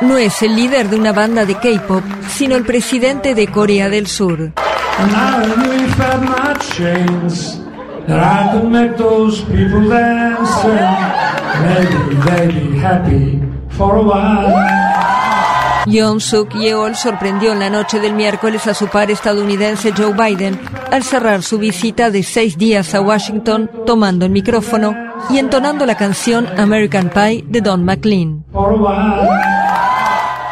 No es el líder de una banda de K-pop, sino el presidente de Corea del Sur. Yoon Suk Yeol sorprendió en la noche del miércoles a su par estadounidense Joe Biden al cerrar su visita de seis días a Washington tomando el micrófono y entonando la canción American Pie de Don McLean.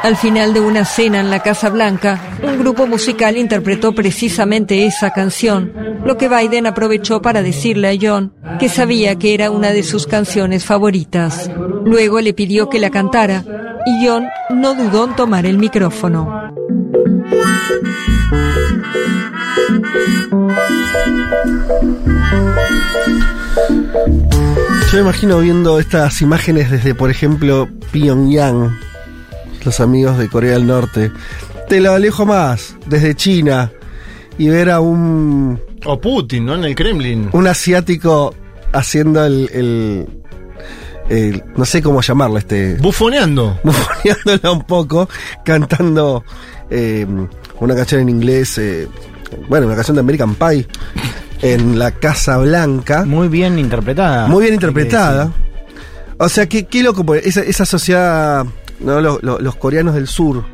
Al final de una cena en la Casa Blanca, un grupo musical interpretó precisamente esa canción, lo que Biden aprovechó para decirle a John que sabía que era una de sus canciones favoritas. Luego le pidió que la cantara y John no dudó en tomar el micrófono. Yo me imagino viendo estas imágenes desde, por ejemplo, Pyongyang, los amigos de Corea del Norte. Te lo alejo más, desde China, y ver a un... O Putin, ¿no? En el Kremlin. Un asiático haciendo el, el no sé cómo llamarlo, este. Bufoneando. Bufoneándola un poco, cantando eh, una canción en inglés, eh, bueno, una canción de American Pie, en la Casa Blanca. Muy bien interpretada. Muy bien interpretada. O sea, qué, qué loco, esa, esa sociedad, ¿no? Los, los- los coreanos del sur,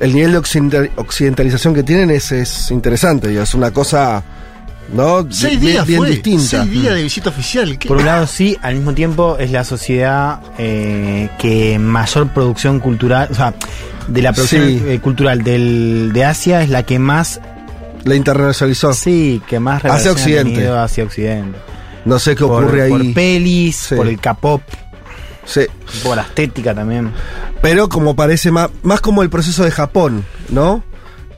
el nivel de occidenta- occidentalización que tienen es, es interesante, es una cosa, ¿no? Seis días bien fue. distinta. Seis días de visita oficial. ¿Qué? Por un lado sí, al mismo tiempo es la sociedad eh, que mayor producción cultural, o sea, de la producción Sí. eh, cultural del, de Asia es la que más, La internacionalizó. sí, que más Hacia Occidente. hacia Occidente. No sé qué Por, ocurre por ahí. pelis, Sí. por el K-pop, Sí. por la estética también. Pero como parece más, más como el proceso de Japón, ¿no?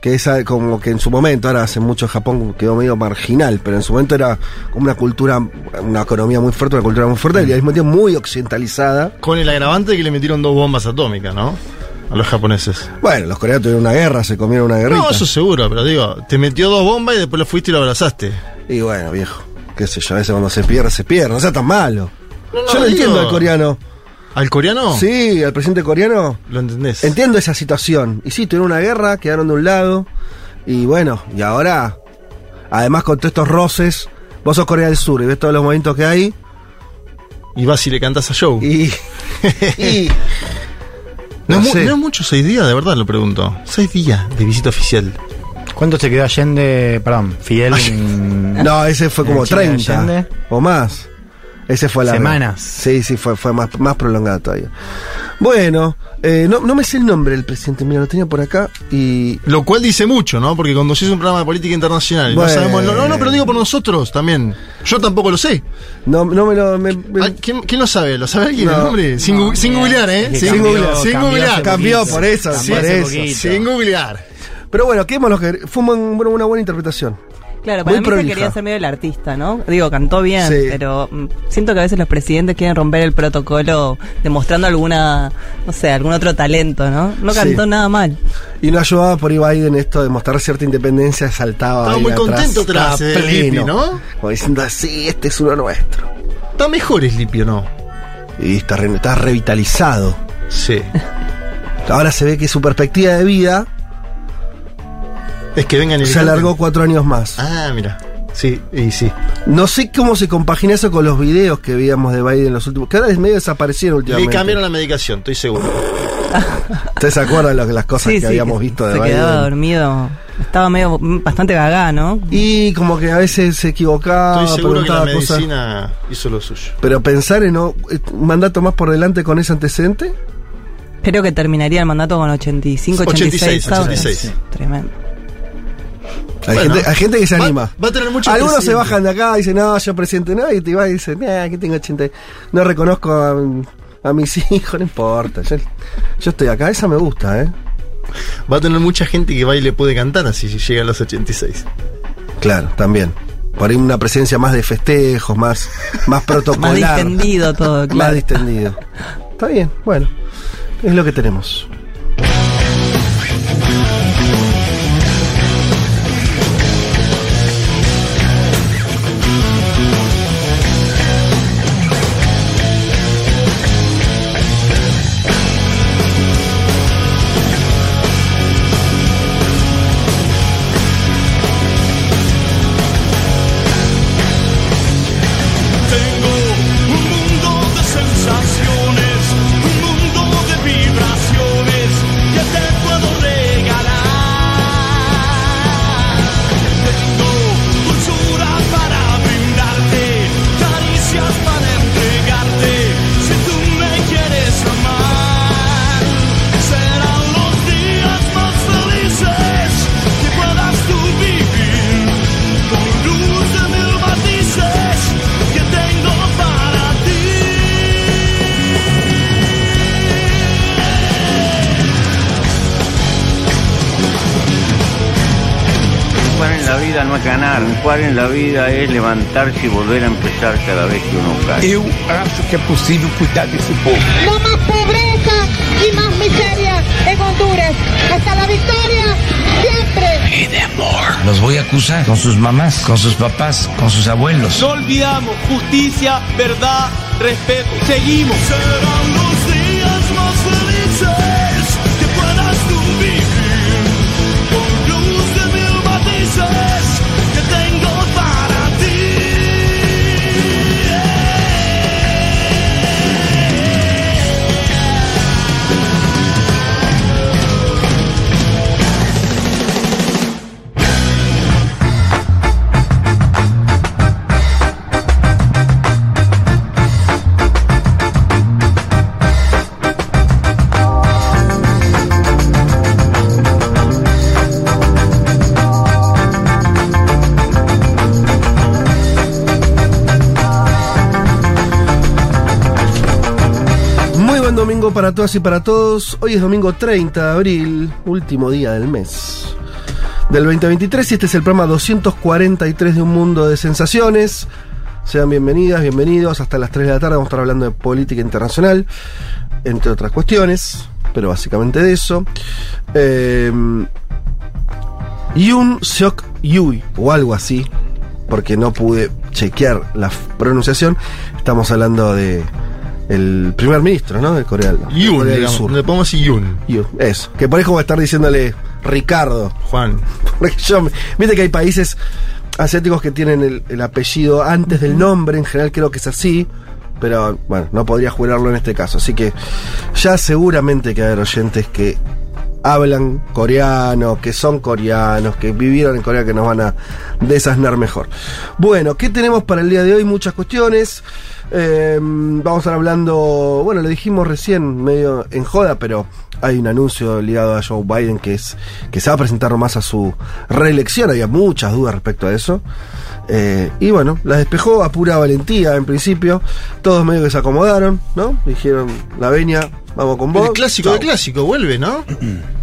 Que es como que en su momento, ahora hace mucho Japón quedó medio marginal, pero en su momento era como una cultura, una economía muy fuerte, una cultura muy fuerte y al mismo tiempo muy occidentalizada. Con el agravante de que le metieron dos bombas atómicas, ¿no? A los japoneses. Bueno, los coreanos tuvieron una guerra, se comieron una guerrita. No, eso seguro, pero digo, te metió dos bombas y después lo fuiste y lo abrazaste. Y bueno, viejo, qué sé yo, a veces cuando se pierde, se pierde, no sea tan malo. No, no, yo lo digo- entiendo al coreano. ¿Al coreano? Sí, al presidente coreano. ¿Lo entendés? Entiendo esa situación. Y sí, tuvieron una guerra, quedaron de un lado. Y bueno, y ahora, además con todos estos roces, vos sos Corea del Sur y ves todos los movimientos que hay. Y vas y le cantas a Joe. Y. y no, no sé. no es mucho seis días, de verdad lo pregunto. Seis días de visita oficial. ¿Cuánto se quedó Allende, perdón, Fidel? en- no, ese fue como ¿En China de 30 Allende? o más. Ese fue la. Semanas. Sí, sí, fue, fue más, más prolongado todavía. Bueno, eh, no, no me sé el nombre del presidente, mira, lo tenía por acá y. Lo cual dice mucho, ¿no? Porque cuando se hizo un programa de política internacional, Bueno. no sabemos. No, no, no, pero digo por nosotros también. Yo tampoco lo sé. No, no me lo. me- me- Ah, ¿Quién, quién lo sabe? ¿Lo sabe alguien No. el nombre? Sin, gu- sin googlear, ¿eh? Sin cambió- googlear. Sin googlear. Cambió por eso, Cambió por eso. poquito. Sin googlear. Pero bueno, quedémonos que fue una buena interpretación. Claro, Muy para mí se quería ser medio el artista, ¿no? Digo, cantó bien, Sí. pero mm, siento que a veces los presidentes quieren romper el protocolo demostrando alguna, no sé, algún otro talento, ¿no? No Sí. cantó nada mal. Y no ayudaba por ahí Biden esto de mostrar cierta independencia, saltaba. Estaba ahí muy atrás, contento eh, Lippi, ¿no? Como diciendo así, este es uno nuestro. Está mejor es limpio, ¿no? Y está, re- está revitalizado. Sí. Ahora se ve que su perspectiva de vida Es que vengan y le se alargó cuatro años más. Ah, mira. Sí, y sí. No sé cómo se compagina eso con los videos que veíamos de Biden en los últimos. Que ahora es medio desaparecieron Le últimamente. cambiaron la medicación, estoy seguro. ¿Ustedes se acuerdan que- las cosas Sí, que sí, habíamos visto de se Biden? quedaba dormido. Estaba medio, bastante gagá, ¿no? Y como que a veces se equivocaba, Estoy seguro que la preguntaba cosas. medicina hizo lo suyo. Pero pensar en ¿no? un mandato más por delante con ese antecedente. Creo que terminaría el mandato con 85, 86. 86, ¿sabes? 86. Sí, Tremendo. Hay, Bueno. gente, hay gente que se Va- anima. va a tener mucho Algunos se bajan de acá y dicen, no, yo presidente no, y te vas y dicen, nah, que tengo 80. No reconozco a, a mis hijos, no importa. Yo, yo estoy acá, esa me gusta, ¿eh? Va a tener mucha gente que va y le puede cantar así si llega a los 86. Claro, también. Por ahí una presencia más de festejos, más, más Más protocolar. distendido todo, Más claro. distendido. Está bien, bueno. Es lo que tenemos. Jugar en la vida es levantarse y volver a empezar cada vez que uno cae. Eu acho que é possível cuidar desse povo. No más pobreza y más miseria en Honduras. Hasta la victoria, siempre. Amor. Los voy a acusar con sus mamás, con sus papás, con sus abuelos. No olvidamos justicia, verdad, respeto. Seguimos. Para todas y para todos. Hoy es domingo 30 de abril, último día del mes del 2023 y este es el programa 243 de Un Mundo de Sensaciones. Sean bienvenidas, bienvenidos. Hasta las 3 de la tarde vamos a estar hablando de política internacional, entre otras cuestiones, pero básicamente de eso. Eh, Yoon Seok Yui, o algo así, porque no pude chequear la pronunciación. Estamos hablando de el primer ministro, ¿no? De Corea, Yun, Corea del digamos. Sur. Le Yun. Yoon, eso. Que por ahí como estar diciéndole Ricardo. Juan. Porque yo, viste que hay países asiáticos que tienen el, el apellido antes del nombre, en general creo que es así, pero bueno, no podría jurarlo en este caso. Así que ya seguramente que hay oyentes que hablan coreano, que son coreanos, que vivieron en Corea, que nos van a desasnar mejor. Bueno, ¿qué tenemos para el día de hoy? Muchas cuestiones. Eh, vamos a estar hablando, bueno, lo dijimos recién, medio en joda, pero hay un anuncio ligado a Joe Biden que es que se va a presentar más a su reelección. Había muchas dudas respecto a eso. Eh, y bueno, la despejó a pura valentía en principio. Todos medio que se acomodaron, ¿no? Dijeron, la veña, vamos con vos. El clásico de clásico vuelve, ¿no?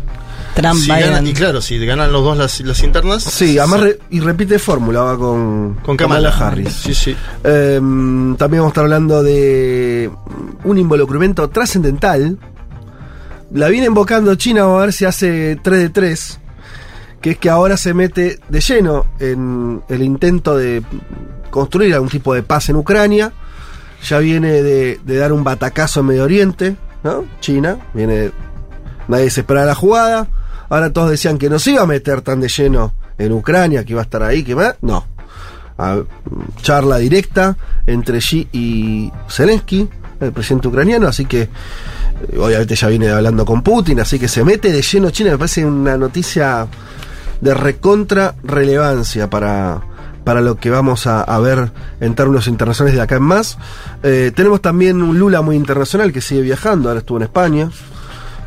Trump, Si Biden. ganan- y claro, si ganan los dos las, las internas. Sí, además re- y repite fórmula, va con, Con Kamala. Harris. Sí, sí. Eh, también vamos a estar hablando de un involucramiento trascendental. La viene invocando China, vamos a ver si hace 3 de 3. Que es que ahora se mete de lleno en el intento de construir algún tipo de paz en Ucrania. Ya viene de, de dar un batacazo en Medio Oriente, ¿no? China, viene. Nadie se esperaba la jugada. Ahora todos decían que no se iba a meter tan de lleno en Ucrania, que iba a estar ahí, que más. No. A- charla directa entre Xi y Zelensky, el presidente ucraniano, así que eh, obviamente ya viene hablando con Putin, así que se mete de lleno China, me parece una noticia de recontra relevancia para, para lo que vamos a, a ver en términos internacionales de acá en más. Eh, tenemos también un Lula muy internacional que sigue viajando, ahora estuvo en España.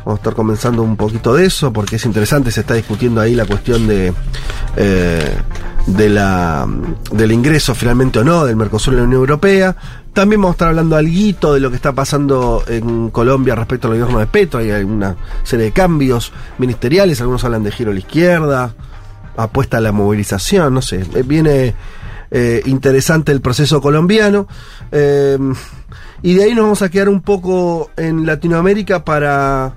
Vamos a estar comenzando un poquito de eso porque es interesante, se está discutiendo ahí la cuestión de, eh, de la, del ingreso finalmente o no del Mercosur en la Unión Europea. También vamos a estar hablando algo de lo que está pasando en Colombia respecto al gobierno de Petro. Hay una serie de cambios ministeriales, algunos hablan de giro a la izquierda, apuesta a la movilización, no sé, eh, viene eh, interesante el proceso colombiano. Y de ahí nos vamos a quedar un poco en Latinoamérica para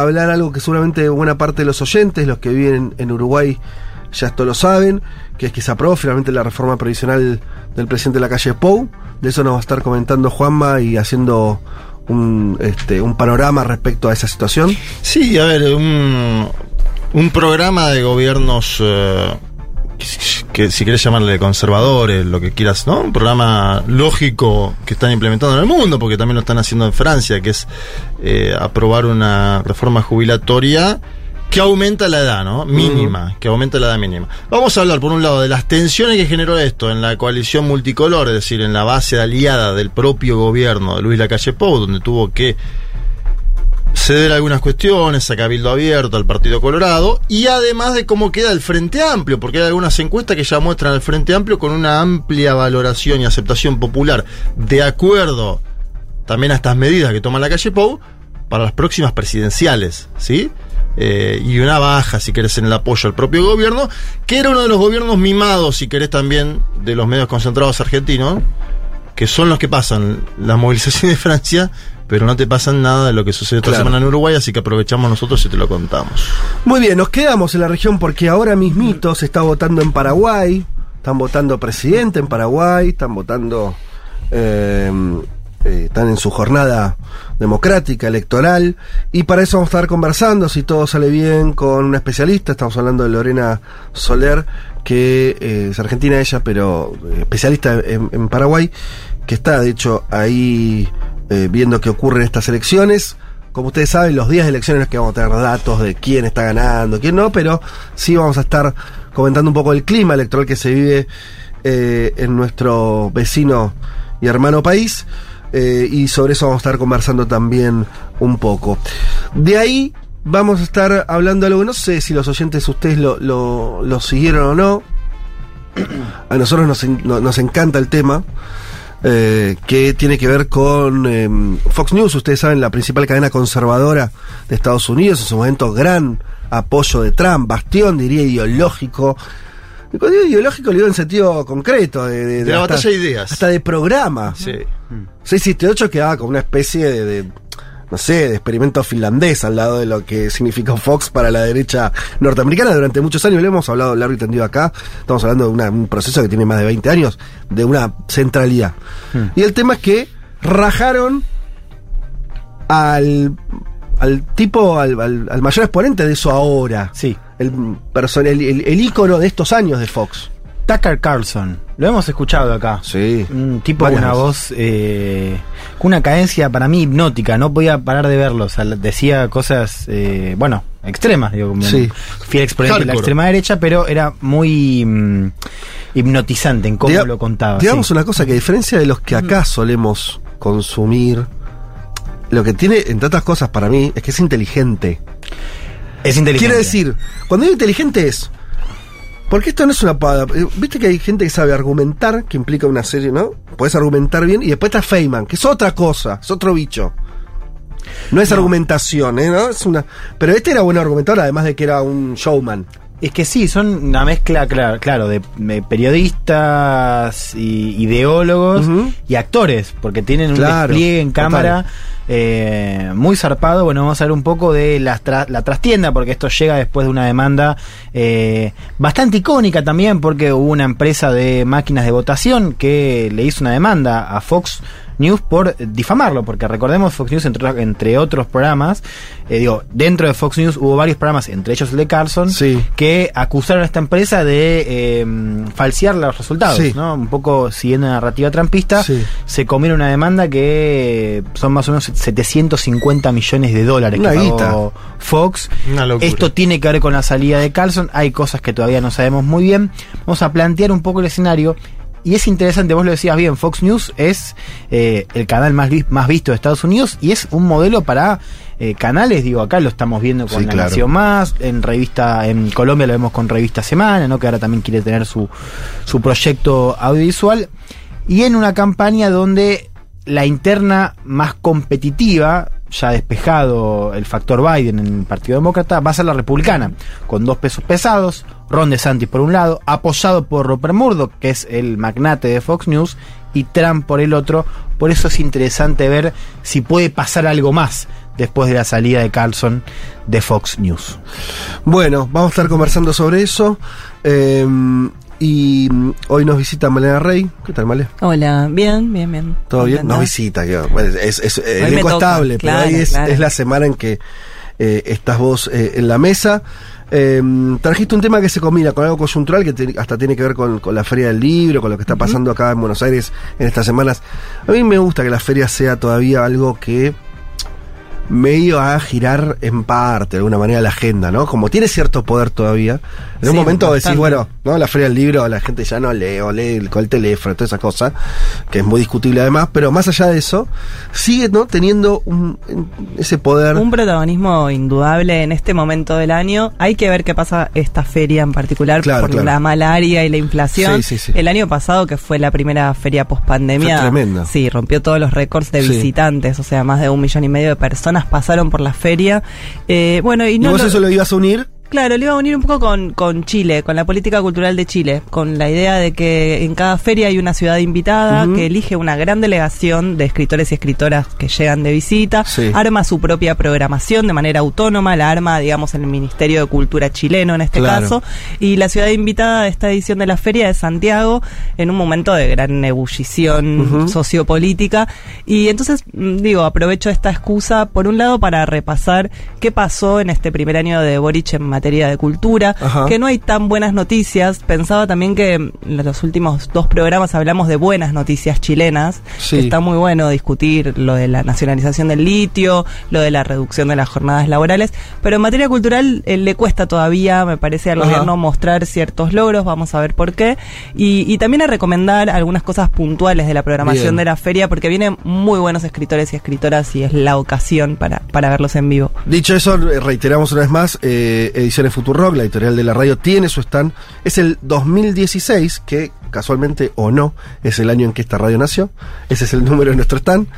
hablar algo que seguramente buena parte de los oyentes, los que viven en Uruguay, ya esto lo saben, que es que se aprobó finalmente la reforma previsional del presidente de la calle Pou. De eso nos va a estar comentando Juanma y haciendo un, este, un panorama respecto a esa situación. Sí, a ver, un, un programa de gobiernos eh, que si querés llamarle conservadores, lo que quieras, ¿no? Un programa lógico que están implementando en el mundo, porque también lo están haciendo en Francia, que es eh, aprobar una reforma jubilatoria que aumenta la edad, ¿no? Mínima, que aumenta la edad mínima. Vamos a hablar, por un lado, de las tensiones que generó esto en la coalición multicolor, es decir, en la base aliada del propio gobierno de Luis Lacalle Pou, donde tuvo que ceder algunas cuestiones a Cabildo Abierto, al Partido Colorado, y además de cómo queda el Frente Amplio, porque hay algunas encuestas que ya muestran al Frente Amplio con una amplia valoración y aceptación popular, de acuerdo también a estas medidas que toma la calle Pou, para las próximas presidenciales, ¿sí? Eh, y una baja, si querés, en el apoyo al propio gobierno, que era uno de los gobiernos mimados, si querés, también de los medios concentrados argentinos, que son los que pasan la movilización de Francia, pero no te pasan nada de lo que sucedió esta Claro. semana en Uruguay, así que aprovechamos nosotros y te lo contamos. Muy bien, nos quedamos en la región porque ahora mismito se está votando en Paraguay, están votando presidente en Paraguay, están votando, eh, eh, están en su jornada democrática, electoral, y para eso vamos a estar conversando, si todo sale bien, con una especialista, estamos hablando de Lorena Soler, que eh, es argentina ella, pero eh, especialista en, en Paraguay, que está de hecho ahí eh, viendo qué ocurre en estas elecciones. Como ustedes saben, los días de elecciones que vamos a tener datos de quién está ganando, quién no, pero sí vamos a estar comentando un poco el clima electoral que se vive eh, en nuestro vecino y hermano país. eh, y sobre eso vamos a estar conversando también un poco. De ahí vamos a estar hablando algo, no sé si los oyentes ustedes lo, lo, lo siguieron o no. A nosotros nos, nos encanta el tema. Eh, que tiene que ver con eh, Fox News, ustedes saben, la principal cadena conservadora de Estados Unidos, en su momento gran apoyo de Trump, bastión, diría, ideológico. Y cuando digo ideológico lo digo en sentido concreto, de, de- De la hasta- batalla de ideas. Hasta de programa. Sí. 678 quedaba como una especie de, de, no sé, de experimento finlandés al lado de lo que significó Fox para la derecha norteamericana durante muchos años. Lo hemos hablado largo y tendido acá. Estamos hablando de una- un proceso que tiene más de 20 años, de una centralidad. Y el tema es que rajaron al, al tipo, al, al- al mayor exponente de eso ahora. Sí. El, el- el ícono de estos años de Fox. Tucker Carlson. Lo hemos escuchado acá. Sí. Un tipo con una voz, eh, con una cadencia para mí hipnótica. No podía parar de verlo. O sea, decía cosas, eh, bueno, extremas. Digo, como Sí. fiel exponente de la extrema derecha, pero era muy mm, hipnotizante en cómo Diga- lo contaba. Digamos sí. una cosa, que a diferencia de los que acá solemos consumir, lo que tiene, entre otras cosas, para mí, es que es inteligente. Es inteligente. Quiere decir, cuando digo inteligente es. Porque esto no es una pada. eh, Viste que hay gente que sabe argumentar, que implica una serie, ¿no? Puedes argumentar bien, y después está Feynman, que es otra cosa, es otro bicho. No es argumentación, ¿eh? ¿no? Es una. Pero este era buen argumentador, además de que era un showman. Es que sí, son una mezcla, claro, claro de, de periodistas y ideólogos y actores, porque tienen un despliegue en cámara eh, muy zarpado. Bueno, vamos a ver un poco de la, tra- la trastienda, porque esto llega después de una demanda eh, bastante icónica también, porque hubo una empresa de máquinas de votación que le hizo una demanda a Fox News por difamarlo, porque recordemos Fox News entre, entre otros programas, eh, digo, dentro de Fox News hubo varios programas, entre ellos el de Carlson, Sí. que acusaron a esta empresa de eh, falsear los resultados, Sí. ¿no? Un poco siguiendo la narrativa trampista, Sí. se comieron una demanda que son más o menos 750 millones de dólares Una que pagó. Fox. Una. Esto tiene que ver con la salida de Carlson, hay cosas que todavía no sabemos muy bien. Vamos a plantear un poco el escenario. Y es interesante, vos lo decías bien, Fox News es eh, el canal más, más visto de Estados Unidos y es un modelo para eh, canales, digo, acá lo estamos viendo con Sí, La claro. Nación Más, en revista, en Colombia lo vemos con Revista Semana, ¿no? que ahora también quiere tener su, su proyecto audiovisual, y en una campaña donde la interna más competitiva, ya despejado el factor Biden en el Partido Demócrata, va a ser la republicana, con dos pesos pesados, Ron DeSantis por un lado, apoyado por Rupert Murdoch, que es el magnate de Fox News, y Trump por el otro. Por eso es interesante ver si puede pasar algo más después de la salida de Carlson de Fox News. Bueno, vamos a estar conversando sobre eso. eh, y hoy nos visita Malena Rey. ¿Qué tal, Male? Hola, bien, bien, bien. ¿Todo bien? Nos visita, que, es, es, toca, estable, claro, pero hoy es, claro. es la semana en que eh, estás vos eh, en la mesa. Eh, trajiste un tema que se combina con algo coyuntural que te- hasta tiene que ver con, con la Feria del Libro, con lo que está pasando acá en Buenos Aires en estas semanas. A mí me gusta que la feria sea todavía algo que medio a girar en parte, de alguna manera, la agenda, ¿no? Como tiene cierto poder todavía. En un momento decís, bastante. bueno, ¿no? La feria del libro, la gente ya no lee, o lee con el teléfono, toda esa cosa, que es muy discutible además, pero más allá de eso, sigue, ¿no? Teniendo un, ese poder. Un protagonismo indudable en este momento del año. Hay que ver qué pasa esta feria en particular Claro, por claro. la malaria y la inflación. Sí, sí, sí. El año pasado, que fue la primera feria post pandemia, Fue sí, rompió todos los récords de visitantes, o sea, más de un millón y medio de personas pasaron por la feria. Eh, bueno, y ¿Y no vos lo- eso lo ibas a unir? Claro, lo iba a unir un poco con, con Chile, con la política cultural de Chile, con la idea de que en cada feria hay una ciudad invitada que elige una gran delegación de escritores y escritoras que llegan de visita, Sí. arma su propia programación de manera autónoma, la arma, digamos, el Ministerio de Cultura chileno en este Claro. caso, y la ciudad invitada de esta edición de la feria es Santiago, en un momento de gran ebullición sociopolítica, y entonces, mm, digo, aprovecho esta excusa, por un lado, para repasar qué pasó en este primer año de Boric en materia de cultura, Ajá. que no hay tan buenas noticias. Pensaba también que en los últimos dos programas hablamos de buenas noticias chilenas, Sí. que está muy bueno discutir lo de la nacionalización del litio, lo de la reducción de las jornadas laborales, pero en materia cultural eh, le cuesta todavía, me parece, al Ajá. gobierno mostrar ciertos logros, vamos a ver por qué, y, y también a recomendar algunas cosas puntuales de la programación Bien. de la feria, porque vienen muy buenos escritores y escritoras y es la ocasión para, para verlos en vivo. Dicho eso, reiteramos una vez más, eh, Ediciones Futurock, la editorial de la radio, tiene su stand. Es el 2016, que casualmente o no, es el año en que esta radio nació. Ese es el número de nuestro stand.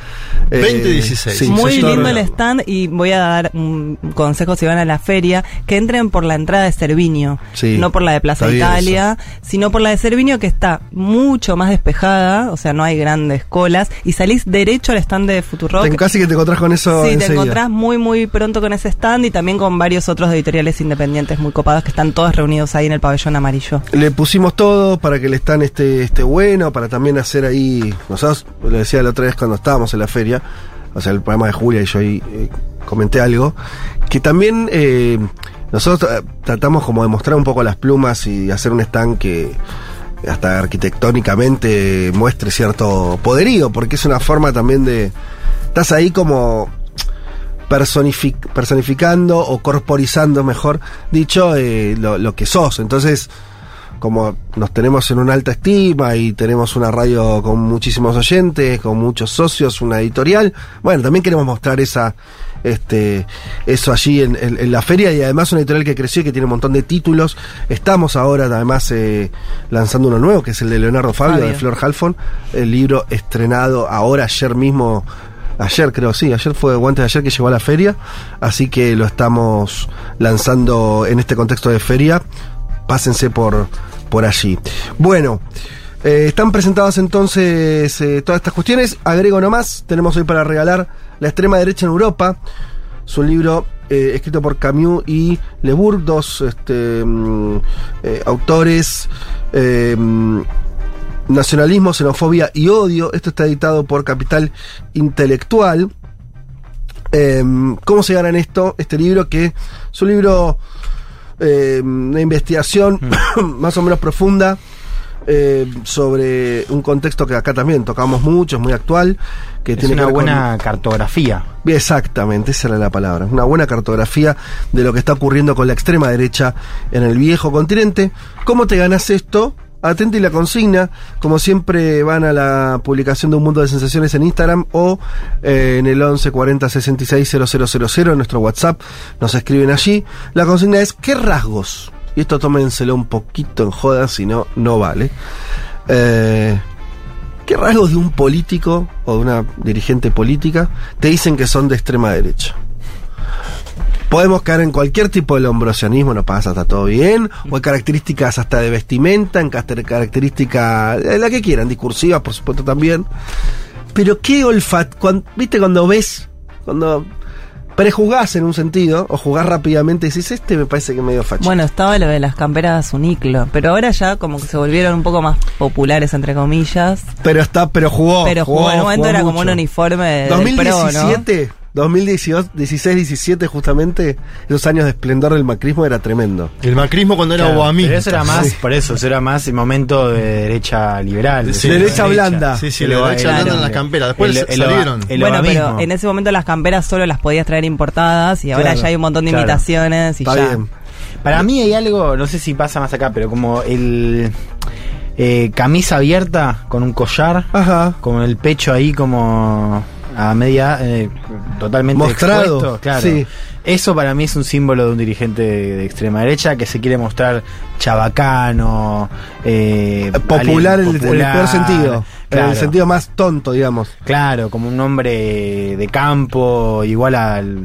Eh, 2016. sí, Muy lindo el stand y voy a dar un consejo si van a la feria, que entren por la entrada de Cerviño, Sí, no por la de Plaza Italia, sino por la de Cerviño que está mucho más despejada, o sea, no hay grandes colas, y salís derecho al stand de Futurock. Te- casi que te encontrás con eso Sí, te encontrás muy, muy pronto con ese stand y también con varios otros editoriales independientes muy copados que están todos reunidos ahí en el pabellón amarillo. Le pusimos todo para que el stand esté, bueno, para también hacer ahí. Nosotros, lo decía la otra vez cuando estábamos en la feria, o sea, el programa de Julia y yo ahí eh, comenté algo, que también eh, nosotros eh, tratamos como de mostrar un poco las plumas y hacer un stand que hasta arquitectónicamente muestre cierto poderío, porque es una forma también de. Estás ahí como personific- personificando o corporizando, mejor dicho, eh, lo, lo que sos. Entonces, como nos tenemos en una alta estima y tenemos una radio con muchísimos oyentes, con muchos socios, una editorial, bueno, también queremos mostrar esa este eso allí en, en- en la feria y además una editorial que creció y que tiene un montón de títulos. Estamos ahora además eh, lanzando uno nuevo, que es el de Leonardo Fabio, Fabio. de Flor Halfon, el libro estrenado ahora ayer mismo Ayer creo, sí, ayer fue o antes de ayer que llegó a la feria, así que lo estamos lanzando en este contexto de feria. Pásense por, por allí. Bueno, eh, están presentadas entonces eh, todas estas cuestiones. Agrego nomás, tenemos hoy para regalar La extrema derecha en Europa. Es un libro eh, escrito por Camus y Le Bourg, dos este, mm, autores. Mm, Nacionalismo, xenofobia y odio. Esto está editado por Capital Intelectual. Eh, ¿Cómo se gana en esto? Este libro que es un libro eh, de investigación más o menos profunda eh, sobre un contexto que acá también tocamos mucho, es muy actual, que Es tiene una que ver con- buena cartografía. Exactamente, esa era la palabra. Una buena cartografía de lo que está ocurriendo con la extrema derecha en el viejo continente. ¿Cómo te ganas esto? Atenta y la consigna, como siempre van a la publicación de Un Mundo de Sensaciones en Instagram o eh, en el 11 40 66 000 en nuestro WhatsApp, nos escriben allí. La consigna es ¿qué rasgos? Y esto tómenselo un poquito en joda, si no, no vale. Eh, ¿Qué rasgos de un político o de una dirigente política te dicen que son de extrema derecha? Podemos caer en cualquier tipo de lombrosianismo, no pasa, está todo bien. O hay características hasta de vestimenta, en caster- característica, eh, la que quieran, discursivas, por supuesto también. Pero qué olfato, viste cuando ves, cuando prejugás en un sentido, o jugás rápidamente y decís, este me parece que es medio facho. Bueno, estaba lo de las camperas uniclo, pero ahora ya como que se volvieron un poco más populares, entre comillas. pero está, pero jugó. pero jugó, en un momento jugó era como un uniforme de- del pro, ¿no? 2017, 2016, 16, 17 justamente, esos años de esplendor del macrismo era tremendo. El macrismo cuando era Claro, pero eso era más, Sí. por eso, eso era más el momento de derecha liberal. Sí, de derecha blanda. Sí, sí, El derecha blanda en las camperas. Después el- el salieron. el bueno, pero en ese momento las camperas solo las podías traer importadas y ahora Claro, ya hay un montón de claro. imitaciones y Está ya. bien. Para mí hay algo, no sé si pasa más acá, pero como el eh, camisa abierta con un collar, Ajá. con el pecho ahí como a media, eh, totalmente Mostrado, expuesto, claro. sí. Eso para mí es un símbolo de un dirigente de, de extrema derecha que se quiere mostrar chabacano, eh, Popular en el- en peor sentido. En claro. el sentido más tonto, digamos. Claro, como un hombre de campo, igual al,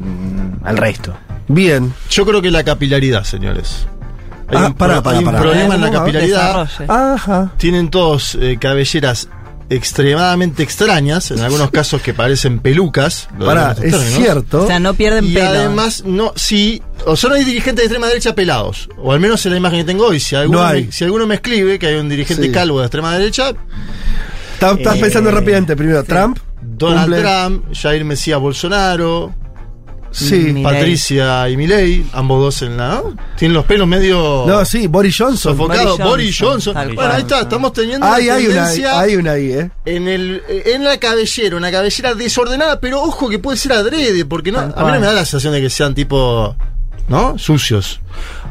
al resto. Bien. Yo creo que la capilaridad, señores. Hay Ah, un, pará. problema en la capilaridad. Ajá. Tienen todos eh, cabelleras extremadamente extrañas, en algunos casos que parecen pelucas. en es cierto. O sea, no pierden Y pelo. además, no, sí, o sea, no hay dirigentes de extrema derecha pelados, o al menos en la imagen que tengo hoy. Si alguno, No hay. Me, si alguno me escribe que hay un dirigente Sí. calvo de extrema derecha, Estás estás Eh, pensando rápidamente. Primero, Trump. Donald cumple- Trump, Jair Mesías Bolsonaro, Sí. Patricia y Milei, ambos dos en la. ¿no? Tienen los pelos medio No, sí, Boris Johnson. sofocados. Boris Boris Johnson, Bueno, ahí está, estamos teniendo Hay, una hay una, hay una ahí, ¿eh? en el en la cabellera, una cabellera desordenada, pero ojo que puede ser adrede, porque no, a mí no me da la sensación de que sean tipo, ¿no? Sucios.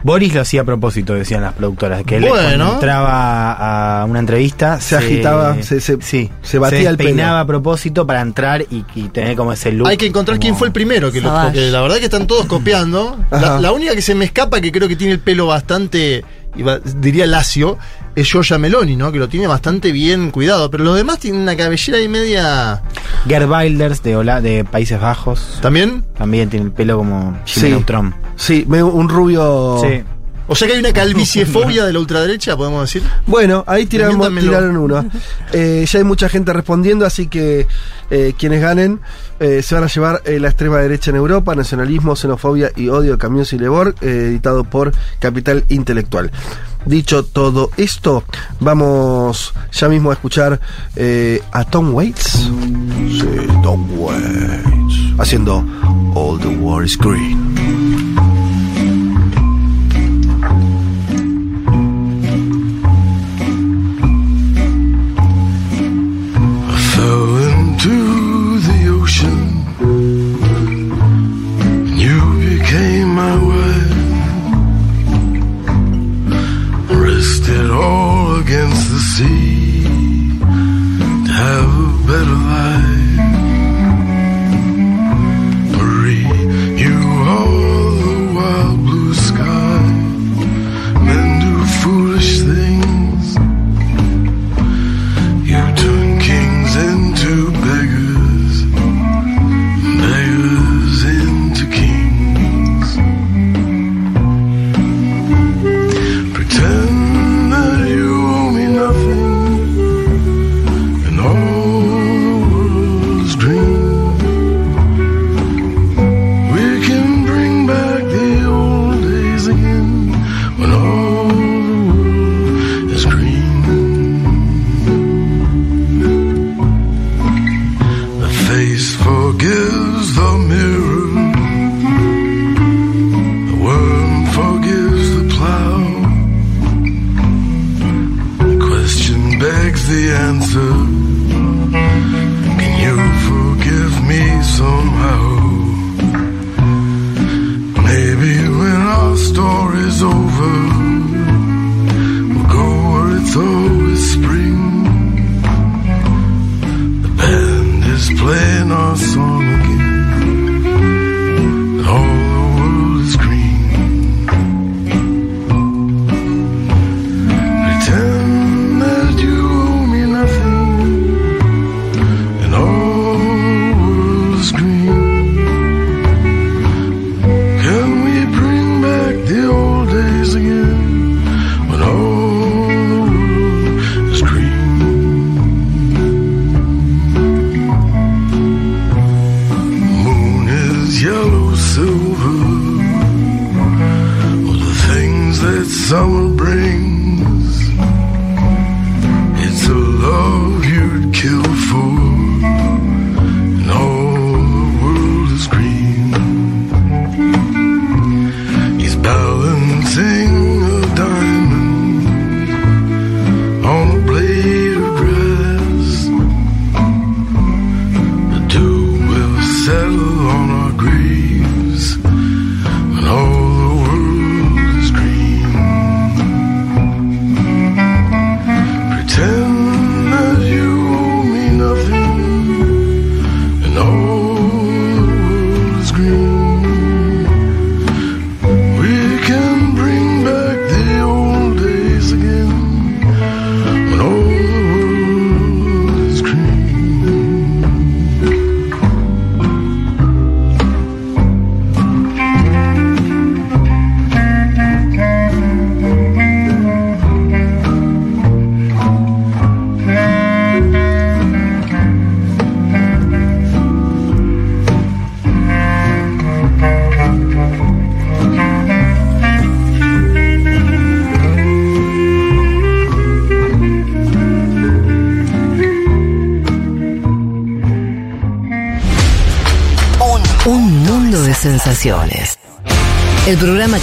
Boris lo hacía a propósito, decían las productoras, que él cuando entraba a una entrevista Se agitaba, se- se- sí, se batía el pelo. despeinaba a propósito para entrar y, y tener como ese look. Hay que encontrar como- quién fue el primero, que lo- Savage. porque la verdad que están todos copiando. La, la única que se me escapa, que creo que tiene el pelo bastante, iba- diría lacio, es Giorgia Meloni, ¿no? Que lo tiene bastante bien cuidado, pero los demás tienen una cabellera ahí media... Gerd Wilders de, Hola- de Países Bajos ¿También? también tiene el pelo como Sí. Neutron. Sí, un rubio. Sí. O sea que hay una calviciefobia de la ultraderecha, podemos decir. Bueno, ahí tiramos, tiraron uno. Eh, ya hay mucha gente respondiendo, así que eh, quienes ganen eh, se van a llevar eh, la extrema derecha en Europa, nacionalismo, xenofobia y odio Camión y Lebor, eh, editado por Capital Intelectual. Dicho todo esto, vamos ya mismo a escuchar eh, a Tom Waits. Sí, Tom Waits. Haciendo All the War is Green. All against the sea to have a better life.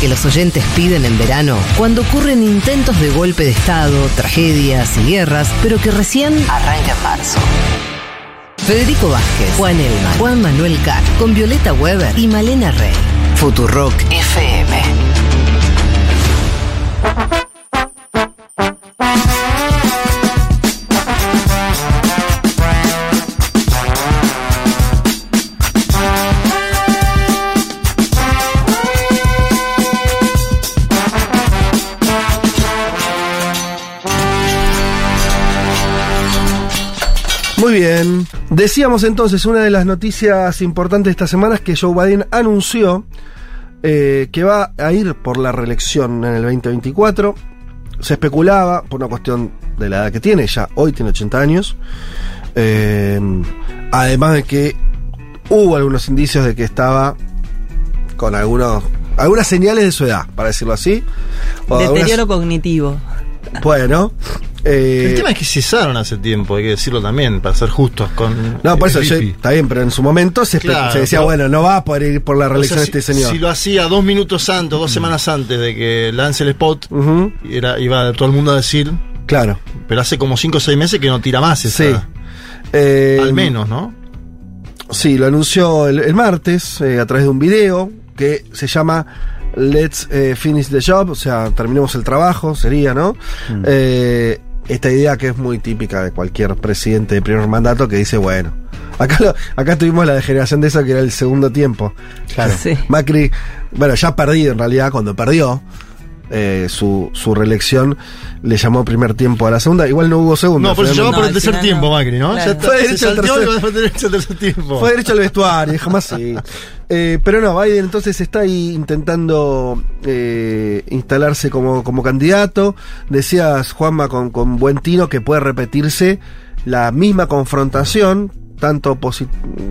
Que los oyentes piden en verano cuando ocurren intentos de golpe de Estado, tragedias y guerras, pero que recién arranca en marzo. Federico Vázquez, Juan Elma, Juan Manuel Carr, con Violeta Weber y Malena Rey. Futurock FM. Decíamos entonces, una de las noticias importantes de esta semana es que Joe Biden anunció eh, que va a ir por la reelección en el 2024. Se especulaba, por una cuestión de la edad que tiene, ya hoy tiene 80 años. Eh, además de que hubo algunos indicios de que estaba con algunos algunas señales de su edad, para decirlo así. O Deterioro algunas- cognitivo. bueno. Eh, El tema es que cesaron hace tiempo, hay que decirlo también, para ser justos con. No, por eso yo- está bien, pero en su momento se, espe- Claro, se decía, pero- bueno, no va a poder ir por la O reelección sea, de este si- señor. Si lo hacía dos minutos antes, dos semanas antes de que lance el spot, Ujú, era, iba todo el mundo a decir, claro. pero hace como cinco o seis meses que no tira más esa. Sí. Eh, Al menos, ¿no? Sí, lo anunció el, el martes eh, a través de un video que se llama Let's eh, Finish the Job, o sea, terminemos el trabajo, sería, ¿no? Mm. Eh, esta idea que es muy típica de cualquier presidente de primer mandato que dice, bueno, acá, lo- acá tuvimos la degeneración de eso que era el segundo tiempo. Claro. Sí. Macri, bueno, ya perdido en realidad, cuando perdió eh, su, su reelección, le llamó primer tiempo a la segunda. Igual no hubo segunda. No, por eso llamó por el tercer final tiempo. Macri, ¿no? Claro. Ya está, Fue derecho al tercer- tercer tiempo. Fue derecho vestuario, jamás sí. Eh, pero no, Biden entonces está ahí intentando eh, instalarse como, como candidato. Decías, Juanma, con, con buen tino, que puede repetirse la misma confrontación, tanto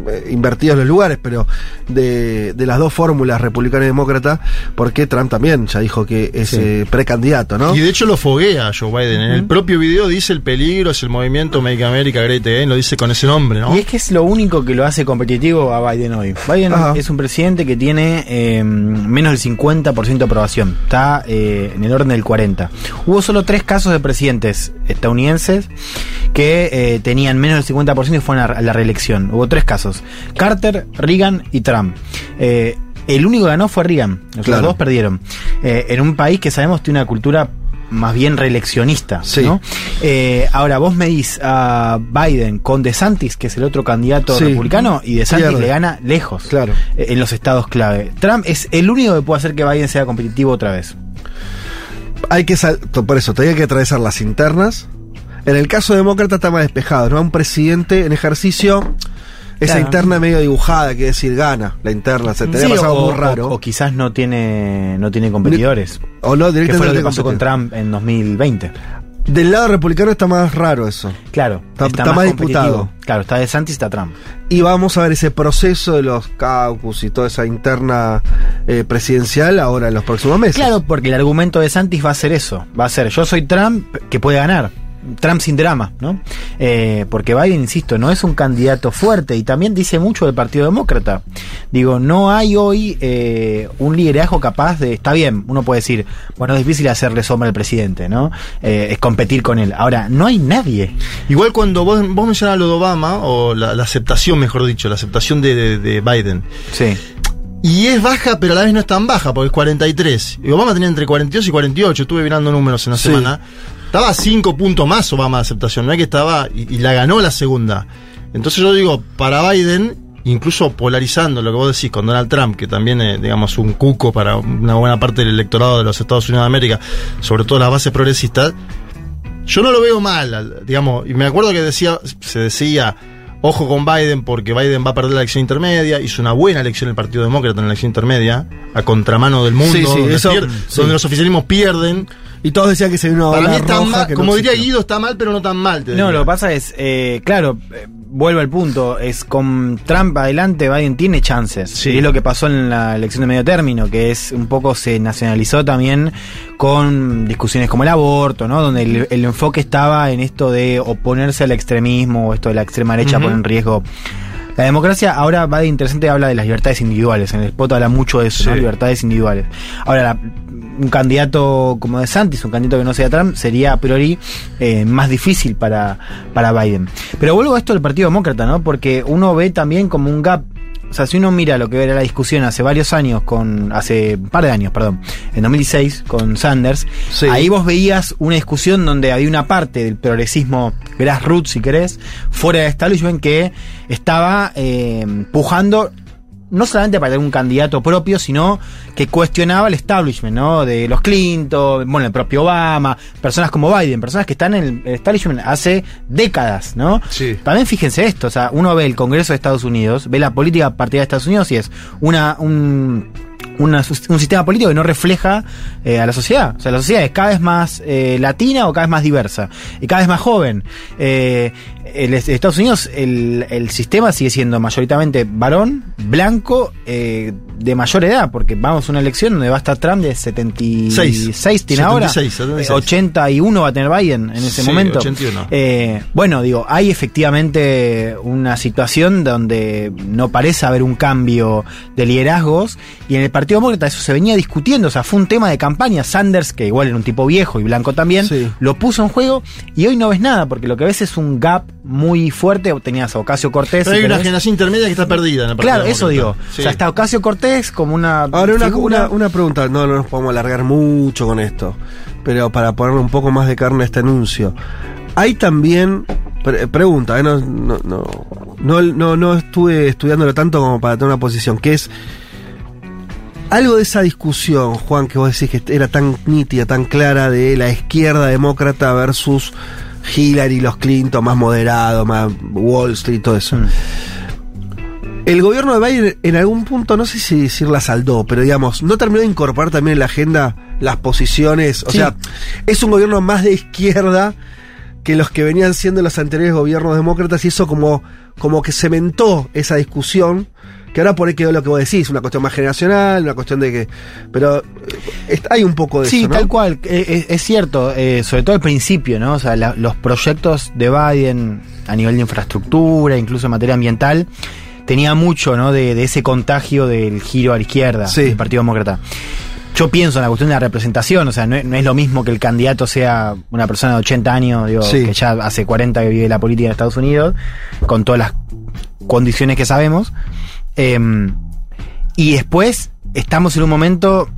eh, invertidos los lugares, pero de, de las dos fórmulas, republicana y demócrata, porque Trump también ya dijo que es Sí. eh, precandidato, ¿no? Y de hecho lo foguea a Joe Biden. En el propio video dice el peligro, es el movimiento Make America Great Again, lo dice con ese nombre, ¿no? Y es que es lo único que lo hace competitivo a Biden hoy. Biden Ajá. es un presidente que tiene eh, menos del 50% de aprobación. Está eh, en el orden del 40%. Hubo solo tres casos de presidentes estadounidenses que eh, tenían menos del 50% y fueron a la reelección. Hubo tres casos. Carter, Reagan y Trump. Eh, el único que ganó fue Reagan. Los Claro. dos perdieron. Eh, en un país que sabemos tiene una cultura más bien reeleccionista. Sí. ¿no? Eh, ahora, vos medís a Biden con DeSantis, que es el otro candidato Sí. republicano, y DeSantis le gana lejos Claro. en los estados clave. Trump es el único que puede hacer que Biden sea competitivo otra vez. hay que por eso todavía hay que atravesar las internas. En el caso demócrata está más despejado, ¿no? Un presidente en ejercicio, esa Claro. interna medio dibujada, que decir, gana la interna, se te Sí, había pasado o, muy raro. o- o quizás no tiene, no tiene competidores. O no, que fue lo directamente que pasó con. Trump en 2020. Del lado republicano está más raro eso. Claro, Está- está más competitivo. disputado. Claro, está DeSantis, está Trump. Y vamos a ver ese proceso de los caucus y toda esa interna eh, presidencial ahora en los próximos meses. Claro, porque el argumento de Santis va a ser eso. Va a ser, yo soy Trump que puede ganar. Trump sin drama, ¿no? Eh, porque Biden, insisto, no es un candidato fuerte y también dice mucho del Partido Demócrata. Digo, no hay hoy eh, un liderazgo capaz de. Está bien, uno puede decir, bueno, es difícil hacerle sombra al presidente, ¿no? Eh, es competir con él. Ahora, no hay nadie. Igual cuando vos, vos mencionás lo de Obama, o la, la aceptación, mejor dicho, la aceptación de, de- de Biden. Sí. Y es baja, pero a la vez no es tan baja, porque es 43. Y Obama tenía entre 42 y 48, estuve mirando números en la Sí. semana. Estaba a 5 puntos más Obama de aceptación, no es que estaba, y, y la ganó la segunda. Entonces yo digo, para Biden, incluso polarizando lo que vos decís con Donald Trump, que también es, digamos, un cuco para una buena parte del electorado de los Estados Unidos de América, sobre todo las bases progresistas, yo no lo veo mal, al- digamos, y me acuerdo que decía, se decía, ojo con Biden porque Biden va a perder la elección intermedia, hizo una buena elección el Partido Demócrata en la elección intermedia, a contramano del mundo, Sí, sí, donde, eso- pier- sí. donde los oficialismos pierden. Y todos decían que se vino Para una mí está roja mal, que no como diría existió. Guido, está mal, pero no tan mal. te No, diría. lo que pasa es, eh, claro, eh, vuelvo al punto, es con Trump adelante Biden tiene chances. Sí. Y es lo que pasó en la elección de medio término, que es un poco se nacionalizó también con discusiones como el aborto, ¿no? Donde el, el enfoque estaba en esto de oponerse al extremismo o esto de la extrema derecha Ujú. pone en riesgo La democracia, ahora va de interesante, habla de las libertades individuales. En el spot habla mucho de eso, ¿no? Libertades individuales. Ahora, la- un candidato como de Santis, un candidato que no sea Trump, sería a priori eh, más difícil para, para Biden. Pero vuelvo a esto del Partido Demócrata, ¿no? Porque uno ve también como un gap. O sea, si uno mira lo que era la discusión hace varios años, con hace un par de años, perdón, en 2016 con Sanders, Sí. ahí vos veías una discusión donde había una parte del progresismo grassroots, si querés, fuera de establishment que estaba eh, pujando no solamente para tener un candidato propio, sino que cuestionaba el establishment, ¿no? De los Clinton, bueno, el propio Obama, personas como Biden, personas que están en el establishment hace décadas, ¿no? Sí. También fíjense esto, o sea, uno ve el Congreso de Estados Unidos, ve la política partidaria de Estados Unidos y es una, un, una- un sistema político que no refleja eh, a la sociedad. O sea, la sociedad es cada vez más eh, latina o cada vez más diversa y cada vez más joven. Eh, el, Estados Unidos, el, el sistema sigue siendo mayoritariamente varón, blanco, eh, de mayor edad, porque vamos a una elección donde va a estar Trump de 76 tiene ahora. 76, 76. Eh, 81 va a tener Biden en ese Sí, momento. 81. Eh, bueno, digo, hay efectivamente una situación donde no parece haber un cambio de liderazgos y en el Partido Demócrata eso se venía discutiendo, o sea, fue un tema de campaña. Sanders, que igual era un tipo viejo y blanco también, Sí. lo puso en juego y hoy no ves nada, porque lo que ves es un gap muy fuerte. Tenías a Ocasio Cortés. Pero si hay una generación intermedia que está perdida en el Partido Claro, eso digo. Sí. O sea, está Ocasio Cortés como una. Ahora una, una, una pregunta, no, no nos podemos alargar mucho con esto, pero para ponerle un poco más de carne a este anuncio. Hay también, pre- pregunta, eh, no, no, no, no, no, no estuve estudiándolo tanto como para tener una posición, que es algo de esa discusión, Juan, que vos decís que era tan nítida, tan clara de la izquierda demócrata versus Hillary, los Clinton, más moderado, más Wall Street, todo eso. Mm. El gobierno de Biden en algún punto, no sé si decir la saldó, pero digamos, no terminó de incorporar también en la agenda las posiciones. O Sí. sea, es un gobierno más de izquierda que los que venían siendo los anteriores gobiernos demócratas y eso como, como que cementó esa discusión. Que ahora por ahí quedó lo que vos decís, una cuestión más generacional, una cuestión de que. Pero eh, hay un poco de Sí, tal cual, eh, es, es cierto, eh, sobre todo al principio, ¿no? O sea, la- los proyectos de Biden a nivel de infraestructura, incluso en materia ambiental, tenía mucho, ¿no? De, de ese contagio del giro a la izquierda Sí. del Partido Demócrata. Yo pienso en la cuestión de la representación, o sea, no es, no es lo mismo que el candidato sea una persona de 80 años, digo, Sí. que ya hace 40 que vive la política en Estados Unidos, con todas las condiciones que sabemos. Em, y después estamos en un momento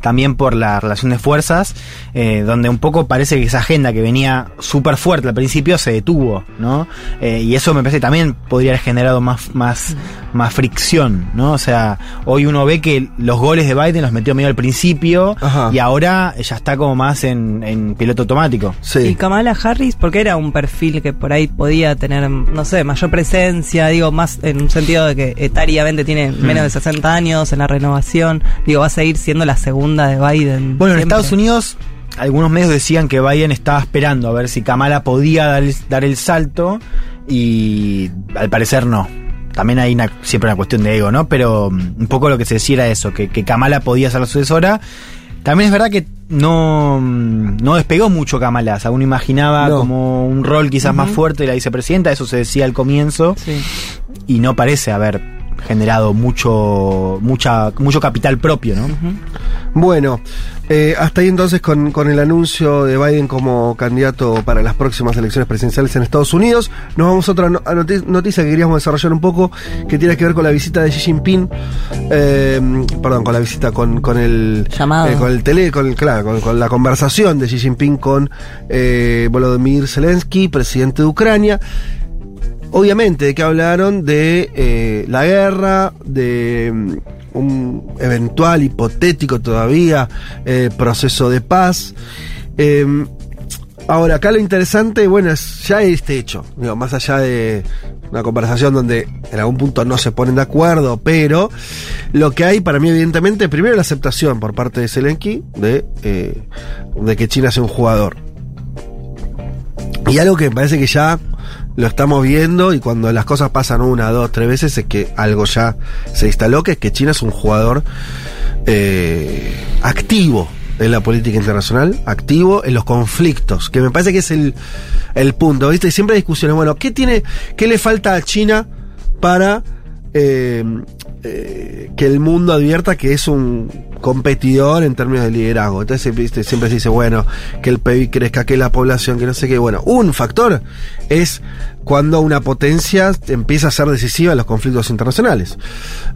también por la relación de fuerzas, eh, donde un poco parece que esa agenda que venía súper fuerte al principio se detuvo, ¿no? Eh, y eso me parece que también podría haber generado más, más, más fricción, ¿no? O sea, hoy uno ve que los goles de Biden los metió medio al principio Ajá. y ahora ya está como más en, en piloto automático. Sí. Y Kamala Harris, porque era un perfil que por ahí podía tener, no sé, mayor presencia, digo, más en un sentido de que etariamente tiene menos de 60 años en la renovación, digo, va a seguir siendo la segunda de Biden. Bueno, en. Estados Unidos, algunos medios decían que Biden estaba esperando a ver si Kamala podía dar el, dar el salto y al parecer no. También hay una, siempre una cuestión de ego, ¿no? Pero mm, un poco lo que se decía era eso, que, que Kamala podía ser la sucesora. También es verdad que no, mm, no despegó mucho Kamala, o sea, uno imaginaba No. como un rol quizás más fuerte de la vicepresidenta, eso se decía al comienzo, Sí. y no parece haber generado mucho, mucha, mucho capital propio, ¿no? Bueno, eh, hasta ahí entonces con, con el anuncio de Biden como candidato para las próximas elecciones presidenciales en Estados Unidos. Nos vamos a otra no- a noti- noticia que queríamos desarrollar un poco, que tiene que ver con la visita de Xi Jinping, eh, perdón, con la visita, con, con el Llamado. eh, con el tele, con el- claro, con, con la conversación de Xi Jinping con eh, Volodymyr Zelensky, presidente de Ucrania. Obviamente, de que hablaron de eh, la guerra, de mm, un eventual, hipotético todavía, eh, proceso de paz. Eh, ahora, acá lo interesante, bueno, es ya este hecho, más allá de una conversación donde en algún punto no se ponen de acuerdo, pero lo que hay para mí, evidentemente, primero la aceptación por parte de Zelensky de, eh, de que China sea un jugador. Y algo que me parece que ya lo estamos viendo y cuando las cosas pasan una, dos, tres veces es que algo ya se instaló, que es que China es un jugador eh, activo en la política internacional, activo en los conflictos, que me parece que es el, el punto, ¿viste? Y siempre hay discusiones, bueno, ¿qué tiene, qué le falta a China para eh, eh, que el mundo advierta que es un competidor en términos de liderazgo. Entonces ¿viste? siempre se dice, bueno, que el PIB crezca, que la población, que no sé qué. Bueno, un factor es cuando una potencia empieza a ser decisiva en los conflictos internacionales.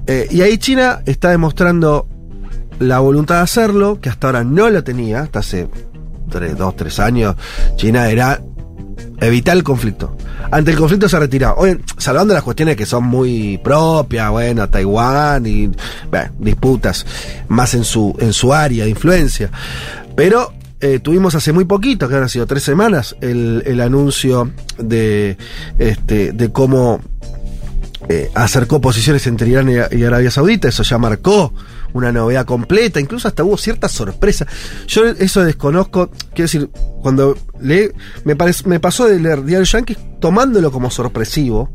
Eh, y ahí China está demostrando la voluntad de hacerlo, que hasta ahora no lo tenía, hasta hace dos, tres años, China era evitar el conflicto. Ante el conflicto se retiraba. Hoy, salvando las cuestiones que son muy propias, bueno, Taiwán y disputas más en su, en su área de influencia. Pero eh, tuvimos hace muy poquito, que han sido tres semanas, el, el anuncio de, este, de cómo eh, acercó posiciones entre Irán y Arabia Saudita, eso ya marcó una novedad completa, incluso hasta hubo cierta sorpresa. Yo eso desconozco, quiero decir, cuando leí, me, me pasó de leer Diario Yankee tomándolo como sorpresivo.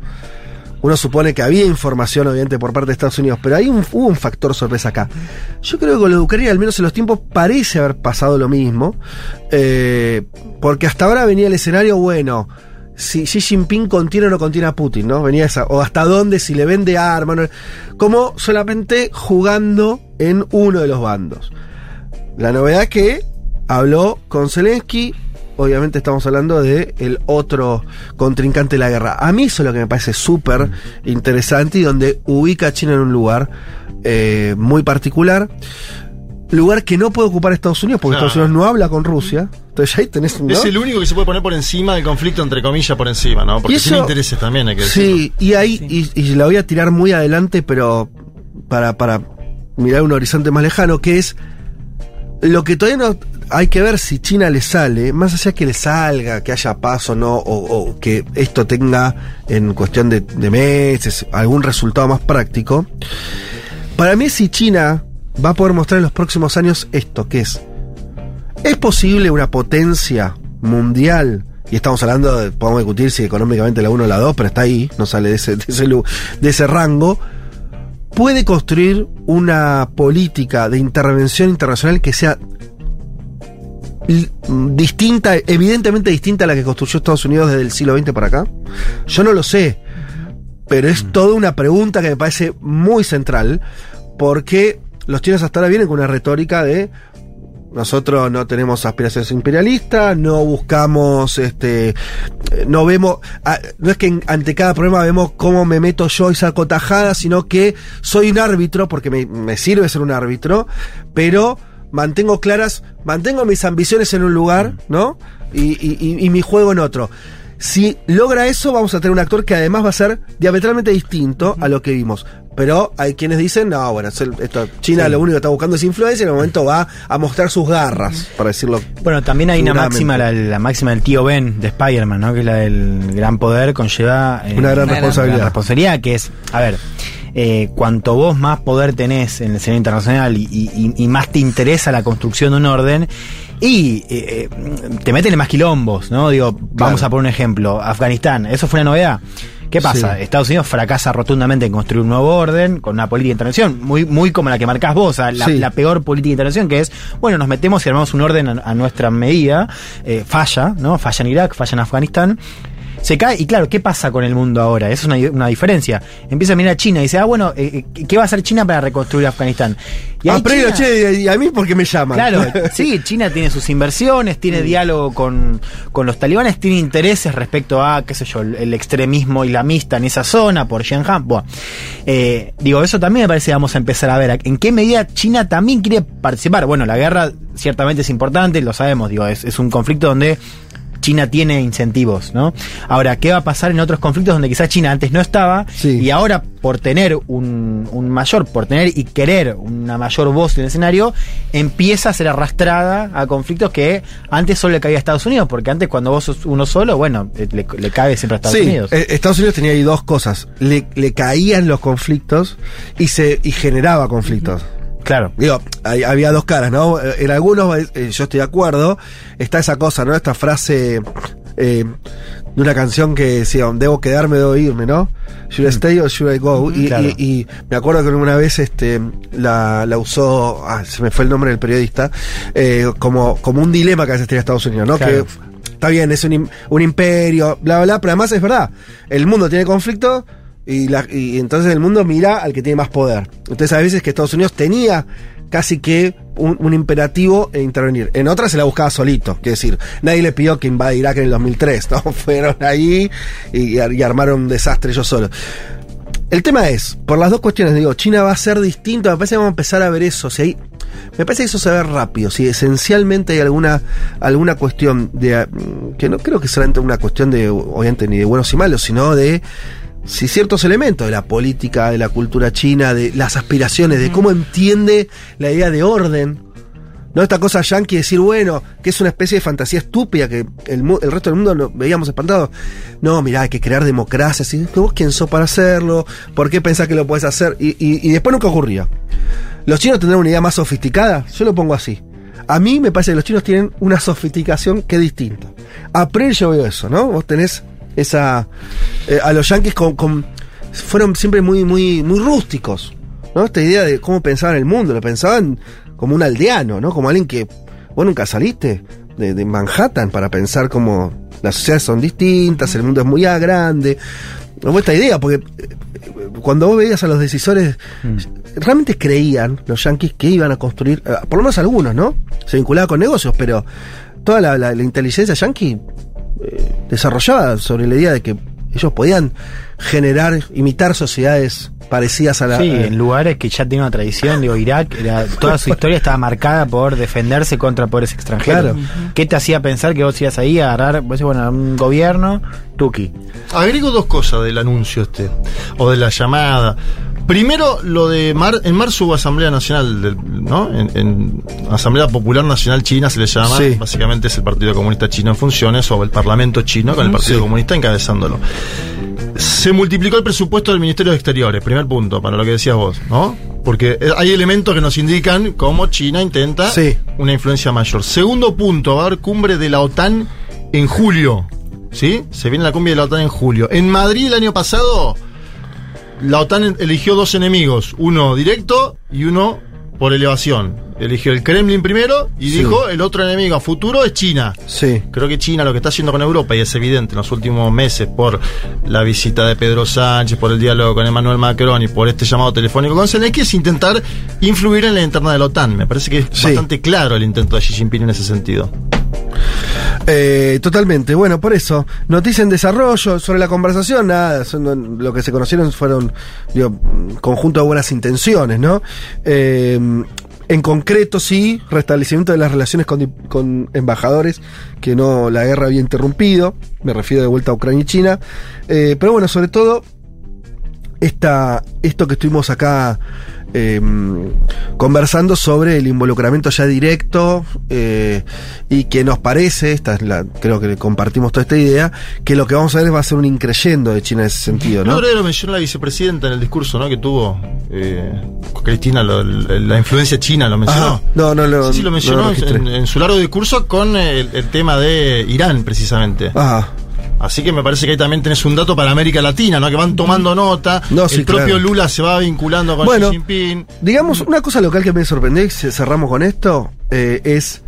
Uno supone que había información, obviamente, por parte de Estados Unidos, pero hay un, hubo un factor sorpresa acá. Yo creo que con de Ucrania, al menos en los tiempos, parece haber pasado lo mismo, eh, porque hasta ahora venía el escenario, bueno, si Xi Jinping contiene o no contiene a Putin, ¿no? Venía esa, o hasta dónde, si le vende armas, no- como solamente jugando en uno de los bandos. La novedad que habló con Zelensky, obviamente estamos hablando de el otro contrincante de la guerra. A mí eso es lo que me parece súper interesante y donde ubica a China en un lugar eh, muy particular. Lugar que no puede ocupar Estados Unidos porque Claro. Estados Unidos no habla con Rusia. Entonces ahí tenés un. Es el único que se puede poner por encima del conflicto, entre comillas, por encima, ¿no? Porque Y tiene eso- intereses también, hay que decirlo. Sí, y ahí, y, y la voy a tirar muy adelante, pero para, para mirar un horizonte más lejano, que es lo que todavía no hay que ver si China le sale, más allá que le salga, que haya paz o no, o, o que esto tenga en cuestión de, de meses algún resultado más práctico. Para mí, si China va a poder mostrar en los próximos años esto, que es, ¿es posible una potencia mundial? Y estamos hablando, de, podemos discutir si económicamente la 1 o la 2, pero está ahí, no sale de ese, de ese, de ese rango. Puede construir una política de intervención internacional que sea distinta, evidentemente distinta a la que construyó Estados Unidos desde el siglo XX para acá. Yo no lo sé, pero es toda una pregunta que me parece muy central, porque los chinos hasta ahora vienen con una retórica de nosotros no tenemos aspiraciones imperialistas, no buscamos, este, no vemos, no es que ante cada problema vemos cómo me meto yo y saco tajada, sino que soy un árbitro, porque me, me sirve ser un árbitro, pero mantengo claras, mantengo mis ambiciones en un lugar, ¿no? Y- y mi juego en otro. Si logra eso, vamos a tener un actor que además va a ser diametralmente distinto a lo que vimos. Pero hay quienes dicen, no, bueno, esto- China Sí. lo único que está buscando es influencia y en el momento va a mostrar sus garras, para decirlo. Bueno, también hay una máxima, la, la máxima del tío Ben de Spider-Man, ¿no? Que es la del gran poder conlleva eh, Una gran responsabilidad. gran responsabilidad, que es, a ver, eh, cuanto vos más poder tenés en el escenario internacional y, y- y más te interesa la construcción de un orden, y eh, eh, te meten en más quilombos, ¿no? Digo, vamos Claro. a poner un ejemplo, Afganistán, ¿eso fue una novedad? ¿Qué pasa? Sí. Estados Unidos fracasa rotundamente en construir un nuevo orden con una política de intervención, muy, muy como la que marcás vos, la, Sí. la peor política de intervención, que es, bueno, nos metemos y armamos un orden a, a nuestra medida, eh, falla, ¿no? Falla en Irak, falla en Afganistán. Se cae, y claro, ¿qué pasa con el mundo ahora? Esa es una, una diferencia. Empieza a mirar a China y dice, ah, bueno, eh, eh, ¿qué va a hacer China para reconstruir Afganistán? Y Ah, pero China- che, y a mí porque me llaman. Claro, sí, China tiene sus inversiones, tiene diálogo con, con los talibanes, tiene intereses respecto a, qué sé yo, el, el extremismo islamista en esa zona, por Xinjiang. Buah. Eh, digo, eso también me parece que vamos a empezar a ver. ¿En qué medida China también quiere participar? Bueno, la guerra ciertamente es importante, lo sabemos, digo, es, es un conflicto donde China tiene incentivos, ¿no? Ahora, ¿qué va a pasar en otros conflictos donde quizás China antes no estaba Sí. y ahora por tener un, un mayor, por tener y querer una mayor voz en el escenario, empieza a ser arrastrada a conflictos que antes solo le caía a Estados Unidos, porque antes cuando vos sos uno solo, bueno, eh, le, le cae siempre a Estados sí, Unidos. eh, Estados Unidos tenía ahí dos cosas. Le, le caían los conflictos y se y generaba conflictos. Claro. Digo, hay- había dos caras, ¿no? Eh, En algunos, eh, yo estoy de acuerdo, está esa cosa, ¿no? Esta frase eh, de una canción que decía, debo quedarme, debo irme, ¿no? Should I stay or should I go? Y, Claro. y- y me acuerdo que una vez este, la, la usó, ah, se me fue el nombre del periodista, eh, como, como un dilema que a veces tiene Estados Unidos, ¿no? Claro. Que está bien, es un, un imperio, bla, bla, bla, pero además es verdad, el mundo tiene conflictos, Y, la- y entonces el mundo mira al que tiene más poder. Entonces a veces que Estados Unidos tenía casi que un, imperativo e intervenir. En otras se la buscaba solito. Quiero decir, nadie le pidió que invada Irak en el 2003. ¿no? Fueron ahí y, y armaron un desastre ellos solos. El tema es, por las dos cuestiones, digo, China va a ser distinto, me parece que vamos a empezar a ver eso. Si hay, me parece que eso se ve rápido, si esencialmente hay alguna, alguna cuestión de, mm, que no creo que sea una cuestión de, obviamente, ni de buenos y malos, sino de si ciertos elementos de la política, de la cultura china, de las aspiraciones, de cómo entiende la idea de orden. No esta cosa yankee de decir, bueno, que es una especie de fantasía estúpida que el, resto del mundo lo veíamos espantado. No, mirá, hay que crear democracia. ¿sí? ¿Vos quién sos para hacerlo? ¿Por qué pensás que lo puedes hacer? Y, y- y después nunca ocurría. ¿Los chinos tendrán una idea más sofisticada? Yo lo pongo así. A mí me parece que los chinos tienen una sofisticación que es distinta. A yo veo eso, ¿no? Vos tenés esa... eh, a los yankees con, con- fueron siempre muy, muy, muy rústicos. ¿no? Esta idea de cómo pensaban el mundo, lo pensaban como un aldeano, ¿no? Como alguien que, vos nunca saliste de, de Manhattan para pensar cómo las sociedades son distintas, el mundo es muy grande. No esta idea, porque eh, cuando vos veías a los decisores, realmente creían los yanquis que iban a construir, eh, por lo menos algunos, ¿no? Se vinculaba con negocios, pero toda la, la- la inteligencia yanqui eh, desarrollaba sobre la idea de que ellos podían generar, imitar sociedades parecidas a la... Sí, eh, en lugares que ya tiene una tradición, digo, Irak, era, toda su historia estaba marcada por defenderse contra poderes extranjeros. Claro. ¿Qué te hacía pensar que vos ibas ahí a agarrar, vos decís, bueno, un gobierno, Tuki? Agrego dos cosas del anuncio este, o de la llamada. Primero, lo de mar, en marzo hubo Asamblea Nacional, ¿no? En, en Asamblea Popular Nacional China se le llama, Sí. básicamente es el Partido Comunista Chino en funciones, o el Parlamento Chino con el Partido Sí. Comunista encabezándolo. Se multiplicó el presupuesto del Ministerio de Exteriores, primer punto, para lo que decías vos, ¿no? Porque eh, hay elementos que nos indican cómo China intenta Sí. una influencia mayor. Segundo punto, va a haber cumbre de la OTAN en julio. ¿Sí? Se viene la cumbre de la OTAN en julio. En Madrid el año pasado, la OTAN eligió dos enemigos, uno directo y uno por elevación. Eligió el Kremlin primero y Sí. dijo el otro enemigo a futuro es China. sí. Creo que China lo que está haciendo con Europa, y es evidente en los últimos meses por la visita de Pedro Sánchez, por el diálogo con Emmanuel Macron y por este llamado telefónico con Zelensky, es intentar influir en la interna de la OTAN. Me parece que es Sí. bastante claro el intento de Xi Jinping en ese sentido. Eh, totalmente. Bueno, por eso, noticia en desarrollo sobre la conversación, nada, son- lo que se conocieron fueron digo, un conjunto de buenas intenciones, ¿no? Eh, en concreto, sí, restablecimiento de las relaciones con, embajadores que no la guerra había interrumpido, me refiero de vuelta a Ucrania y China, Eh, pero bueno, sobre todo esta, esto que estuvimos acá eh, conversando sobre el involucramiento ya directo eh, y que nos parece, esta es la, creo que compartimos toda esta idea, que lo que vamos a ver va a ser un increyendo de China en ese sentido, No, lo mencionó la vicepresidenta en el discurso ¿no? que tuvo eh, Cristina, lo- la, la influencia china, lo mencionó. No, no lo- Sí, sí, lo no mencionó lo registré. en, en su largo discurso con el, el tema de Irán, precisamente. Ajá. Así que me parece que ahí también tenés un dato para América Latina, ¿no? Que van tomando nota. No, sí, el propio claro. Lula se va vinculando con Bueno, Xi Jinping. Digamos, una cosa local que me sorprendió y ce- cerramos con esto eh, es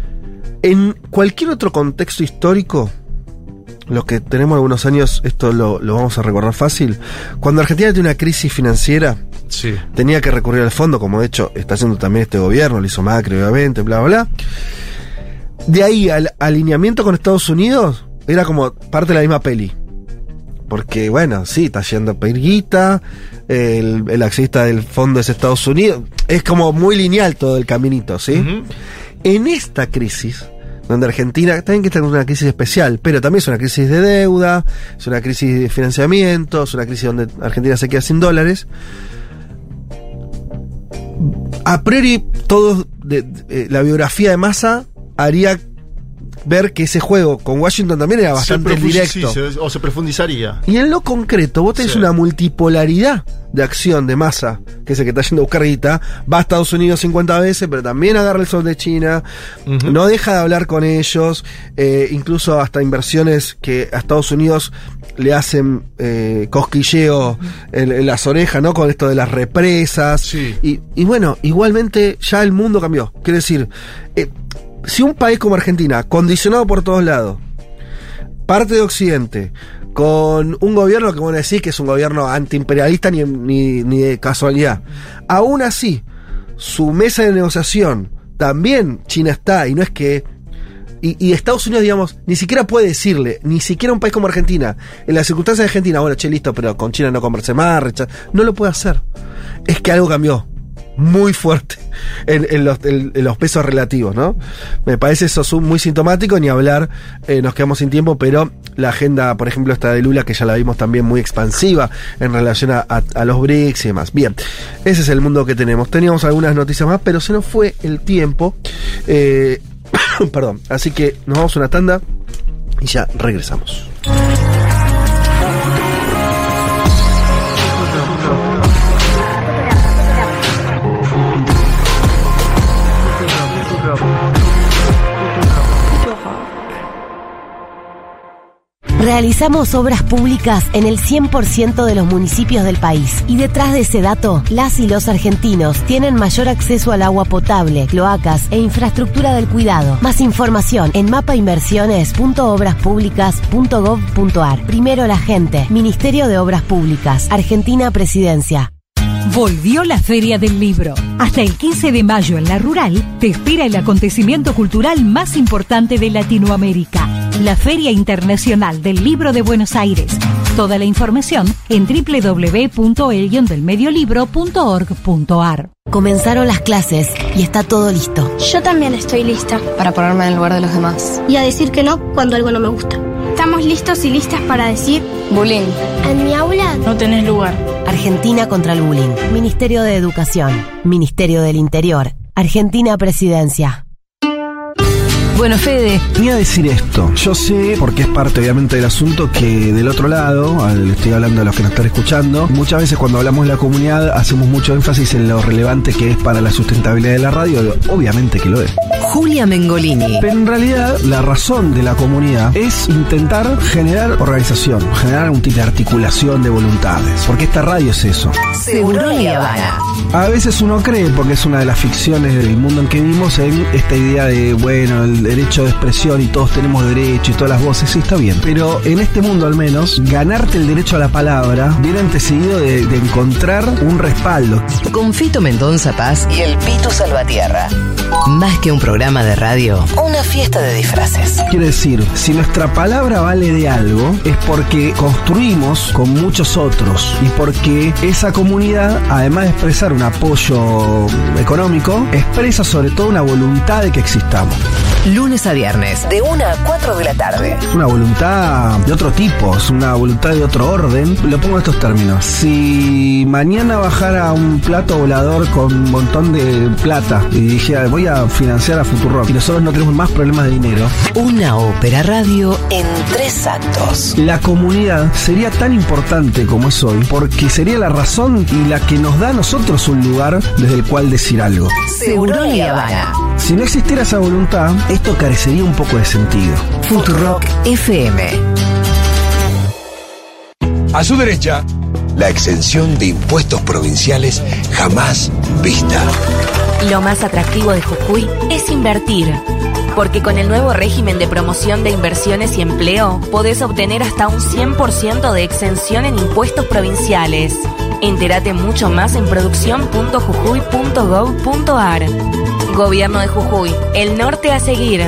en cualquier otro contexto histórico, los que tenemos algunos años, esto lo, lo vamos a recordar fácil. Cuando Argentina tiene una crisis financiera, Sí. tenía que recurrir al fondo, como de hecho está haciendo también este gobierno, lo hizo Macri, obviamente, bla, bla, bla. De ahí al alineamiento con Estados Unidos, era como parte de la misma peli. Porque, bueno, sí, está yendo a pedir guita, el, el accionista del fondo es Estados Unidos, es como muy lineal todo el caminito, ¿sí? En esta crisis, donde Argentina también que está en una crisis especial, pero también es una crisis de deuda, es una crisis de financiamiento, es una crisis donde Argentina se queda sin dólares. A priori, todo de- de- eh, la biografía de Massa haría ver que ese juego con Washington también era bastante directo. sí, se- o se profundizaría. Y en lo concreto, vos tenés Sí. una multipolaridad de acción de masa, que es el que está yendo a buscar guita, va a Estados Unidos 50 veces, pero también agarra el sol de China, no deja de hablar con ellos, eh, incluso hasta inversiones que a Estados Unidos le hacen eh, cosquilleo en, en las orejas, ¿no? Con esto de las represas. Sí. Y, y bueno, igualmente ya el mundo cambió. Quiero decir, eh, si un país como Argentina, condicionado por todos lados, parte de Occidente, con un gobierno que bueno decís que es un gobierno antiimperialista ni, ni, ni de casualidad. Aún así, su mesa de negociación también China está, y no es que. Y, Estados Unidos, digamos, ni siquiera puede decirle, ni siquiera un país como Argentina, en las circunstancias de Argentina, bueno, che, listo, pero con China no converse más, recha- no lo puede hacer. Es que algo cambió muy fuerte en, los, pesos relativos, ¿no? Me parece eso muy sintomático, ni hablar, eh, nos quedamos sin tiempo, pero la agenda, por ejemplo, esta de Lula, que ya la vimos también muy expansiva en relación a los BRICS y demás. Bien, ese es el mundo que tenemos. Teníamos algunas noticias más, pero se nos fue el tiempo. Eh, perdón, así que nos vamos a una tanda y ya regresamos. Realizamos obras públicas en el 100% de los municipios del país. Y detrás de ese dato, las y los argentinos tienen mayor acceso al agua potable, cloacas e infraestructura del cuidado. Más información en mapainversiones.obraspublicas.gov.ar. Primero la gente. Ministerio de Obras Públicas. Argentina Presidencia. Volvió la Feria del Libro. Hasta el 15 de mayo en La Rural te espera el acontecimiento cultural más importante de Latinoamérica, la Feria Internacional del Libro de Buenos Aires. Toda la información en www.elguiondelmediolibro.org.ar. Comenzaron las clases y está todo listo. Yo también estoy lista. Para ponerme en el lugar de los demás. Y a decir que no cuando algo no me gusta. Estamos listos y listas para decir Bullying. en mi aula No tenés lugar. Argentina contra el bullying. Ministerio de Educación. Ministerio del Interior. Argentina Presidencia. Bueno, Fede, Voy a decir esto. Yo sé, porque es parte obviamente del asunto, que del otro lado, al- estoy hablando de los que nos están escuchando, muchas veces cuando hablamos de la comunidad hacemos mucho énfasis en lo relevante que es para la sustentabilidad de la radio. Obviamente que lo es. Julia Mengolini. Pero en realidad la razón de la comunidad es intentar generar organización, generar un tipo de articulación de voluntades. Porque esta radio es eso. Seguro Habana. A veces uno cree, porque es una de las ficciones del mundo en que vivimos, en esta idea de, bueno, el derecho de expresión y todos tenemos derecho y todas las voces, sí está bien. Pero en este mundo al menos, ganarte el derecho a la palabra viene antecedido de, de encontrar un respaldo. Con Fito Mendonza Paz y el Pitu Salvatierra. Más que un programa de radio, una fiesta de disfraces. Quiere decir, si nuestra palabra vale de algo, es porque construimos con muchos otros y porque esa comunidad, además de expresar un apoyo económico, expresa sobre todo una voluntad de que existamos. Lunes a viernes, de 1 a 4 de la tarde. Es una voluntad de otro tipo, es una voluntad de otro orden. Lo pongo en estos términos. Si mañana bajara un plato volador con un montón de plata y dijera voy a financiar a Futurock y nosotros no tenemos más problemas de dinero, Una ópera radio en tres actos. la comunidad sería tan importante como es hoy porque sería la razón y la que nos da a nosotros un lugar desde el cual decir algo. Seguro y Habana. Si no existiera esa voluntad, esto carecería un poco de sentido. Futurock FM. A su derecha, la exención de impuestos provinciales jamás vista. Lo más atractivo de Jujuy es invertir. Porque con el nuevo régimen de promoción de inversiones y empleo, podés obtener hasta un 100% de exención en impuestos provinciales. Entérate mucho más en producción.jujuy.gov.ar. Gobierno de Jujuy, el norte a seguir.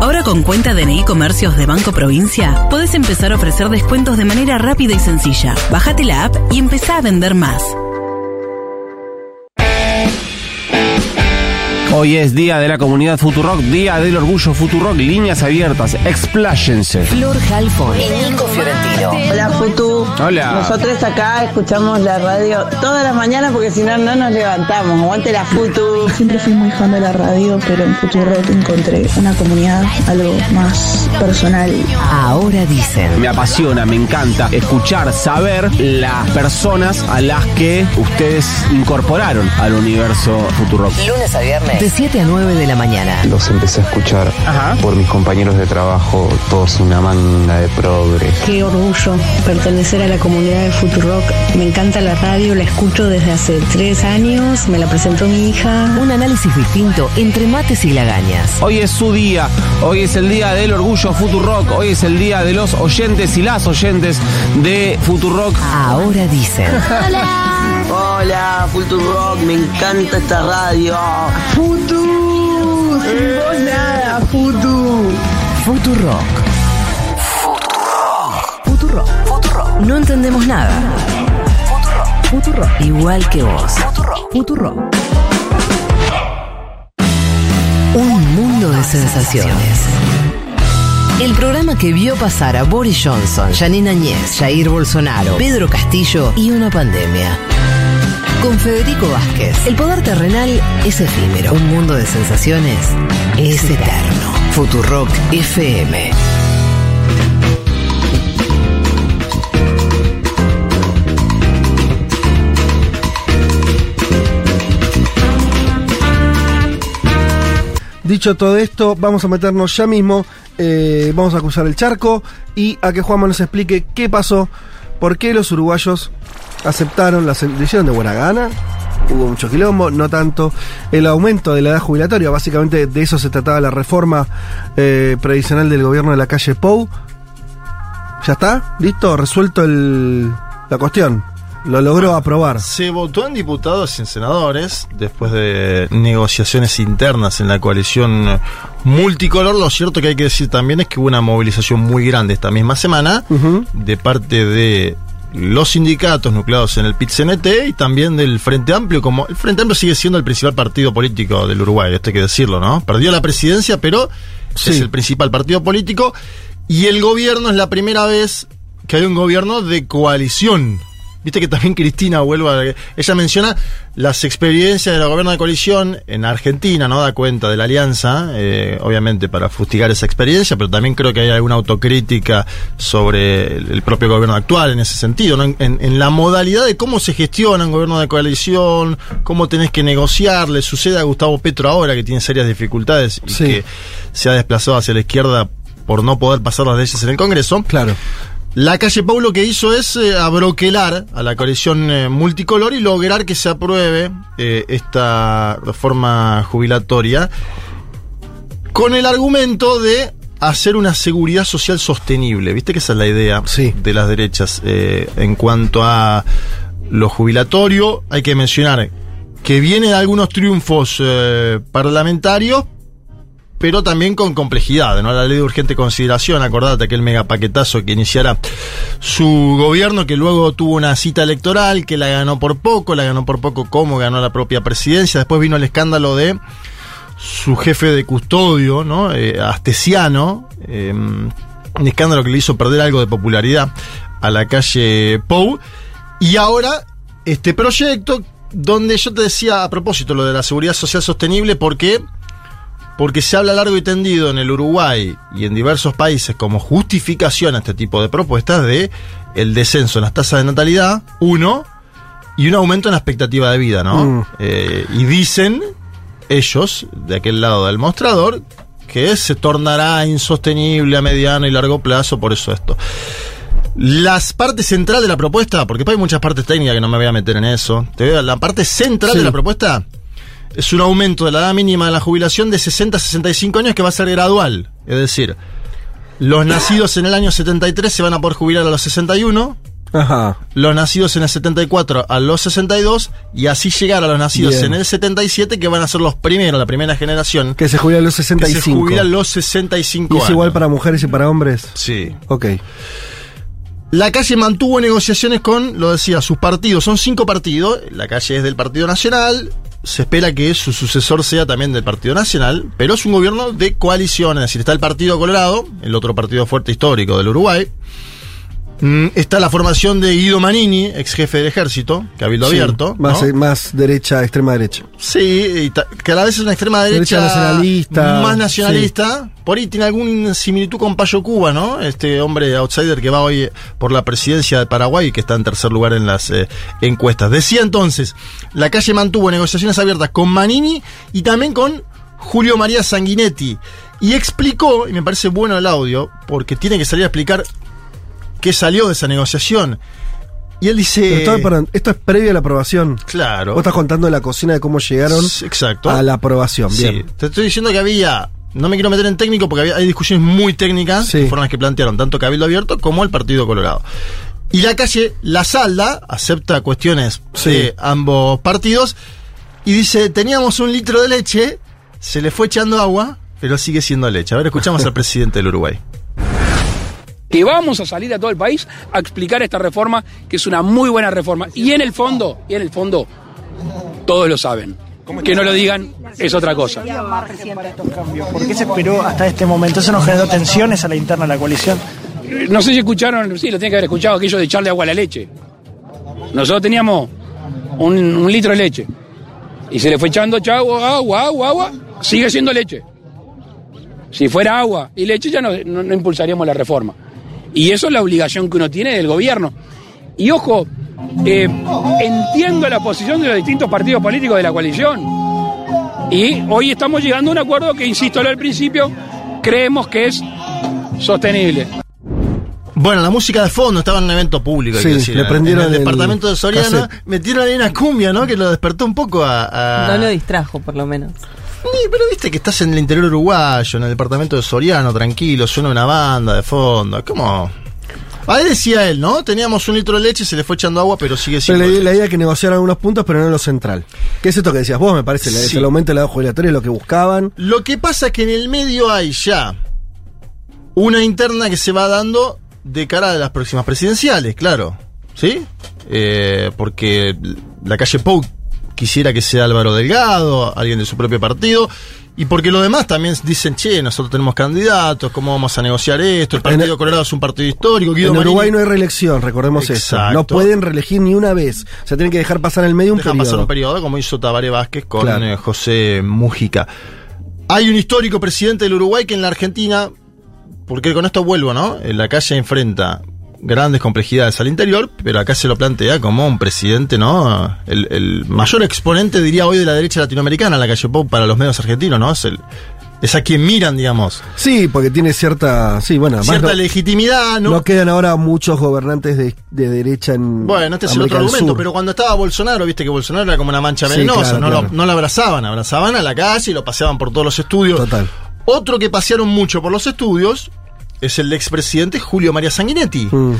Ahora con cuenta DNI Comercios de Banco Provincia, podés empezar a ofrecer descuentos de manera rápida y sencilla. Bájate la app y empezá a vender más. Hoy es Día de la Comunidad Futurock, Día del Orgullo Futurock, líneas abiertas, expláyense. Flor Halfon y Nico Fiorentino. Hola Futu. Hola. Nosotros acá escuchamos la radio todas las mañanas porque si no, no nos levantamos. Aguante la Futu. Siempre fui muy fan de la radio, pero en Futurock encontré una comunidad algo más personal. Ahora dicen. Me apasiona, me encanta escuchar, saber las personas a las que ustedes incorporaron al universo Futurock. Lunes a viernes, de de 7 a 9 de la mañana. Los empecé a escuchar por mis compañeros de trabajo, todos una manga de progres. Qué orgullo pertenecer a la comunidad de Futurock. Me encanta la radio, la escucho desde hace tres años, me la presentó mi hija. Un análisis distinto entre mates y lagañas. Hoy es su día, hoy es el día del orgullo Futurock, hoy es el día de los oyentes y las oyentes de Futurock. Ahora dicen. Hola, Futurock, me encanta esta radio. Futu, sin vos nada, Futu. Futurock. Futurock. Futurock. No entendemos nada. Futurock. Igual que vos. Futurock. Un mundo de sensaciones. El programa que vio pasar a Boris Johnson, Janine Añez, Jair Bolsonaro, Pedro Castillo y una pandemia. Con Federico Vázquez. El poder terrenal es efímero. Un mundo de sensaciones es eterno. Futurock FM. Dicho todo esto, vamos a meternos ya mismo, eh, vamos a cruzar el charco y a que Juanma nos explique qué pasó, por qué los uruguayos aceptaron, la decisión de buena gana, hubo mucho quilombo, no tanto, el aumento de la edad jubilatoria, básicamente de eso se trataba la reforma eh, previsional del gobierno de la calle Pou. ¿Ya está? ¿Listo? ¿Resuelto el, la cuestión? Lo logró aprobar. Se votó en diputados y en senadores después de negociaciones internas en la coalición multicolor. Lo cierto que hay que decir también es que hubo una movilización muy grande esta misma semana de parte de los sindicatos nucleados en el PIT-CNT y también del Frente Amplio, como el Frente Amplio sigue siendo el principal partido político del Uruguay, esto hay que decirlo, ¿no? Perdió la presidencia, pero es el principal partido político y el gobierno es la primera vez que hay un gobierno de coalición. Viste que también Cristina vuelve a... Ella menciona las experiencias del gobierno de coalición en Argentina, ¿no? Da cuenta de la alianza, eh, obviamente para fustigar esa experiencia, pero también creo que hay alguna autocrítica sobre el, propio gobierno actual en ese sentido, ¿no? En, en- en la modalidad de cómo se gestiona un gobierno de coalición, cómo tenés que negociar, le sucede a Gustavo Petro ahora que tiene serias dificultades y Sí. que se ha desplazado hacia la izquierda por no poder pasar las leyes en el Congreso. Claro. La calle Pau lo que hizo es eh, abroquelar a la coalición eh, multicolor y lograr que se apruebe eh, esta reforma jubilatoria con el argumento de hacer una seguridad social sostenible. Viste que esa es la idea de las derechas en cuanto a lo jubilatorio. Hay que mencionar que viene de algunos triunfos parlamentarios, pero también con complejidad, ¿no? La ley de urgente consideración, acordate aquel megapaquetazo que iniciara su gobierno, que luego tuvo una cita electoral, que la ganó por poco, la ganó por poco como ganó la propia presidencia, después vino el escándalo de su jefe de custodio, ¿no? Eh, Astesiano, eh, un escándalo que le hizo perder algo de popularidad a la calle Pou, y ahora este proyecto donde yo te decía a propósito lo de la seguridad social sostenible, porque porque se habla largo y tendido en el Uruguay y en diversos países como justificación a este tipo de propuestas de el descenso en las tasas de natalidad, uno, y un aumento en la expectativa de vida, ¿no? Mm. Eh, y dicen ellos, de aquel lado del mostrador, que se tornará insostenible a mediano y largo plazo, por eso esto. Las partes central de la propuesta, porque hay muchas partes técnicas que no me voy a meter en eso. Te veo, la parte central Sí. de la propuesta es un aumento de la edad mínima de la jubilación de 60 a 65 años que va a ser gradual. Es decir, los nacidos en el año 73 se van a poder jubilar a los 61, Ajá. los nacidos en el 74 a los 62 y así llegar a los nacidos Bien. en el 77 que van a ser los primeros, la primera generación. Que se jubilan los Que 65. se jubilan los 65 ¿Y es años. igual para mujeres y para hombres? Sí. Ok. La calle mantuvo negociaciones con, lo decía, sus partidos. Son cinco partidos. La calle es del Partido Nacional. Se espera que su sucesor sea también del Partido Nacional. Pero es un gobierno de coalición. Es decir, está el Partido Colorado, el otro partido fuerte histórico del Uruguay. Mm, está la formación de Guido Manini, ex jefe del ejército, Cabildo Sí, Abierto. Más, ¿no? eh, más derecha, extrema derecha. Sí, que a la vez es una extrema derecha, Derecha nacionalista, más nacionalista. Por ahí tiene alguna similitud con Payo Cuba, ¿no? Este hombre outsider que va hoy por la presidencia de Paraguay y que está en tercer lugar en las eh, encuestas. Decía entonces, la calle mantuvo negociaciones abiertas con Manini y también con Julio María Sanguinetti. Y explicó, y me parece bueno el audio, porque tiene que salir a explicar qué salió de esa negociación. Y él dice... Pero esto, perdón, esto es previo a la aprobación. Claro. Vos estás contando la cocina de cómo llegaron Exacto. a la aprobación. Sí, Bien. te estoy diciendo que había. No me quiero meter en técnico porque había, hay discusiones muy técnicas que fueron las que plantearon tanto Cabildo Abierto como el Partido Colorado. Y la calle La Salda acepta cuestiones de ambos partidos y dice: Teníamos un litro de leche, se le fue echando agua, pero sigue siendo leche. A ver, escuchamos al presidente del Uruguay. Que vamos a salir a todo el país a explicar esta reforma, que es una muy buena reforma. Y en el fondo, y en el fondo, todos lo saben. Que no lo digan es otra cosa. ¿Por qué se esperó hasta este momento? ¿Eso no generó tensiones a la interna de la coalición? No sé si escucharon, sí, lo tienen que haber escuchado, aquello de echarle agua a la leche. Nosotros teníamos un, un litro de leche y se le fue echando agua, agua, agua, agua, sigue siendo leche. Si fuera agua y leche ya no, no- no impulsaríamos la reforma. Y eso es la obligación que uno tiene del gobierno. Y ojo, eh, entiendo la posición de los distintos partidos políticos de la coalición. Y hoy estamos llegando a un acuerdo que, insisto, al principio, creemos que es sostenible. Bueno, la música de fondo estaba en un evento público. hay Sí, que decir, le en- prendieron en el el departamento de Soriano. cassette. Metieron ahí una cumbia, ¿no? Que lo despertó un poco a. a- No lo distrajo, por lo menos. Sí, pero viste que estás en el interior uruguayo, en el departamento de Soriano, tranquilo, suena una banda de fondo. ¿Cómo? Ahí decía él, ¿no? Teníamos un litro de leche, se le fue echando agua, pero sigue Pero siendo. la, la idea es que negociaran algunos puntos, pero no en lo central. ¿Qué es esto que decías vos? Me parece, Sí. el aumento de la edad jubilatoria es lo que buscaban. Lo que pasa es que en el medio hay ya una interna que se va dando de cara a las próximas presidenciales, claro. ¿Sí? Eh, porque la calle Pou quisiera que sea Álvaro Delgado, alguien de su propio partido. Y porque los demás también dicen, che, nosotros tenemos candidatos, ¿cómo vamos a negociar esto? El Partido Colorado es un partido histórico. Guido en Uruguay no hay reelección, recordemos. Exacto. No pueden reelegir ni una vez. O sea, tienen que dejar pasar en el medio un Dejan periodo. pasar un periodo, como hizo Tabaré Vázquez con Claro. eh, José Mújica. Hay un histórico presidente del Uruguay que en la Argentina, porque con esto vuelvo, ¿no? En la calle enfrenta grandes complejidades al interior, pero acá se lo plantea como un presidente, ¿no? El, el mayor exponente, diría hoy, de la derecha latinoamericana, la calle Pop, para los medios argentinos, ¿no? Es, el, es a quien miran, digamos. Sí, porque tiene cierta. Sí, bueno, Cierta no, legitimidad, ¿no? no quedan ahora muchos gobernantes de, de derecha en. Bueno, este es el América otro del argumento, pero cuando estaba Bolsonaro, viste que Bolsonaro era como una mancha Sí, venenosa, claro, no, claro. Lo, no lo abrazaban, abrazaban a la calle y lo paseaban por todos los estudios. Total. Otro que pasearon mucho por los estudios es el expresidente Julio María Sanguinetti, Mm.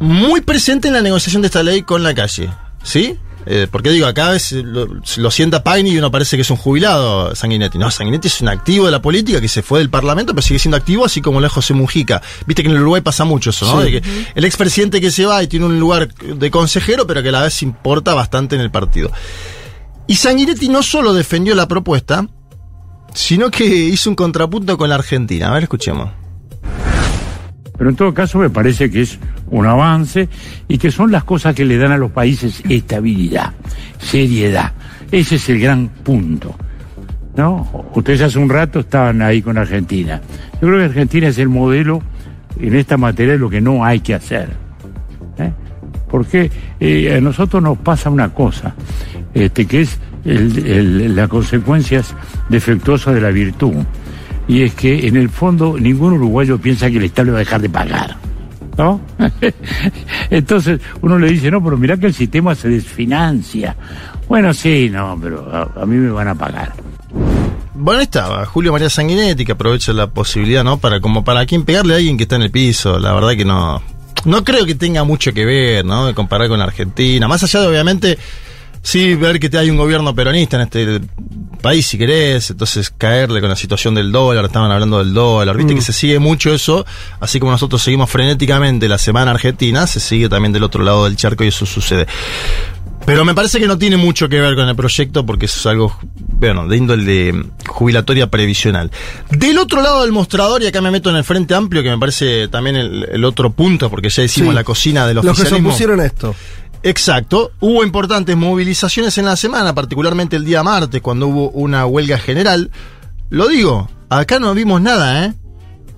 muy presente en la negociación de esta ley con la calle, ¿sí? Eh, porque digo, acá veces lo, lo sienta Pagni y uno parece que es un jubilado Sanguinetti. No, Sanguinetti es un activo de la política que se fue del Parlamento, pero sigue siendo activo, así como lo es José Mujica. Viste que en el Uruguay pasa mucho eso, ¿no? Sí. De que el expresidente que se va y tiene un lugar de consejero, pero que a la vez importa bastante en el partido. Y Sanguinetti no solo defendió la propuesta, sino que hizo un contrapunto con la Argentina. A ver, escuchemos. Pero en todo caso me parece que es un avance y que son las cosas que le dan a los países estabilidad, seriedad. Ese es el gran punto. ¿No? Ustedes hace un rato estaban ahí con Argentina. Yo creo que Argentina es el modelo en esta materia de lo que no hay que hacer. ¿eh? Porque eh, a nosotros nos pasa una cosa, este, que es el- el- las consecuencias defectuosas de la virtud. Y es que en el fondo ningún uruguayo piensa que el Estado le va a dejar de pagar. ¿No? Entonces uno le dice, no, pero mirá que el sistema se desfinancia. Bueno, sí, no, pero a, a mí me van a pagar. Bueno, estaba, Julio María Sanguinetti, que aprovecha la posibilidad, ¿no? Para como para quien pegarle a alguien que está en el piso. La verdad que no. No creo que tenga mucho que ver, ¿no? De comparar con Argentina. Más allá de, obviamente, sí ver que hay un gobierno peronista en este país, si querés. Entonces, caerle con la situación del dólar. Estaban hablando del dólar. Viste Mm. que se sigue mucho eso. Así como nosotros seguimos frenéticamente la semana argentina, se sigue también del otro lado del charco y eso sucede. Pero me parece que no tiene mucho que ver con el proyecto porque es algo, bueno, de índole de jubilatoria previsional. Del otro lado del mostrador, y acá me meto en el Frente Amplio, que me parece también el, el otro punto, porque ya hicimos Sí. la cocina del Los que se opusieron a esto. Exacto. Hubo importantes movilizaciones en la semana, particularmente el día martes, cuando hubo una huelga general. Lo digo, acá no vimos nada, ¿eh?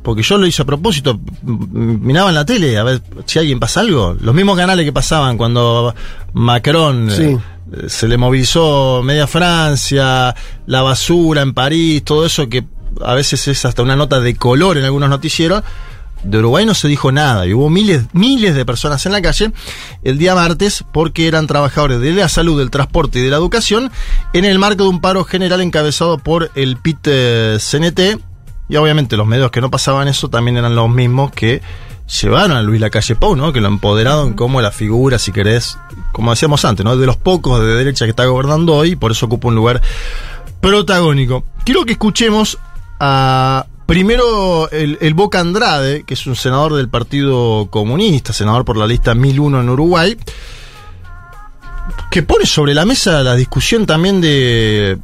Porque yo lo hice a propósito, miraba en la tele a ver si alguien pasa algo. Los mismos canales que pasaban cuando Macron Sí. eh, se le movilizó media Francia, la basura en París, todo eso que a veces es hasta una nota de color en algunos noticieros. De Uruguay no se dijo nada y hubo miles, miles de personas en la calle el día martes porque eran trabajadores de la salud, del transporte y de la educación en el marco de un paro general encabezado por el PIT eh, CNT y obviamente los medios que no pasaban eso también eran los mismos que llevaron a Luis Lacalle Pou, ¿no? Que lo empoderaron como la figura, si querés, como decíamos antes, ¿no? De los pocos de derecha que está gobernando hoy, por eso ocupa un lugar protagónico. Quiero que escuchemos a primero el, Boca Andrade, que es un senador del Partido Comunista, senador por la lista 1001 en Uruguay, que pone sobre la mesa la discusión también de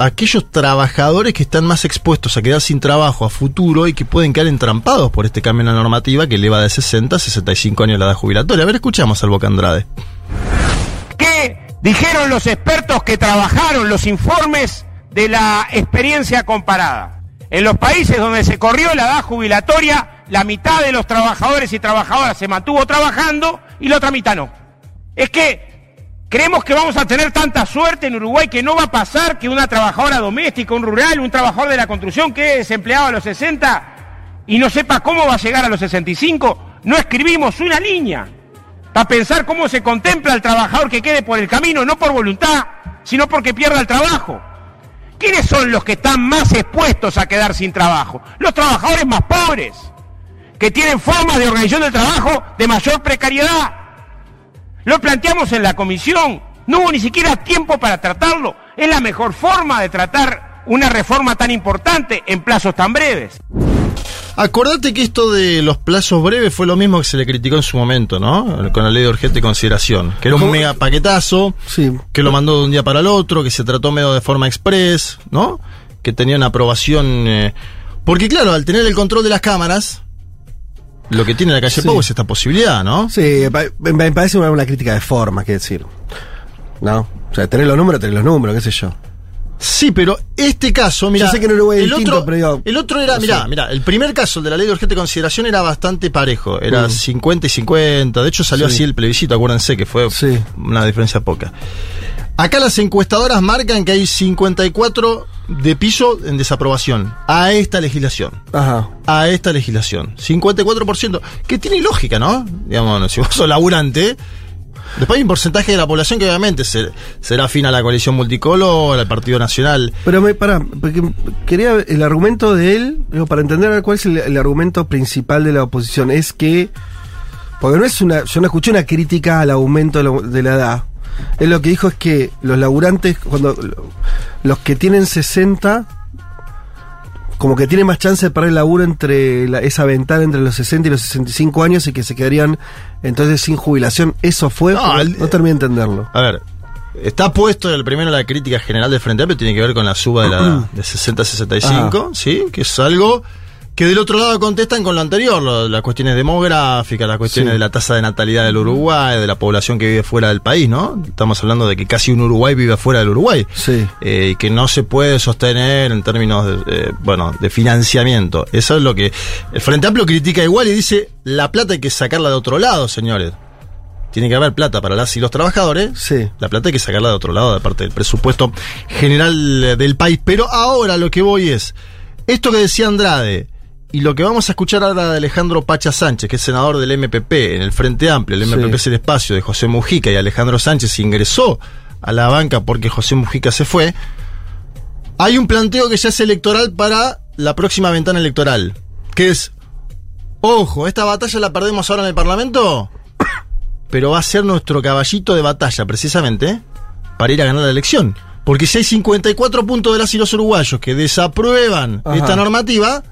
aquellos trabajadores que están más expuestos a quedar sin trabajo a futuro y que pueden quedar entrampados por este cambio en la normativa que eleva de 60 a 65 años la edad jubilatoria. A ver, escuchamos al Boca Andrade. ¿Qué dijeron los expertos que trabajaron los informes de la experiencia comparada? En los países donde se corrió la edad jubilatoria, la mitad de los trabajadores y trabajadoras se mantuvo trabajando y la otra mitad no. Es que creemos que vamos a tener tanta suerte en Uruguay que no va a pasar que una trabajadora doméstica, un rural, un trabajador de la construcción que es desempleado a los 60 y no sepa cómo va a llegar a los 65. No escribimos una línea para pensar cómo se contempla al trabajador que quede por el camino, no por voluntad, sino porque pierda el trabajo. ¿Quiénes son los que están más expuestos a quedar sin trabajo? Los trabajadores más pobres, que tienen formas de organización del trabajo de mayor precariedad. Lo planteamos en la comisión, no hubo ni siquiera tiempo para tratarlo. Es la mejor forma de tratar una reforma tan importante en plazos tan breves. Acordate que esto de los plazos breves fue lo mismo que se le criticó en su momento, ¿no? Con la ley de urgente consideración. Que era un mega paquetazo, que lo mandó de un día para el otro, que se trató medio de forma express, ¿no? Que tenía una aprobación. eh, Porque, claro, al tener el control de las cámaras, lo que tiene la calle Sí. Pau es esta posibilidad, ¿no? Sí, me, me parece una, una crítica de forma, que decir. ¿No? O sea, tener los números, tener los números, qué sé yo. Sí, pero este caso, mira, sé que en Uruguay el distinto, otro, pero el otro era, no mira, mira, el primer caso de la ley de urgente consideración era bastante parejo, era Mm. 50 y 50, de hecho salió Sí. así el plebiscito, acuérdense que fue una diferencia poca. Acá las encuestadoras marcan que hay 54 de piso en desaprobación a esta legislación. Ajá. A esta legislación. 54%, que tiene lógica, ¿no? Digamos, si vos sos laburante, después hay un porcentaje de la población que obviamente se- será afín a la coalición multicolor, al Partido Nacional. Pero me, pará, porque quería el argumento de él, para entender cuál es el, el argumento principal de la oposición, es que, porque no es una, yo no escuché una crítica al aumento de la, de la edad. Él lo que dijo es que los laburantes, cuando los que tienen 60, como que tienen más chance de perder el laburo entre la- esa ventana entre los 60 y los 65 años y que se quedarían entonces sin jubilación. Eso fue, No, no, el- no terminé de entenderlo. A ver, está puesto el primero la crítica general del Frente Amplio, tiene que ver con la suba de la edad de 60 a 65, ¿sí? Que es algo que del otro lado contestan con lo anterior, lo- las cuestiones demográficas, las cuestiones Sí. de la tasa de natalidad del Uruguay, de la población que vive fuera del país, ¿no? Estamos hablando de que casi un Uruguay vive fuera del Uruguay. Sí. eh, y que no se puede sostener en términos de, eh, bueno, de financiamiento. Eso es lo que el Frente Amplio critica igual y dice, la plata hay que sacarla de otro lado, señores. Tiene que haber plata para las y los trabajadores. Sí. La plata hay que sacarla de otro lado, de parte del presupuesto general del país. Pero ahora lo que voy es, esto que decía Andrade, y lo que vamos a escuchar ahora de Alejandro Pacha Sánchez, que es senador del MPP en el Frente Amplio, el Sí. MPP es el espacio de José Mujica y Alejandro Sánchez ingresó a la banca porque José Mujica se fue. Hay un planteo que ya es electoral para la próxima ventana electoral, que es, ojo, esta batalla la perdemos ahora en el Parlamento, pero va a ser nuestro caballito de batalla precisamente para ir a ganar la elección. Porque si hay 54 puntos de las y los uruguayos que desaprueban Ajá. esta normativa,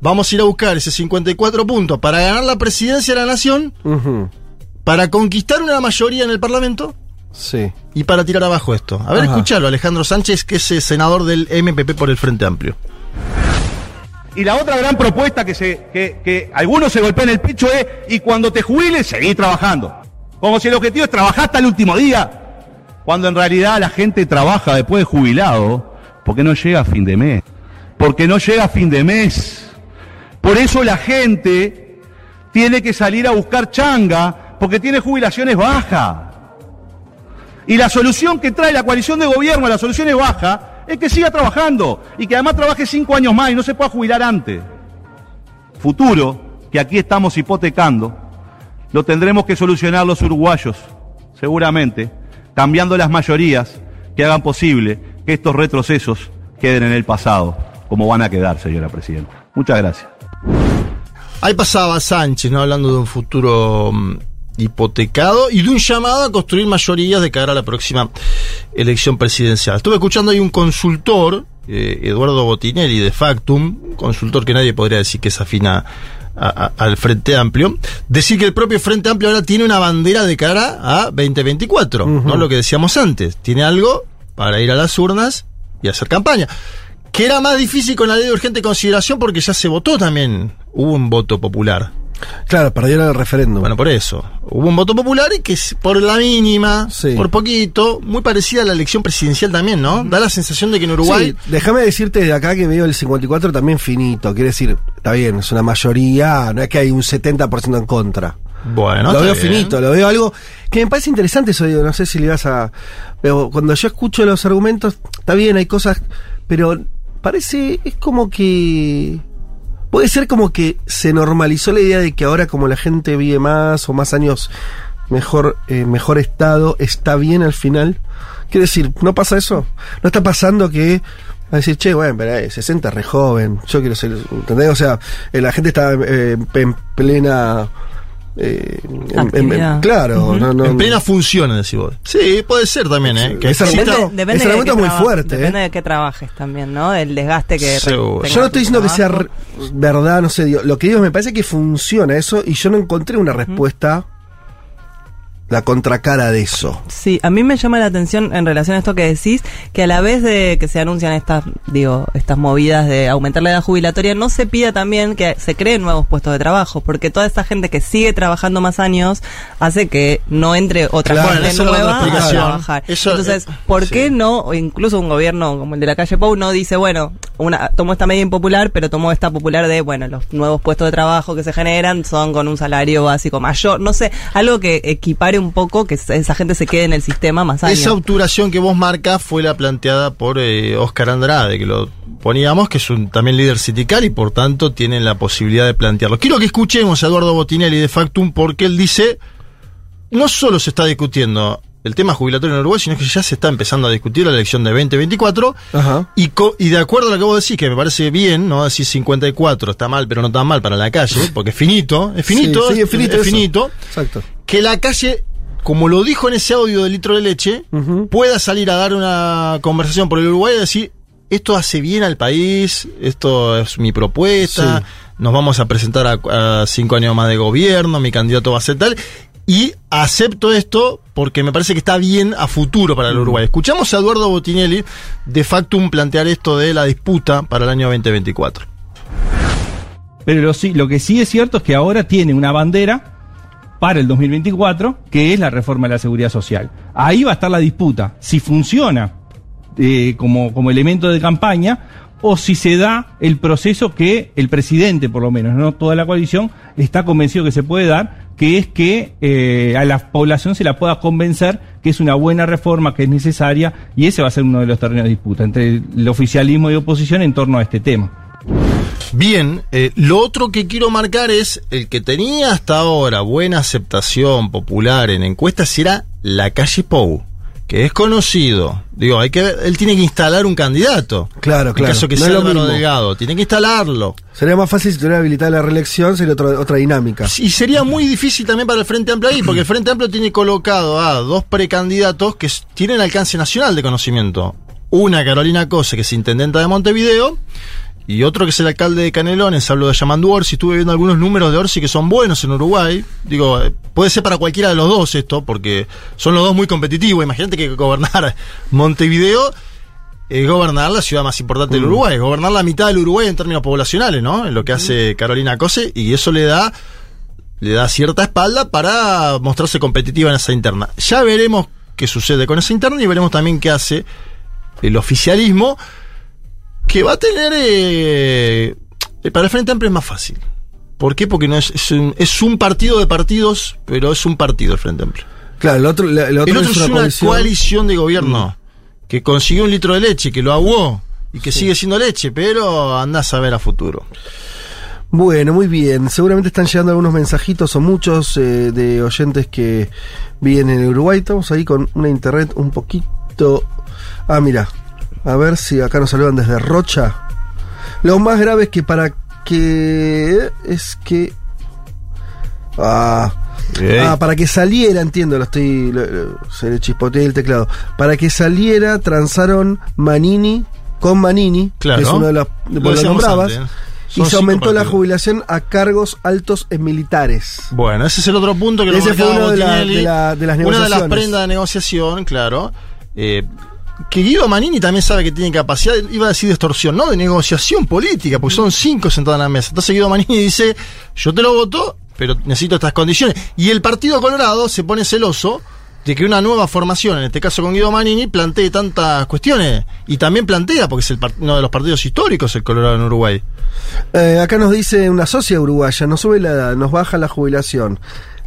vamos a ir a buscar ese 54 puntos para ganar la presidencia de la nación, para conquistar una mayoría en el Parlamento Sí. Y para tirar abajo esto. A ver, Ajá. escuchalo, Alejandro Sánchez, que es eh, senador del MPP por el Frente Amplio. Y la otra gran propuesta que, se, que, que algunos se golpean el pecho es, y cuando te jubiles, seguir trabajando. Como si el objetivo es trabajar hasta el último día. Cuando en realidad la gente trabaja después de jubilado porque no llega a fin de mes. Porque no llega a fin de mes. Por eso la gente tiene que salir a buscar changa porque tiene jubilaciones bajas. Y la solución que trae la coalición de gobierno, la solución es baja, es que siga trabajando y que además trabaje cinco años más y no se pueda jubilar antes. Futuro, que aquí estamos hipotecando, lo tendremos que solucionar los uruguayos, seguramente, cambiando las mayorías que hagan posible que estos retrocesos queden en el pasado, como van a quedar, señora Presidenta. Muchas gracias. Ahí pasaba Sánchez, ¿no? Hablando de un futuro mm, hipotecado y de un llamado a construir mayorías de cara a la próxima elección presidencial. Estuve escuchando ahí un consultor, eh, Eduardo Botinelli de Factum, un consultor que nadie podría decir que es afina a- a- al Frente Amplio, decir que el propio Frente Amplio ahora tiene una bandera de cara a 2024, ¿no? Lo que decíamos antes, tiene algo para ir a las urnas y hacer campaña. Que era más difícil con la ley de urgente consideración porque ya se votó también. Hubo un voto popular. Claro, perdieron el referéndum. Bueno, por eso. Hubo un voto popular y que por la mínima, por poquito, muy parecida a la elección presidencial también, ¿no? Da la sensación de que en Uruguay. Sí, déjame decirte de acá que veo el 54 también finito. Quiere decir, está bien, es una mayoría, no es que hay un 70% en contra. Bueno, lo veo bien. finito, lo veo algo que me parece interesante eso, digo, no sé si le vas a... Pero cuando yo escucho los argumentos, está bien, hay cosas, pero parece, es como que... Puede ser como que se normalizó la idea de que ahora como la gente vive más o más años mejor, eh, mejor estado, está bien al final. Quiere decir, ¿no pasa eso? ¿No está pasando que a decir, che, bueno, pero eh, 60 es re joven, yo quiero ser, ¿entendés? O sea, eh, la gente está eh, en plena... eh, en- en- en- Actividad. claro, no, no, en plena función, decís vos. Sí, puede ser también, ¿eh? Que ese argumento- Depende ese de argumento qué es muy fuerte, ¿eh? Depende de qué trabajes también, ¿no? El desgaste que. Yo no estoy diciendo que sea verdad, no sé, digo, lo que digo me parece que funciona eso y yo no encontré una respuesta, la contracara de eso. Sí, a mí me llama la atención en relación a esto que decís, que a la vez de que se anuncian estas, digo, estas movidas de aumentar la edad jubilatoria, no se pida también que se creen nuevos puestos de trabajo, porque toda esta gente que sigue trabajando más años hace que no entre otra Claro, gente esa es la otra nueva a trabajar. Eso, Entonces, eh, ¿por sí. qué no, o incluso un gobierno como el de la calle Pou no dice, bueno, una, tomó esta medida impopular, pero tomó esta popular de, bueno, los nuevos puestos de trabajo que se generan son con un salario básico mayor, no sé, algo que equipare un poco que esa gente se quede en el sistema más años. Esa obturación que vos marcas fue la planteada por eh, Oscar Andrade, que lo poníamos, que es un también líder sindical y por tanto tienen la posibilidad de plantearlo. Quiero que escuchemos a Eduardo Botinelli de Factum porque él dice, no solo se está discutiendo el tema jubilatorio en Uruguay, sino que ya se está empezando a discutir la elección de 2024 y, co- y de acuerdo a lo que vos decís, que me parece bien, ¿no? Decir 54 está mal, pero no tan mal para la calle, porque es finito, es finito, Sí, sí, es finito es finito Exacto. que la calle, como lo dijo en ese audio de litro de leche, pueda salir a dar una conversación por el Uruguay y decir, esto hace bien al país, esto es mi propuesta, Sí. nos vamos a presentar a, a cinco años más de gobierno, mi candidato va a ser tal, y acepto esto porque me parece que está bien a futuro para el Uruguay. Escuchamos a Eduardo Botinelli de Factum plantear esto de la disputa para el año 2024. Pero lo, lo que sí es cierto es que ahora tiene una bandera para el 2024, que es la reforma de la seguridad social. Ahí va a estar la disputa, si funciona eh, como, como elemento de campaña o si se da el proceso que el presidente, por lo menos, no toda la coalición, está convencido que se puede dar, que es que eh, a la población se la pueda convencer que es una buena reforma, que es necesaria, y ese va a ser uno de los terrenos de disputa entre el oficialismo y oposición en torno a este tema. Bien, eh, lo otro que quiero marcar es el que tenía hasta ahora buena aceptación popular en encuestas era la calle Pou, que es conocido. Digo, hay que ver- él tiene que instalar un candidato. Claro, En claro. caso que No sea Álvaro. Delgado, tiene que instalarlo. Sería más fácil si tuviera habilitada la reelección, sería otra, otra dinámica. Y sería muy difícil también para el Frente Amplio ahí, porque el Frente Amplio tiene colocado a dos precandidatos que tienen alcance nacional de conocimiento. Una, Carolina Cose, que es intendenta de Montevideo, y otro que es el alcalde de Canelones, hablo de Yamandu Orsi, estuve viendo algunos números de Orsi que son buenos en Uruguay. Digo, eh, puede ser para cualquiera de los dos esto, porque son los dos muy competitivos. Imagínate que gobernar Montevideo es gobernar la ciudad más importante del Mm. Uruguay, es gobernar la mitad del Uruguay en términos poblacionales, ¿no? En lo que hace Carolina Cose, y eso le da le da cierta espalda para mostrarse competitiva en esa interna. Ya veremos qué sucede con esa interna y veremos también qué hace el oficialismo, que va a tener... eh, para el Frente Amplio es más fácil. ¿Por qué? Porque no es, es, un, es un partido de partidos, pero es un partido el Frente Amplio. Claro, el otro, el otro El otro es una, coalición. coalición de gobierno que consiguió un litro de leche, que lo aguó y que sigue siendo leche, pero andás a ver a futuro. Bueno, muy bien. Seguramente están llegando algunos mensajitos o muchos eh, de oyentes que viven en Uruguay. Estamos ahí con una internet un poquito. Ah, mira. A ver si acá nos saludan desde Rocha. Lo más grave es que para que. Es que. Ah. Ah, para que saliera, entiendo, lo estoy. lo- lo- se le chispoteé el teclado. Para que saliera, transaron Manini con Manini, Claro. que es uno de los. Lo vos lo decíamos nombrabas. antes, ¿eh? Y se aumentó la jubilación a cargos altos en militares. Bueno, ese es el otro punto que lo fue uno de, la- de la- de las Una de las negociaciones. prendas de negociación, claro. Eh, que Guido Manini también sabe que tiene capacidad, iba a decir de extorsión, no, de negociación política, porque son cinco sentados en la mesa. Entonces Guido Manini dice, yo te lo voto, pero necesito estas condiciones. Y el Partido Colorado se pone celoso de que una nueva formación, en este caso con Guido Manini, plantee tantas cuestiones. Y también plantea, porque es uno de los partidos históricos el Colorado en Uruguay. Eh, acá nos dice una socia uruguaya, nos sube la edad, nos baja la jubilación.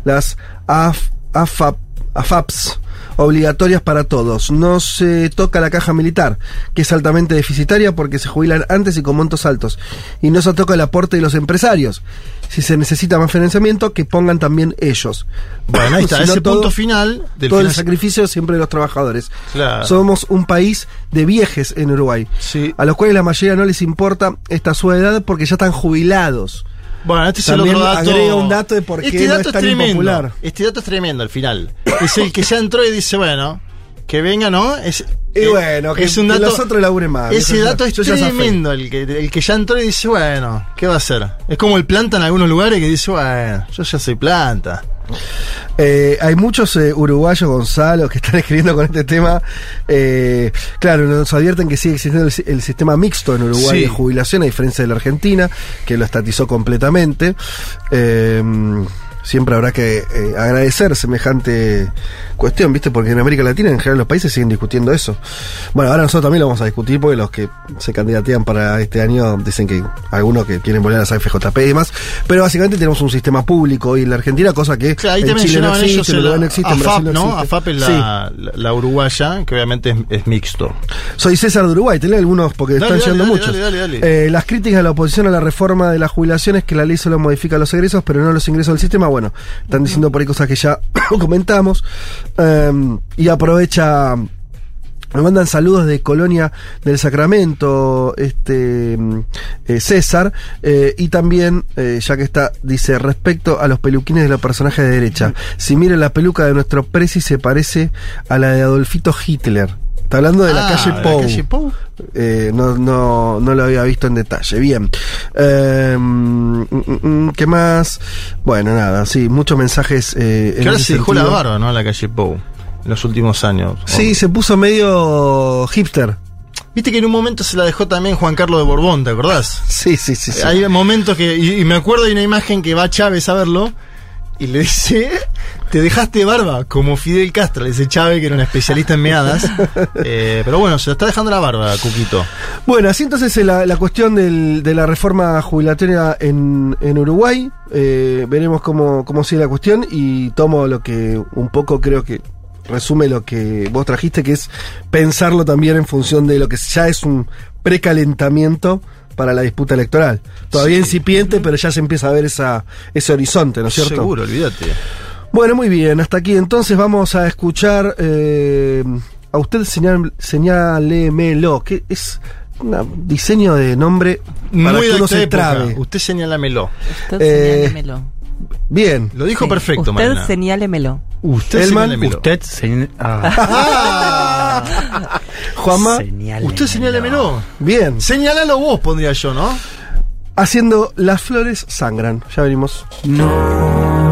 Las AF, AFAP, AFAPs obligatorias para todos. No se toca la caja militar, que es altamente deficitaria porque se jubilan antes y con montos altos. Y no se toca el aporte de los empresarios. Si se necesita más financiamiento, que pongan también ellos. Bueno, ahí está, Si no, ese todo- punto final del todo el sacrificio siempre de los trabajadores. Claro. Somos un país de viejes en Uruguay, a los cuales la mayoría no les importa esta su edad porque ya están jubilados. Bueno, este es También el otro dato. agrega un dato de por qué este no dato es tan tremendo. impopular. Este dato es tremendo al final. Es el que ya entró y dice, bueno, que venga, ¿no? Es, Y eh, bueno, que- es un que dato, los otros laburen más. Ese dato es tremendo, el que, el que ya entró y dice, bueno, ¿qué va a hacer? Es como el planta en algunos lugares que dice, bueno, yo ya soy planta. Eh, hay muchos eh, uruguayos, Gonzalo, que están escribiendo con este tema. Eh, claro, nos advierten que sigue existiendo el, si- el sistema mixto en Uruguay Sí. de jubilación, a diferencia de la Argentina, que lo estatizó completamente. Siempre habrá que eh, agradecer semejante cuestión, ¿viste? Porque en América Latina, en general, los países siguen discutiendo eso. Bueno, ahora nosotros también lo vamos a discutir porque los que se candidatean para este año dicen que algunos que quieren volver a las AFJP y demás. Pero básicamente tenemos un sistema público hoy en la Argentina, cosa que Claro, ahí en te Chile no existe, en no existe, en Brasil AFAP, no. AFAP es la, Sí. la, la uruguaya, que obviamente es, es mixto. Soy César de Uruguay, te leo algunos porque Dale, están dale, llegando dale, muchos. dale, dale, dale. Eh, las críticas de la oposición a la reforma de las jubilaciones, que la ley solo modifica los egresos, pero no los ingresos del sistema. Bueno, están diciendo por ahí cosas que ya comentamos. Eh, y aprovecha. Me mandan saludos de Colonia del Sacramento, este mm, eh, César, eh, y también, eh, ya que está, dice, respecto a los peluquines de los personajes de derecha, si miren la peluca de nuestro Prezi se parece a la de Adolfito Hitler. Está hablando de la Ah, calle de la Pou. calle Pou. Eh, no, no, no lo había visto en detalle. Bien. Eh, mm, mm, mm, ¿Qué más? Bueno, nada, sí, muchos mensajes. Eh, Que ahora se dejó la barba, ¿no? La calle Pou. En los últimos años. Sí, se puso medio hipster. Viste que en un momento se la dejó también Juan Carlos de Borbón, ¿te acordás? Sí, sí, sí. sí. Hay momentos que. Y, y me acuerdo de una imagen que va Chávez a verlo y le dice: Te dejaste barba, como Fidel Castro. Le dice Chávez, que era un especialista en meadas. Eh, pero bueno, se la está dejando la barba, Cuquito. Bueno, así entonces eh, la, la cuestión del- de la reforma jubilatoria en, en Uruguay. Eh, veremos cómo, cómo sigue la cuestión y tomo lo que un poco creo que resume lo que vos trajiste, que es pensarlo también en función de lo que ya es un precalentamiento para la disputa electoral. Todavía incipiente, pero ya se empieza a ver esa, ese horizonte, ¿no es cierto? Seguro, olvídate. Bueno, muy bien, hasta aquí entonces vamos a escuchar eh, a usted señal, señálemelo, que es un diseño de nombre para Muy que de uno se trabe. Usted señálamelo. Usted Eh, señálemelo. Bien. Lo dijo Sí. perfecto, Usted Juanma, usted señálemelo. bien, Señalalo vos, pondría yo, ¿no? haciendo Las flores sangran. Ya venimos. puedo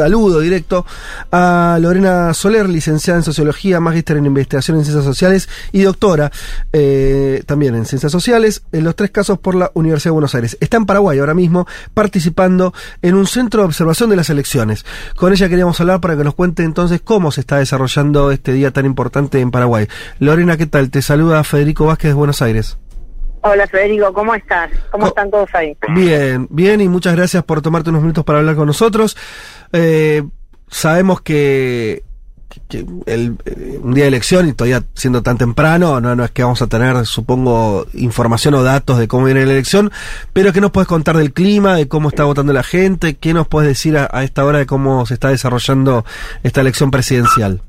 Saludo directo a Lorena Soler, licenciada en Sociología, magíster en Investigación en Ciencias Sociales y doctora eh, también en Ciencias Sociales, en los tres casos por la Universidad de Buenos Aires. Está en Paraguay ahora mismo participando en un centro de observación de las elecciones. Con ella queríamos hablar para que nos cuente entonces cómo se está desarrollando este día tan importante en Paraguay. Lorena, ¿qué tal? Te saluda Federico Vázquez de Buenos Aires. Hola Federico, ¿cómo estás? ¿Cómo están todos ahí? Bien, bien y muchas gracias por tomarte unos minutos para hablar con nosotros. Eh, sabemos que, que el, eh, un día de elección y todavía siendo tan temprano, no, no es que vamos a tener, supongo, información o datos de cómo viene la elección, pero ¿qué nos puedes contar del clima, de cómo está votando la gente? ¿Qué nos puedes decir a, a esta hora de cómo se está desarrollando esta elección presidencial?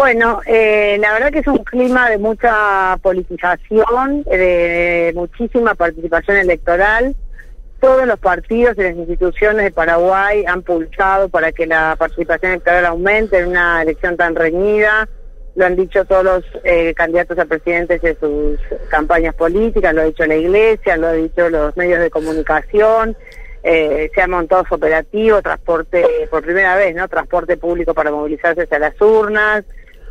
Bueno, eh, la verdad que es un clima de mucha politización, de muchísima participación electoral. Todos los partidos y las instituciones de Paraguay han pulsado para que la participación electoral aumente en una elección tan reñida. Lo han dicho todos los eh, candidatos a presidentes de sus campañas políticas, lo ha dicho la iglesia, lo han dicho los medios de comunicación. Eh, se ha montado su operativo, transporte, por primera vez, ¿no? Transporte público para movilizarse hacia las urnas.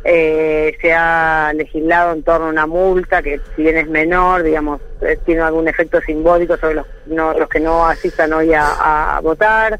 Eh, se ha legislado en torno a una multa que si bien es menor, digamos, eh, tiene algún efecto simbólico sobre los, no- los que no asistan hoy a, a votar.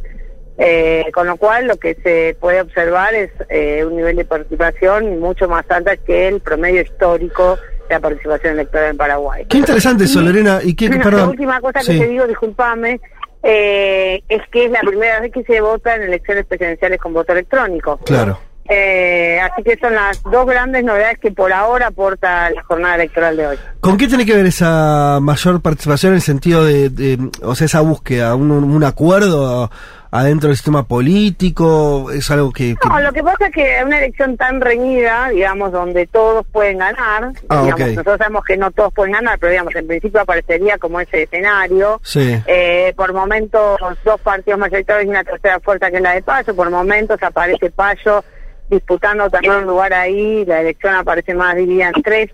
Eh, con lo cual lo que se puede observar es eh, un nivel de participación mucho más alto que el promedio histórico de la participación electoral en Paraguay. Qué interesante eso, Lorena. ¿Y qué, la perdón? última cosa que te digo, discúlpame, eh, es que es la primera vez que se vota en elecciones presidenciales con voto electrónico. Claro. Eh, así que son las dos grandes novedades que por ahora aporta la jornada electoral de hoy. ¿Con qué tiene que ver esa mayor participación en el sentido de, de, o sea, esa búsqueda, un, un acuerdo adentro del sistema político? ¿Es algo que... que- No, lo que pasa es que una elección tan reñida, digamos, donde todos pueden ganar, Ah, digamos, nosotros sabemos que no todos pueden ganar, pero digamos, en principio aparecería como ese escenario. Sí. Eh, por momentos, dos partidos mayoritarios y una tercera fuerza que es la de Payo. Por momentos aparece Payo disputando también un lugar ahí. La elección aparece más dividida en tres.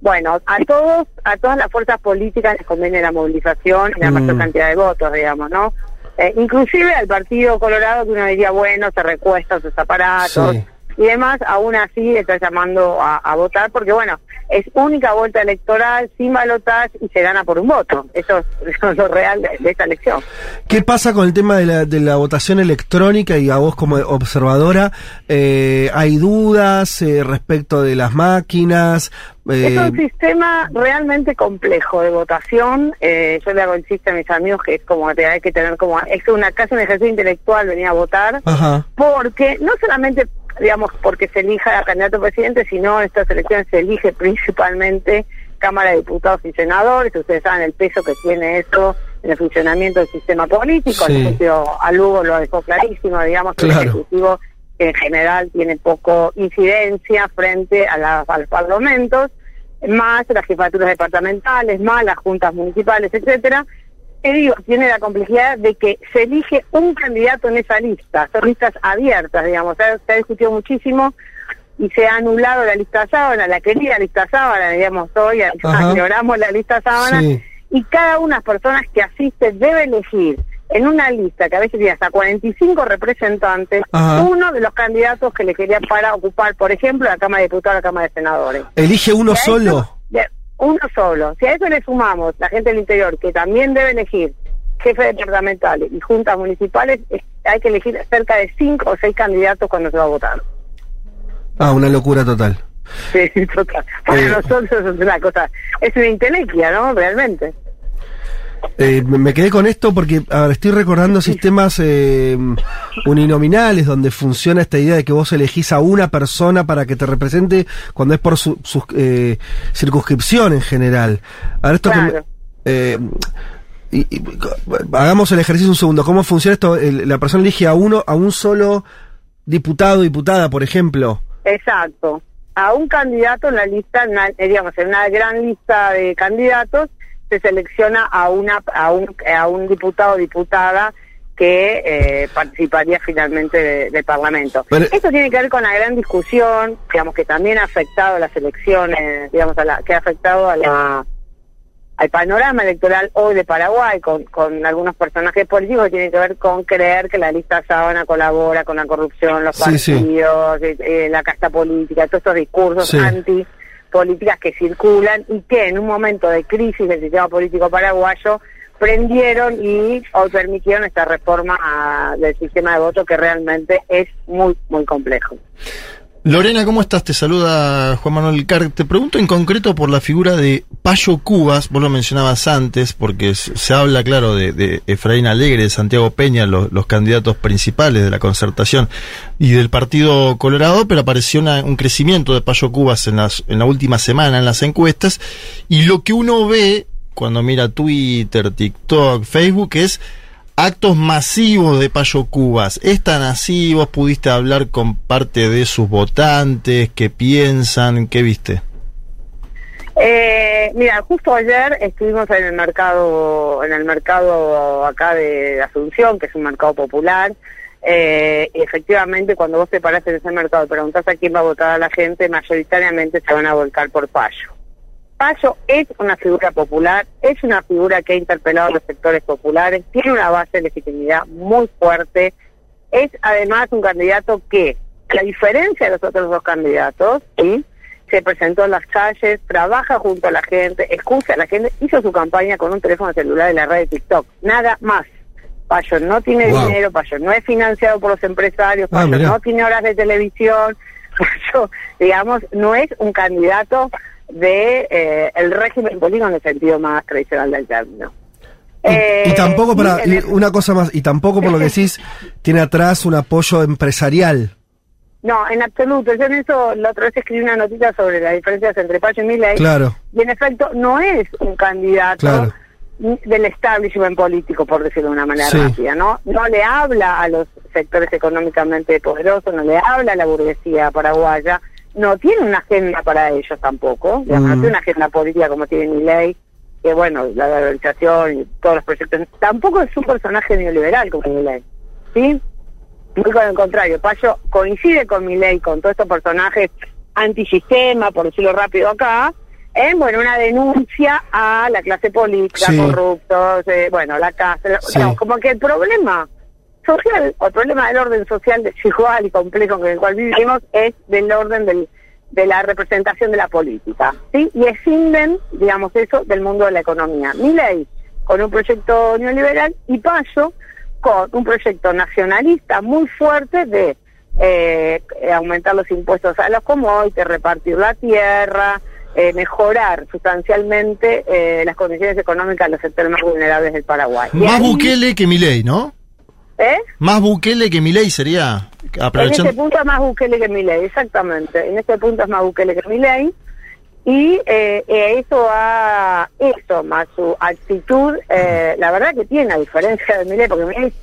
Bueno, a todos, a todas las fuerzas políticas les conviene la movilización y la Mm. mayor cantidad de votos, digamos, ¿no? Eh, inclusive al Partido Colorado que uno diría, bueno, se recuesta sus aparatos Sí. Y demás, aún así está llamando a, a votar porque, bueno, es única vuelta electoral, sin balotaje y se gana por un voto. Eso es, eso es lo real de, de esta elección. ¿Qué pasa con el tema de la, de la votación electrónica y a vos como observadora? Eh, ¿Hay dudas eh, respecto de las máquinas? Es Eh, un sistema realmente complejo de votación. Eh, yo le hago el chiste a mis amigos que es como que hay que tener como es una casi un ejercicio intelectual venir a votar, Ajá. porque no solamente digamos porque se elija a candidato a presidente, sino en estas elecciones se elige principalmente Cámara de Diputados y Senadores. Ustedes saben el peso que tiene eso en el funcionamiento del sistema político. Sí. El juicio a Lugo lo dejó clarísimo, digamos que Claro. el Ejecutivo en general tiene poco incidencia frente a, la- a los parlamentos, más las jefaturas departamentales, más las juntas municipales, etcétera. Que digo, tiene la complejidad de que se elige un candidato en esa lista, son listas abiertas, digamos, se ha, se ha discutido muchísimo y se ha anulado la lista sábana, la querida lista sábana, digamos, hoy ignoramos la lista sábana, Sí. y cada una de las personas que asiste debe elegir en una lista que a veces tiene hasta 45 representantes, Ajá. uno de los candidatos que le quería para ocupar, por ejemplo, la Cámara de Diputados o la Cámara de Senadores. ¿Elige uno solo? Uno solo. Si a eso le sumamos la gente del interior, que también debe elegir jefes departamentales y juntas municipales, es- hay que elegir cerca de cinco o seis candidatos cuando se va a votar. Ah, una locura total. Sí, total. Para Eh. nosotros es una cosa, es una intelequia, ¿no? Realmente. Eh, me quedé con esto porque ahora estoy recordando sistemas eh, uninominales donde funciona esta idea de que vos elegís a una persona para que te represente cuando es por su, su, eh, circunscripción en general. Ahora esto Claro. eh, y- y- hagamos el ejercicio un segundo. ¿Cómo funciona esto? El- la persona elige a uno, a un solo diputado, diputada, por ejemplo. Exacto. A un candidato en la lista, en una- eh, digamos, en una gran lista de candidatos, se selecciona a una a un, a un diputado o diputada que eh, participaría finalmente de- del Parlamento. Pero- Esto tiene que ver con la gran discusión, digamos, que también ha afectado a las elecciones, digamos, a la, que ha afectado a la al panorama electoral hoy de Paraguay con, con algunos personajes políticos que tienen que ver con creer que la lista sábana colabora con la corrupción, los Sí, partidos, eh, eh, la casta política, todos estos discursos Sí. anti políticas que circulan y que en un momento de crisis del sistema político paraguayo prendieron y hoy permitieron esta reforma ah, del sistema de voto que realmente es muy, muy complejo. Lorena, ¿cómo estás? Te saluda Juan Manuel Car. Te pregunto en concreto por la figura de Payo Cubas, vos lo mencionabas antes, porque se habla, claro, de, Efraín Alegre, de Santiago Peña, los, candidatos principales de la concertación y del Partido Colorado, pero apareció un crecimiento de Payo Cubas en, las, en la última semana en las encuestas, y lo que uno ve cuando mira Twitter, TikTok, Facebook es actos masivos de Payo Cubas. ¿Es tan así? ¿Vos pudiste hablar con parte de sus votantes? ¿Qué piensan? ¿Qué viste? Eh, mira, justo ayer estuvimos en el mercado, en el mercado acá de Asunción, que es un mercado popular. Eh, y efectivamente, cuando vos te parás en ese mercado y preguntás a quién va a votar a la gente, mayoritariamente se van a volcar por Payo. Payo es una figura popular, es una figura que ha interpelado a los sectores populares, tiene una base de legitimidad muy fuerte, es además un candidato que, a diferencia de los otros dos candidatos, ¿sí? se presentó en las calles, trabaja junto a la gente, escucha a la gente, hizo su campaña con un teléfono celular de la red de TikTok, nada más. Payo no tiene Wow. dinero, Payo no es financiado por los empresarios, Ah, Payo no tiene horas de televisión, Payo, digamos, no es un candidato de eh, el régimen político en el sentido más tradicional del término. Eh, Y tampoco para, y una cosa más, y tampoco por lo que decís, tiene atrás un apoyo empresarial. No, en absoluto. Yo en eso la otra vez escribí una notita sobre las diferencias entre Pacho y Milei. Claro. Y en efecto no es un candidato Claro. del establishment político, por decirlo de una manera Sí. rápida, ¿no? No le habla a los sectores económicamente poderosos, no le habla a la burguesía paraguaya, no tiene una agenda para ellos tampoco, digamos, no Mm. tiene una agenda política como tiene Milei, que bueno, la valorización y todos los proyectos. Tampoco es un personaje neoliberal como Milei, ¿sí? Muy con el contrario, Payo coincide con Milei, con todos estos personajes antisistema, por decirlo rápido acá, en bueno una denuncia a la clase política, Sí. corruptos, eh, bueno, la casa, Sí. digamos, como que el problema social, o el problema del orden social desigual y complejo en el cual vivimos es del orden del, de la representación de la política, ¿sí? Y escinden, digamos eso, del mundo de la economía. Milei con un proyecto neoliberal y Payo con un proyecto nacionalista muy fuerte de eh, aumentar los impuestos a los commodities, repartir la tierra, eh, mejorar sustancialmente eh, las condiciones económicas de los sectores más vulnerables del Paraguay. Más Bukele que Milei, ¿no? ¿Eh? Más Bukele que Milei sería. En Aprovechando. este punto es más Bukele que Milei, exactamente. En este punto es más Bukele que Milei. Y eh, eh, eso ha, eso más su actitud, eh, la verdad que tiene, a diferencia de Milei, porque Milei es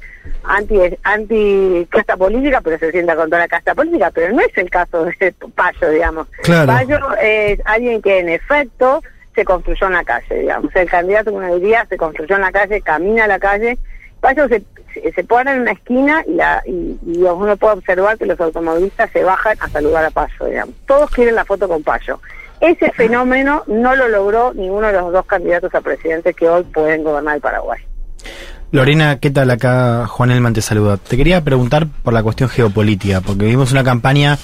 anti, anti casta política, pero se sienta con toda la casta política, pero no es el caso de Payo, digamos. Claro. Payo es alguien que en efecto se construyó en la calle, digamos. El candidato uno diría se construyó en la calle, camina a la calle. Payo se, se- se pone en una esquina y, la, y, y uno puede observar que los automovilistas se bajan a saludar a Payo, digamos. Todos quieren la foto con Payo. Ese fenómeno no lo logró ninguno de los dos candidatos a presidente que hoy pueden gobernar el Paraguay. Lorena, ¿qué tal? Acá Juan Elman te saluda. Te quería preguntar por la cuestión geopolítica, porque vimos una campaña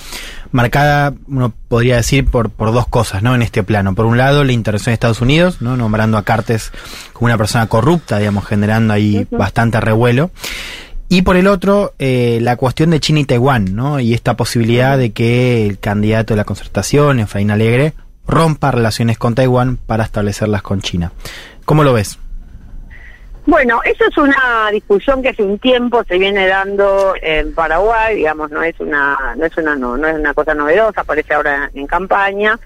marcada, uno podría decir, por, por dos cosas, ¿no? En este plano. Por un lado, la intervención de Estados Unidos, ¿no? Nombrando a Cartes como una persona corrupta, digamos, generando ahí bastante revuelo. Y por el otro, eh, la cuestión de China y Taiwán, ¿no? Y esta posibilidad de que el candidato de la concertación, Efraín Alegre, rompa relaciones con Taiwán para establecerlas con China. ¿Cómo lo ves? Bueno, eso es una discusión que hace un tiempo se viene dando en Paraguay, digamos, no es una no es una no, no es una cosa novedosa, aparece ahora en campaña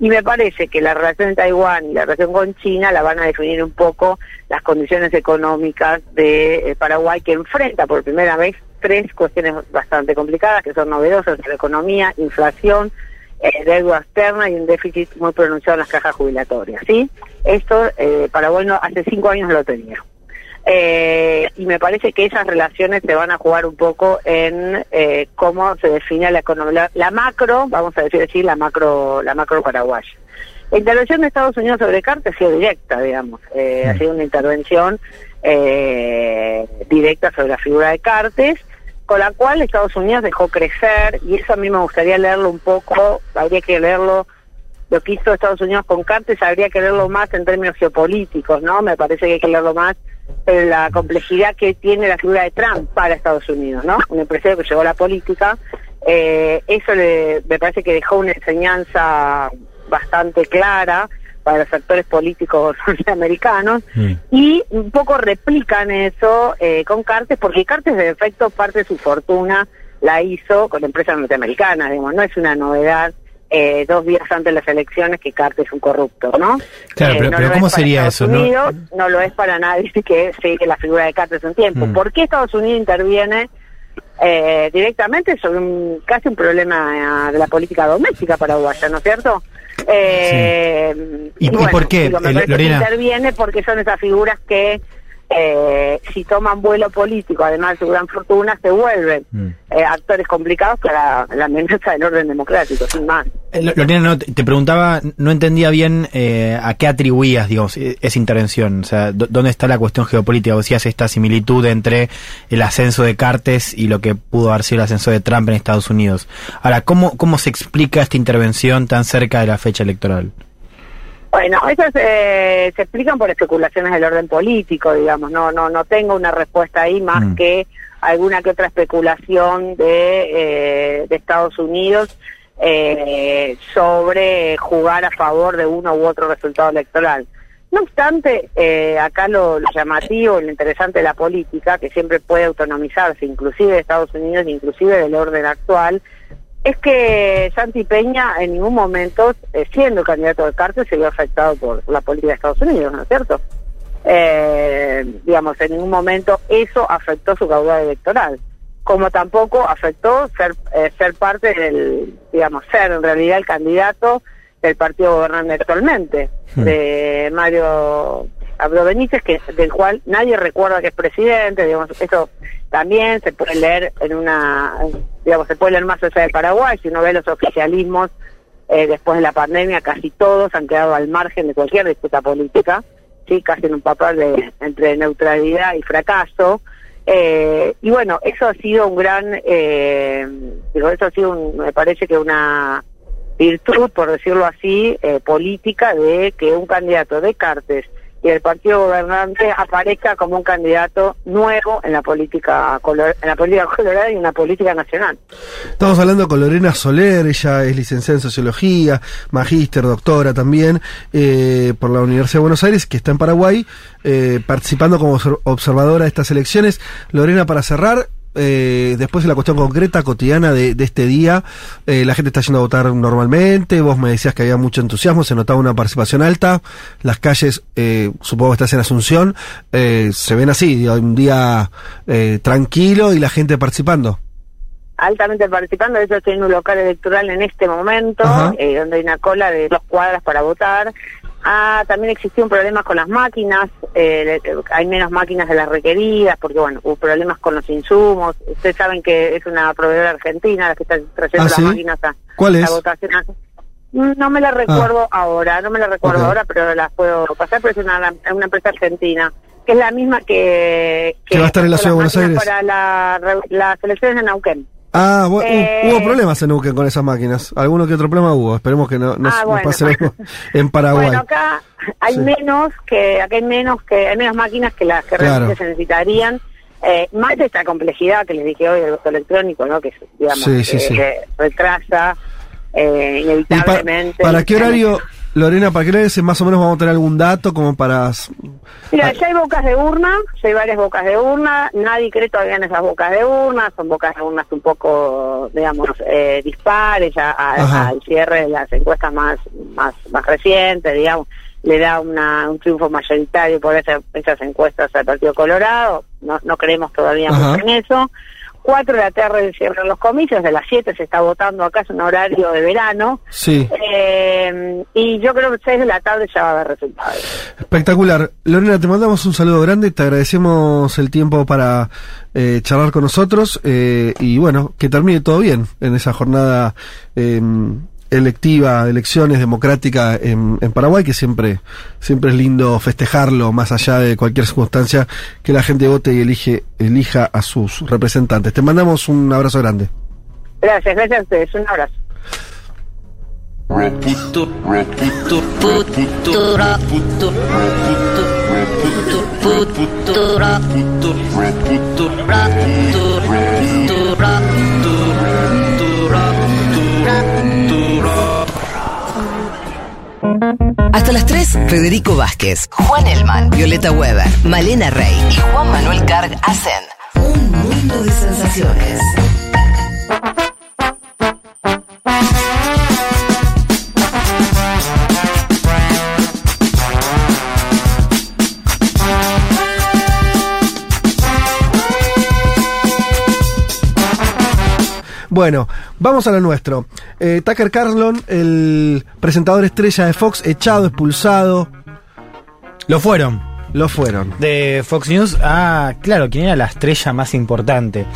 y me parece que la relación de Taiwán y la relación con China la van a definir un poco las condiciones económicas de eh, Paraguay que enfrenta por primera vez tres cuestiones bastante complicadas que son novedosas la economía, inflación, eh, deuda externa y un déficit muy pronunciado en las cajas jubilatorias, ¿sí? Esto eh, Paraguay no, hace cinco años lo tenía. Eh, y me parece que esas relaciones se van a jugar un poco en eh, cómo se define la economía, la, macro, vamos a decir así, la macro, la macro paraguaya. La intervención de Estados Unidos sobre Cartes ha sido directa, digamos, eh, ha sido una intervención eh, directa sobre la figura de Cartes, con la cual Estados Unidos dejó crecer, y eso a mí me gustaría leerlo un poco, habría que leerlo lo que hizo Estados Unidos con Cartes habría que leerlo más en términos geopolíticos, ¿no? Me parece que hay que leerlo más en la complejidad que tiene la figura de Trump para Estados Unidos, ¿no? Un empresario que llegó a la política. Eh, eso le, me parece que dejó una enseñanza bastante clara para los actores políticos norteamericanos y un poco replican eso eh, con Cartes, porque Cartes de efecto parte de su fortuna la hizo con empresas norteamericanas, digamos, no es una novedad eh, dos días antes de las elecciones que Cartes es un corrupto, ¿no? Claro, Eh, pero, no pero ¿cómo es sería Estados eso? no? Unidos, no lo es para nadie que sigue la figura de Cartes un tiempo. Mm. ¿Por qué Estados Unidos interviene eh, directamente sobre un, casi un problema de la política doméstica paraguaya, ¿no es cierto? Eh, ¿Y- y por qué, digo, me eh, Lorena? interviene porque son esas figuras que eh, si toman vuelo político, además de su gran fortuna, se vuelven Mm. eh, actores complicados para la amenaza del orden democrático, sin más. Eh, Lo- Lorena, no, te preguntaba, no entendía bien eh, a qué atribuías, digamos, esa intervención. O sea, ¿dó- ¿dónde está la cuestión geopolítica? Vos decías esta similitud entre el ascenso de Cartes y lo que pudo haber sido el ascenso de Trump en Estados Unidos. Ahora, ¿cómo, cómo se explica esta intervención tan cerca de la fecha electoral? Bueno, esas eh, se explican por especulaciones del orden político, digamos. No, no, no tengo una respuesta ahí más Mm. que alguna que otra especulación de, eh, de Estados Unidos eh, sobre jugar a favor de uno u otro resultado electoral. No obstante, eh, acá lo, lo llamativo, lo interesante de la política, que siempre puede autonomizarse, inclusive de Estados Unidos, inclusive del orden actual, es que Santi Peña en ningún momento, eh, siendo candidato de cárcel, se vio afectado por la política de Estados Unidos, ¿no es cierto? Eh, digamos, en ningún momento eso afectó su caudal electoral, como tampoco afectó ser, eh, ser parte del, digamos, ser en realidad el candidato del partido gobernante actualmente, de Mario Abdo Benítez, que, del cual nadie recuerda que es presidente, digamos, eso también se puede leer en una, digamos, se puede leer más allá de Paraguay, si uno ve los oficialismos eh, después de la pandemia, casi todos han quedado al margen de cualquier disputa política, sí, casi en un papel de, entre neutralidad y fracaso. Eh, y bueno, eso ha sido un gran, eh, digo, eso ha sido, un- me parece que una virtud, por decirlo así, eh, política de que un candidato de Cartes y el partido gobernante aparezca como un candidato nuevo en la política color- en la política colorada y en la política nacional. Estamos hablando con Lorena Soler, ella es licenciada en Sociología, magíster, doctora también, eh, por la Universidad de Buenos Aires, que está en Paraguay, eh, participando como obser- observadora de estas elecciones. Lorena, para cerrar, eh, después de la cuestión concreta, cotidiana de, de este día, eh, la gente está yendo a votar normalmente, vos me decías que había mucho entusiasmo, se notaba una participación alta, las calles, eh, supongo que estás en Asunción, eh, se ven así, un día eh, tranquilo y la gente participando. altamente participando. De hecho, estoy en un local electoral en este momento, donde hay una cola de dos cuadras para votar. Ah, también existió un problema con las máquinas, eh, hay menos máquinas de las requeridas, porque bueno, hubo problemas con los insumos. Ustedes saben que es una proveedora argentina la que está trayendo Ah, las ¿sí? máquinas a, ¿Cuál a es? votación. No me la recuerdo ahora, no me la recuerdo ahora, pero las puedo pasar, pero es una, una empresa argentina, que es la misma que... Que va a estar en la ciudad de Buenos Aires. Para la, las elecciones de Neuquén. Ah, bu- hu- Eh, hubo problemas en Neuquén con esas máquinas. Alguno que otro problema hubo. Esperemos que no, no, Ah, no bueno. pase lo mismo en Paraguay. Bueno, acá hay Sí. menos que acá hay menos que hay menos máquinas que las que Claro. realmente se necesitarían. Eh, más de esta complejidad que les dije hoy del voto electrónico, ¿no? Que digamos Sí, sí, que retrasa eh, ¿Y pa- inevitablemente. para qué horario Lorena, para que le des, más o menos vamos a tener algún dato como para... Mira, ya hay bocas de urna, ya hay varias bocas de urna, nadie cree todavía en esas bocas de urna, son bocas de urnas un poco, digamos, eh, dispares a- al cierre de las encuestas más, más, más recientes, digamos, le da una, un triunfo mayoritario por esa- esas encuestas al Partido Colorado, no, no creemos todavía Ajá. mucho en eso. Cuatro de la tarde cierran los comicios, de las siete se está votando acá, es un horario de verano, Sí, eh, y yo creo que seis de la tarde ya va a haber resultados. espectacular. Lorena, te mandamos un saludo grande, te agradecemos el tiempo para eh, charlar con nosotros eh, y bueno, que termine todo bien en esa jornada eh, electiva, elecciones democrática en, en Paraguay, que siempre, siempre es lindo festejarlo, más allá de cualquier circunstancia, que la gente vote y elige, elija a sus representantes. Te mandamos un abrazo grande. Gracias, gracias a ustedes, un abrazo. Hasta las 3, Federico Vázquez, Juan Elman, Violeta Weber, Malena Rey y Juan Manuel Carg hacen un mundo de sensaciones. Bueno, vamos a lo nuestro. Eh, Tucker Carlson, el presentador estrella de Fox, echado, expulsado. Lo fueron. Lo fueron. De Fox News a, claro, quien era la estrella más importante,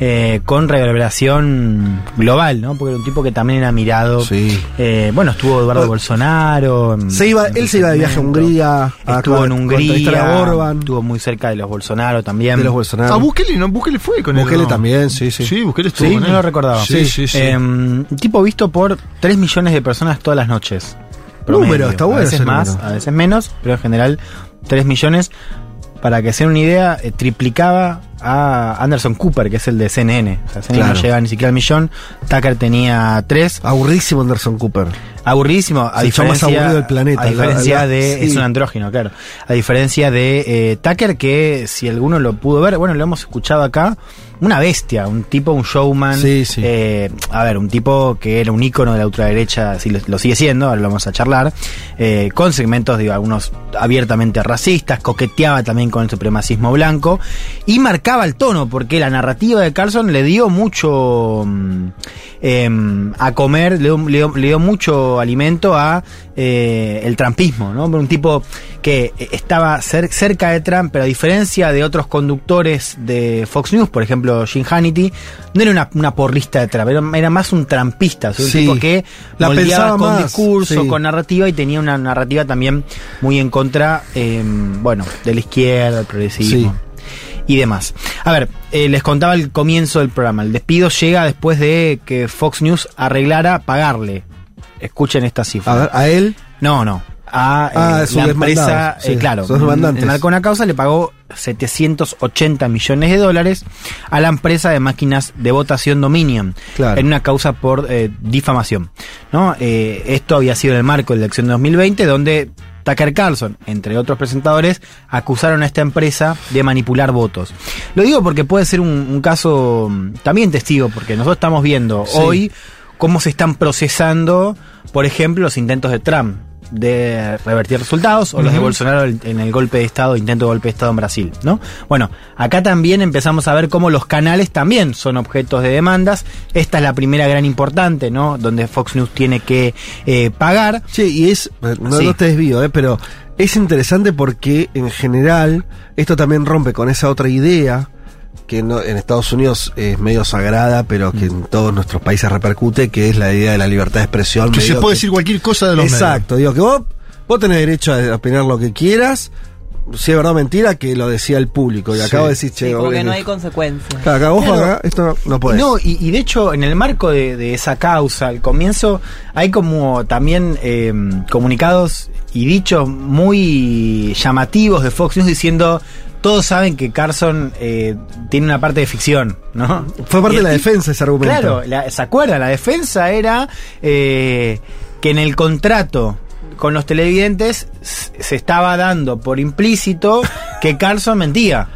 eh, con reverberación global, ¿no? Porque era un tipo que también era mirado. Eh, bueno, estuvo Eduardo. Bolsonaro. Se iba, él se iba de viaje a. Hungría. Estuvo en a Hungría. a Orban. Estuvo muy cerca de los Bolsonaro también. De los Bolsonaro. Ah, Bukele, ¿no? Bukele fue con él. Bukele ¿no? también, sí, sí. Sí, Bukele estuvo Sí, con no él. lo recordaba. Sí, sí, sí. Eh, un tipo visto por 3 millones de personas todas las noches. Número, está bueno A veces ese más, número. a veces menos, pero en general 3 millones. Para que se den una idea, eh, triplicaba a Anderson Cooper, que es el de CNN. O sea, CNN Claro. no llega ni siquiera al millón. Tucker tenía 3. Aburrísimo Anderson Cooper. Aburridísimo, a show más diferencia, aburrido del planeta, a la- diferencia la- de. sí. Es un andrógino, claro. A diferencia de eh, Tucker, que si alguno lo pudo ver, bueno, lo hemos escuchado acá, una bestia, un tipo, un showman. Sí, sí. eh, a ver, un tipo que era un ícono de la ultraderecha, si lo, lo sigue siendo, ahora lo vamos a charlar, eh, con segmentos, digo, algunos abiertamente racistas, coqueteaba también con el supremacismo blanco y marcaba el tono, porque la narrativa de Carlson le dio mucho mm, em, a comer, le dio, le le dio mucho alimento a eh, el trampismo, ¿no? Un tipo que eh, estaba cer- cerca de Trump, pero a diferencia de otros conductores de Fox News, por ejemplo Jim Hannity, no era una, una porrista de Trump, era, era más un trampista, o sea, un Sí. tipo que La pensaba con más, discurso, sí. con narrativa y tenía una narrativa también muy en contra, em, bueno, de la izquierda, del progresismo. Y demás. A ver, eh, les contaba el comienzo del programa. El despido llega después de que Fox News arreglara pagarle. Escuchen esta cifra. A ver, a él. No, no. A eh, Ah, su la empresa, demandado, sí, eh, claro, marcó una causa, le pagó 780 millones de dólares a la empresa de máquinas de votación Dominion Claro. en una causa por eh, difamación. ¿no? Eh, esto había sido en el marco de la elección de 2020, donde Tucker Carlson, entre otros presentadores, acusaron a esta empresa de manipular votos. Lo digo porque puede ser un, un caso mm, también testigo, porque nosotros estamos viendo Sí. hoy cómo se están procesando, por ejemplo, los intentos de Trump de revertir resultados o los de. Bolsonaro en el golpe de Estado, intento de golpe de Estado en Brasil, ¿no? Bueno, acá también empezamos a ver cómo los canales también son objetos de demandas. Esta es la primera gran importante, ¿no? Donde Fox News tiene que eh, pagar. Sí, y es, no, Sí. no te desvío, eh, pero es interesante porque en general esto también rompe con esa otra idea que no- en Estados Unidos es medio sagrada, pero que en todos nuestros países repercute, que es la idea de la libertad de expresión. Que se puede decir cualquier cosa de los Exacto, digo que vos, vos tenés derecho a opinar lo que quieras, si es verdad o mentira, que lo decía el público. Y acabo de decir, che, Sí, como vos que que- no hay consecuencias. Claro, acá vos Claro. acá, esto no, no podés. No, y, y de hecho, en el marco de, de esa causa, al comienzo, hay como también eh, comunicados y dichos muy llamativos de Fox News diciendo. Todos saben que Carson eh, tiene una parte de ficción, ¿no? Fue parte de la defensa ese argumento. Claro, la- ¿se acuerdan? La defensa era eh, que en el contrato con los televidentes se estaba dando por implícito que Carlson mentía.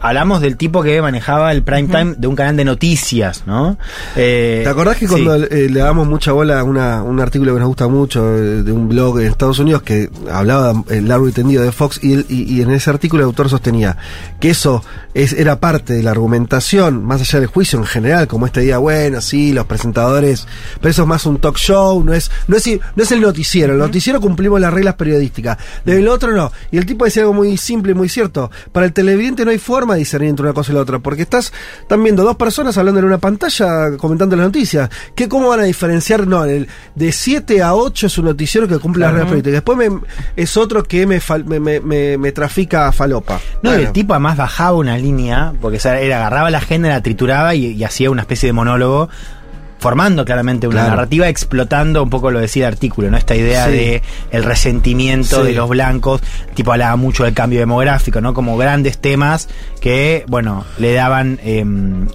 Hablamos del tipo que manejaba el prime time de un canal de noticias, ¿no? Eh, ¿Te acordás que sí. cuando eh, le damos mucha bola a una, un artículo que nos gusta mucho eh, de un blog en Estados Unidos que hablaba eh, largo y tendido de Fox y, él- y- y en ese artículo el autor sostenía que eso es, era parte de la argumentación, más allá del juicio en general, como este día, bueno, sí, los presentadores, pero eso es más un talk show, no es, no es, no es el noticiero, el noticiero cumplimos las reglas periodísticas, del otro no. Y el tipo decía algo muy simple y muy cierto, para el televidente no hay forma de discernir entre una cosa y la otra, porque estás, están viendo dos personas hablando en una pantalla comentando las noticias. ¿Qué, ¿Cómo van a diferenciar? No, el, de 7 a 8 es un noticiero que cumple las reglas. Después me- es otro que me, fal- me, me, me- trafica falopa. No, Bueno. el tipo además bajaba una línea, porque o sea, él agarraba la agenda, la trituraba y, y hacía una especie de monólogo, formando claramente una Claro. narrativa, explotando un poco lo decía el artículo, ¿no? Esta idea Sí. de el resentimiento Sí. de los blancos, tipo hablaba mucho del cambio demográfico, ¿no? Como grandes temas que, bueno, le daban eh,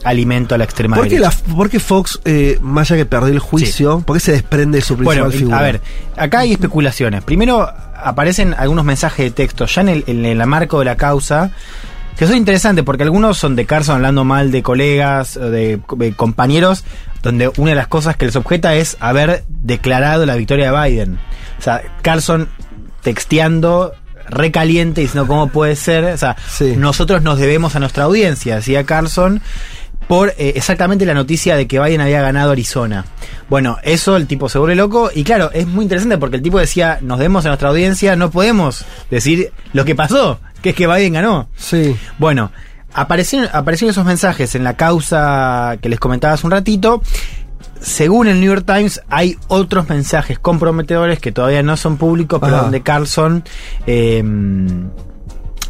alimento a la extrema ¿Por qué, la, por qué Fox, eh, más allá que perdió el juicio, por qué se desprende de su principal Bueno, figura? a ver, acá hay especulaciones. Primero aparecen algunos mensajes de texto ya en el, en el marco de la causa que son interesantes porque algunos son de Carson hablando mal de colegas, de compañeros, donde una de las cosas que les objeta es haber declarado la victoria de Biden. O sea, Carson texteando recaliente diciendo cómo puede ser, o sea, nosotros nos debemos a nuestra audiencia, decía Carson, por eh, exactamente la noticia de que Biden había ganado Arizona. Bueno, eso el tipo se vuelve loco y claro, es muy interesante porque el tipo decía, nos debemos a nuestra audiencia, no podemos decir lo que pasó, que es que Biden ganó. Sí. Bueno, aparecieron, aparecieron esos mensajes en la causa que les comentaba hace un ratito. Según el New York Times, hay otros mensajes comprometedores que todavía no son públicos, pero donde Carlson eh,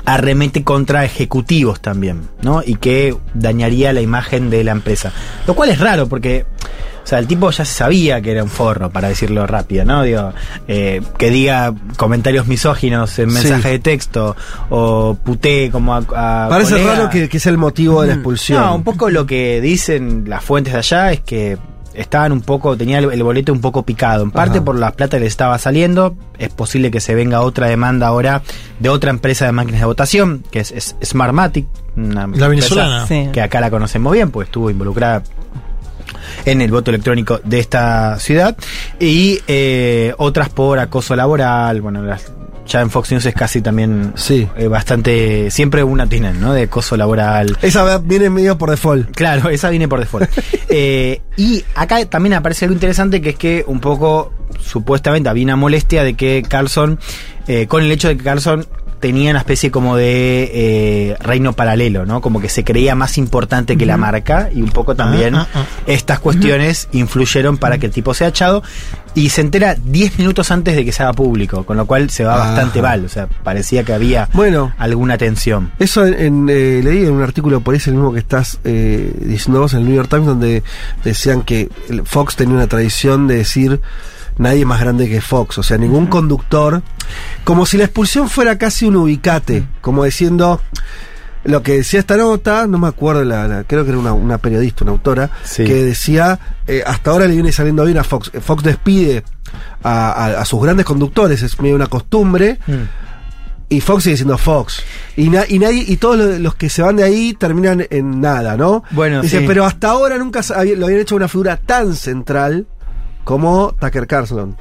arremete contra ejecutivos también, ¿no? Y que dañaría la imagen de la empresa. Lo cual es raro porque, o sea, el tipo ya se sabía que era un forro, para decirlo rápido, ¿no? Digo, eh, que diga comentarios misóginos en Sí. mensaje de texto o putee como a, a Parece colega. raro que, que sea el motivo de la Mm. expulsión. No, un poco lo que dicen las fuentes de allá es que estaban un poco, tenía el, el boleto un poco picado, en parte Ajá. por la plata que le estaba saliendo, es posible que se venga otra demanda ahora de otra empresa de máquinas de votación, que es, es Smartmatic, una empresa venezolana. Sí. que acá la conocemos bien, pues estuvo involucrada en el voto electrónico de esta ciudad y eh, otras por acoso laboral, bueno, las- ya en Fox News es casi también eh, bastante, siempre una tienen, ¿no? De acoso laboral. Esa viene medio por default. Claro, esa viene por default. Eh, y acá también aparece algo interesante que es que un poco, supuestamente, había una molestia de que Carlson, eh, con el hecho de que Carlson tenía una especie como de eh, reino paralelo, ¿no? Como que se creía más importante que la marca y un poco también Ah, ah, ah. estas cuestiones influyeron para que el tipo sea echado y se entera 10 minutos antes de que se haga público, con lo cual se va bastante mal, o sea, parecía que había Bueno. alguna tensión. Eso en, en, eh, leí en un artículo por ahí, es el mismo que estás eh, diciendo vos en el New York Times, donde decían que Fox tenía una tradición de decir nadie más grande que Fox, o sea, ningún conductor, como si la expulsión fuera casi un ubicate, como diciendo lo que decía esta nota, no me acuerdo, la, la- creo que era una, una periodista, una autora, Sí. que decía, eh, hasta ahora le viene saliendo bien a Fox. Fox despide a, a- a sus grandes conductores, es medio una costumbre, y Fox sigue siendo Fox. Y, na- y nadie y todos lo- los que se van de ahí terminan en nada, ¿no? Bueno, Dice, sí. pero hasta ahora nunca lo habían hecho una figura tan central como Tucker Carlson.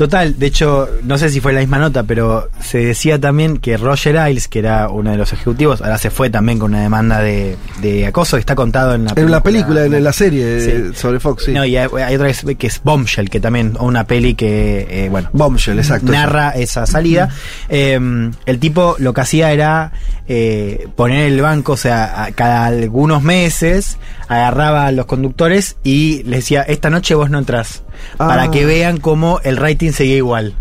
Total, de hecho, no sé si fue la misma nota, pero se decía también que Roger Ailes, que era uno de los ejecutivos, ahora se fue también con una demanda de, de acoso, está contado en la En la película, en, la serie eh, sobre Fox, sí. No, y hay, hay otra que es, que es Bombshell, que también, o una peli que, eh, bueno, Bombshell, exacto. narra esa salida. Eh, el tipo lo que hacía era eh, poner el banco, o sea, a- cada algunos meses agarraba a los conductores y les decía, esta noche vos no entras, para Ah. que vean cómo el rating seguía igual.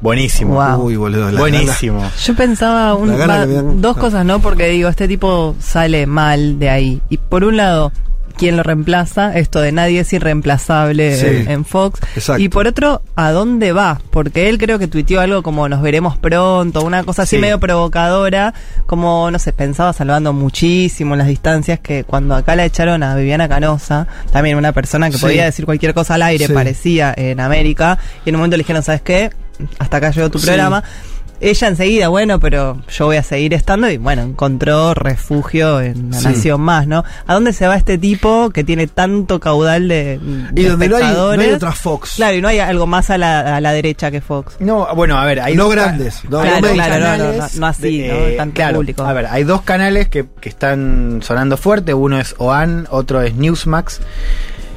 Buenísimo. Wow. Uy, boludo. la Buenísimo. Yo pensaba un- va, dan- dos no. cosas, ¿no? Porque digo, este tipo sale mal de ahí. Y por un lado, ¿quién lo reemplaza? Esto de nadie es irreemplazable Sí. en, en Fox. Exacto. Y por otro, ¿a dónde va? Porque él creo que tuiteó algo como nos veremos pronto, una cosa así Sí. medio provocadora, como, no sé, pensaba salvando muchísimo las distancias que cuando acá la echaron a Viviana Canosa, también una persona que Sí. podía decir cualquier cosa al aire, parecía en América, y en un momento le dijeron, ¿sabes qué? hasta acá llegó tu programa. Ella enseguida, bueno, pero yo voy a seguir estando y bueno, encontró refugio en La Sí. Nación Más, ¿no? ¿A dónde se va este tipo que tiene tanto caudal de, de Y donde no hay, no hay espectadores? otra Fox. Claro, y no hay algo más a la, a la derecha que Fox. No, bueno, a ver, hay No dos grandes, no, Claro, no claro, no, canales no, no así, de- ¿no? eh, Tanto claro, público. A ver, hay dos canales que, que están sonando fuerte. Uno es OAN, otro es Newsmax.